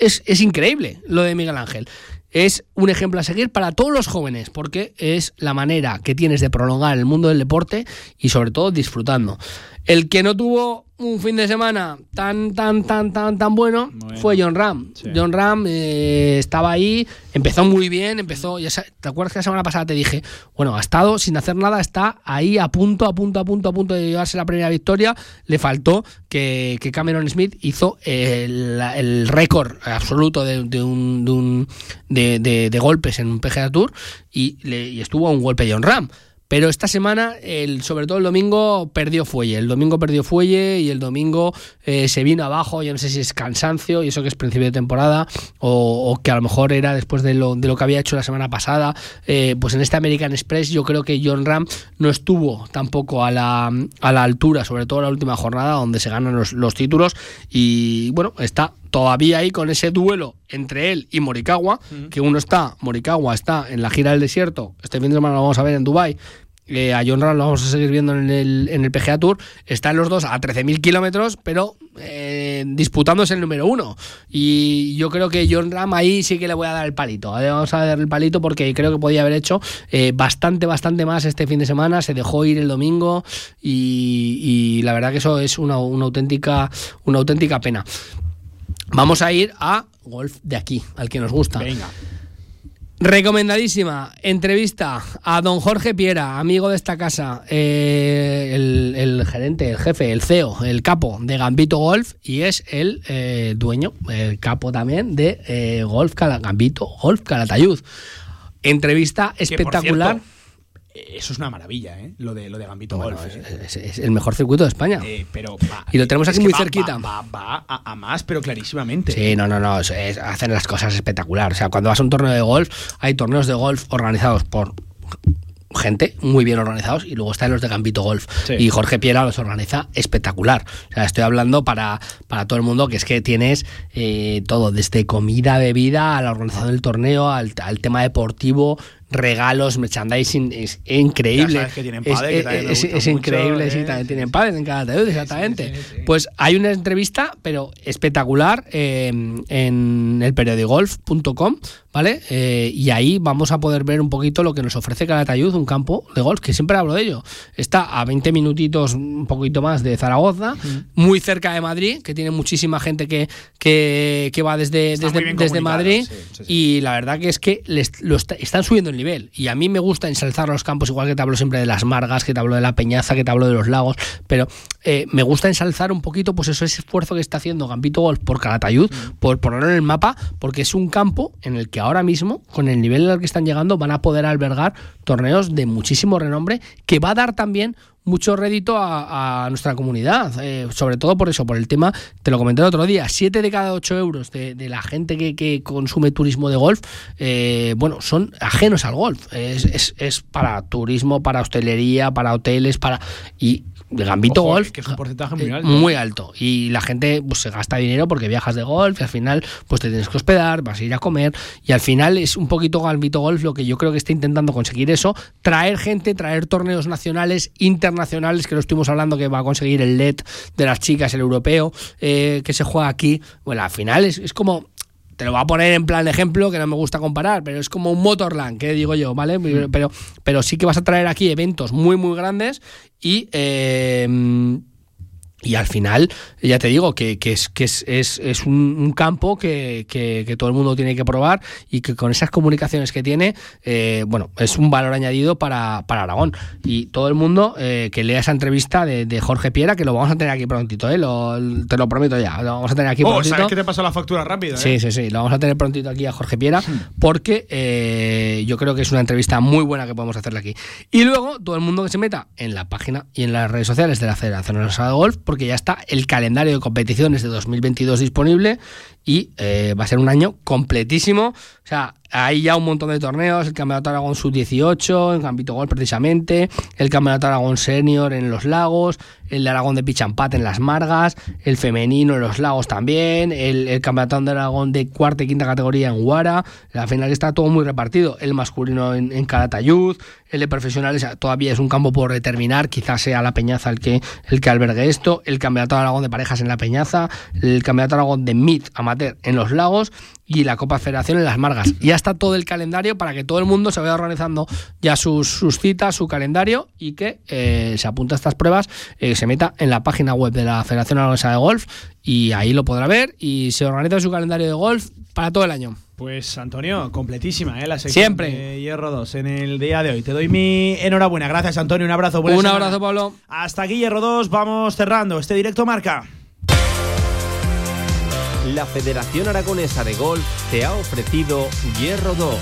es, es increíble lo de Miguel Ángel es un ejemplo a seguir para todos los jóvenes, porque es la manera que tienes de prolongar el mundo del deporte y sobre todo disfrutando. El que no tuvo un fin de semana tan, tan, tan, tan, tan bueno, fue John Ram. John Ram eh, estaba ahí, empezó muy bien, empezó, ya ¿te acuerdas que la semana pasada te dije, bueno, ha estado sin hacer nada, está ahí a punto, a punto, a punto, a punto de llevarse la primera victoria. Le faltó que, Cameron Smith hizo el, récord absoluto de, un, de, de, golpes en un PGA Tour y, le, y estuvo a un golpe John Ram. Pero esta semana, el, sobre todo el domingo, perdió fuelle. El domingo perdió fuelle y el domingo eh, se vino abajo. Yo no sé si es cansancio y eso que es principio de temporada o, que a lo mejor era después de lo, de lo que había hecho la semana pasada. Eh, pues en este American Express yo creo que John Ram no estuvo tampoco a la, a la altura, sobre todo la última jornada donde se ganan los, los títulos. Y bueno, está todavía ahí con ese duelo entre él y Morikawa, que uno está, Morikawa está en la gira del desierto, este fin de semana lo vamos a ver en Dubai eh, a John Ram lo vamos a seguir viendo en el, en el PGA Tour. Están los dos a 13.000 kilómetros, pero eh, disputándose el número uno. Y yo creo que John Ram ahí sí que le voy a dar el palito. ¿eh? Vamos a dar el palito porque creo que podía haber hecho bastante, bastante más este fin de semana. Se dejó ir el domingo y, la verdad que eso es una, una, auténtica, una auténtica pena. Vamos a ir a golf de aquí, al que nos gusta. Venga. Recomendadísima entrevista a don Jorge Piera, amigo de esta casa, eh, el, gerente, el jefe, el CEO, el capo de Gambito Golf y es el eh, dueño, el capo también de eh, Golf Gambito Golf Calatayud. Entrevista espectacular. Eso es una maravilla, ¿eh? Lo de, lo de Gambito Golf. ¿eh? Es, el mejor circuito de España. Eh, pero y lo tenemos aquí muy cerquita. Va, a, más, pero clarísimamente. Sí, no, no, no. hacen las cosas espectacular. O sea, cuando vas a un torneo de golf, hay torneos de golf organizados por gente muy bien organizados y luego están los de Gambito Golf. Y Jorge Piera los organiza espectacular. O sea, estoy hablando para, para todo el mundo que es que tienes eh, todo, desde comida, bebida, a la organización del torneo, al, al tema deportivo, regalos, merchandising, es increíble. es, increíble, sí, también tienen padres en cada exactamente. pues hay una entrevista, pero espectacular, eh, en el golf.com ¿vale? Eh, y ahí vamos a poder ver un poquito lo que nos ofrece Calatayud, un campo de golf, que siempre hablo de ello. Está a 20 minutitos, un poquito más de Zaragoza, muy cerca de Madrid, que tiene muchísima gente que, que, va desde, desde, desde Madrid, y la verdad que es que les, lo están subiendo el nivel. Y a mí me gusta ensalzar los campos, igual que te hablo siempre de las margas, que te hablo de la peñaza, que te hablo de los lagos, pero eh, me gusta ensalzar un poquito pues eso, ese esfuerzo que está haciendo Gambito Golf por Calatayud, mm. por ponerlo en el mapa, porque es un campo en el que ahora mismo, con el nivel al que están llegando, van a poder albergar torneos de muchísimo renombre, que va a dar también mucho rédito a, nuestra comunidad, eh, sobre todo por eso, por el tema, te lo comenté el otro día, 7 de cada 8 euros de, la gente que, consume turismo de golf, eh, bueno, son ajenos al golf, es, es, para turismo, para hostelería, para hoteles, para... Y de Gambito Golf. Que es un porcentaje muy alto. Muy alto. Y la gente pues, se gasta dinero porque viajas de golf y al final pues te tienes que hospedar, vas a ir a comer. Y al final es un poquito Gambito Golf lo que yo creo que está intentando conseguir eso. Traer gente, traer torneos nacionales, internacionales, que lo estuvimos hablando que va a conseguir el LED de las chicas, el europeo, eh, que se juega aquí. Bueno, al final es, es como te lo voy a poner en plan de ejemplo, que no me gusta comparar, pero es como un Motorland, que digo yo, ¿vale? Pero, pero sí que vas a traer aquí eventos muy, muy grandes y... eh, y al final, ya te digo que, que es, que es, es, es un, un campo que, que- que todo el mundo tiene que probar y que con esas comunicaciones que tiene, eh, bueno, es un valor añadido para, para Aragón. Y todo el mundo eh, que lea esa entrevista de, de Jorge Piera, que lo vamos a tener aquí prontito, ¿eh? Lo- te lo prometo ya, lo vamos a tener aquí Oh, prontito. ¿sabes que te pasó la factura rápida? Sí, eh? sí, sí, lo vamos a tener prontito aquí a Jorge Piera porque eh, yo creo que es una entrevista muy buena que podemos hacerle aquí. Y luego todo el mundo que se meta en la página y en las redes sociales de la Federación Nacional de Golf porque ya está el calendario de competiciones de 2022 disponible y eh, va a ser un año completísimo. O sea, hay ya un montón de torneos, el Campeonato Aragón Sub-18, en Ámbito Golf precisamente, el Campeonato Aragón Senior en los lagos, el de Aragón de Pichampat en las Margas, el femenino en los lagos también, el, Campeonato de Aragón de cuarta y quinta categoría en Guara, al final está todo muy repartido, el masculino en, en Calatayud, el de profesionales todavía es un campo por determinar, quizás sea la Peñaza el que, el que albergue esto, el Campeonato de Aragón de parejas en la Peñaza, el Campeonato de Aragón de Mid amateur en los lagos y la Copa Federación en las Margas. Ya está todo el calendario para que todo el mundo se vaya organizando ya sus, sus citas, su calendario y que eh, se apunte a estas pruebas, eh, se meta en la página web de la Federación Aragonesa de Golf y ahí lo podrá ver y se organiza su calendario de golf para todo el año. Pues Antonio, completísima, ¿eh? La sección Siempre. de Hierro 2 en el día de hoy. Te doy mi enhorabuena. Gracias, Antonio. Un abrazo. Un semana. abrazo, Pablo. Hasta aquí, Hierro 2. Vamos cerrando este directo marca. La Federación Aragonesa de Golf te ha ofrecido Hierro 2.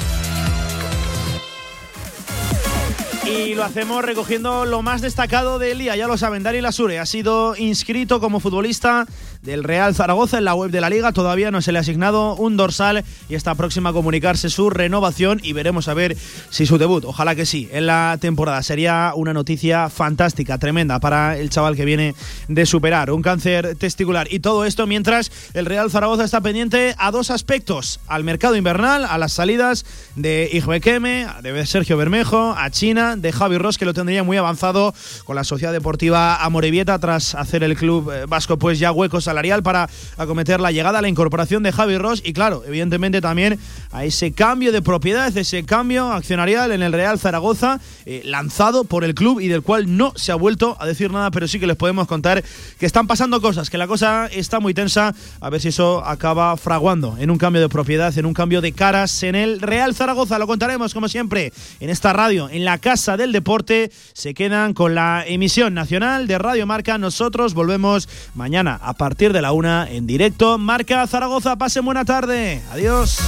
Y lo hacemos recogiendo lo más destacado del día. Ya lo saben, Dari Lasure ha sido inscrito como futbolista del Real Zaragoza en la web de la liga. Todavía no se le ha asignado un dorsal y está próxima a comunicarse su renovación y veremos a ver si su debut, ojalá que sí, en la temporada. Sería una noticia fantástica, tremenda para el chaval que viene de superar un cáncer testicular. Y todo esto mientras el Real Zaragoza está pendiente a dos aspectos, al mercado invernal, a las salidas de Ijbequeme, de Sergio Bermejo, a China, de Javi Ross, que lo tendría muy avanzado con la Sociedad Deportiva Amorebieta tras hacer el club eh, vasco pues ya hueco salarial para acometer la llegada, la incorporación de Javi Ross y claro, evidentemente también a ese cambio de propiedad, ese cambio accionarial en el Real Zaragoza eh, lanzado por el club y del cual no se ha vuelto a decir nada, pero sí que les podemos contar que están pasando cosas, que la cosa está muy tensa, a ver si eso acaba fraguando en un cambio de propiedad, en un cambio de caras en el Real Zaragoza. Lo contaremos como siempre en esta radio, en la Casa del Deporte. Se quedan con la emisión nacional de Radio Marca. Nosotros volvemos mañana a de la una en directo. Marca Zaragoza, pasen buena tarde. Adiós.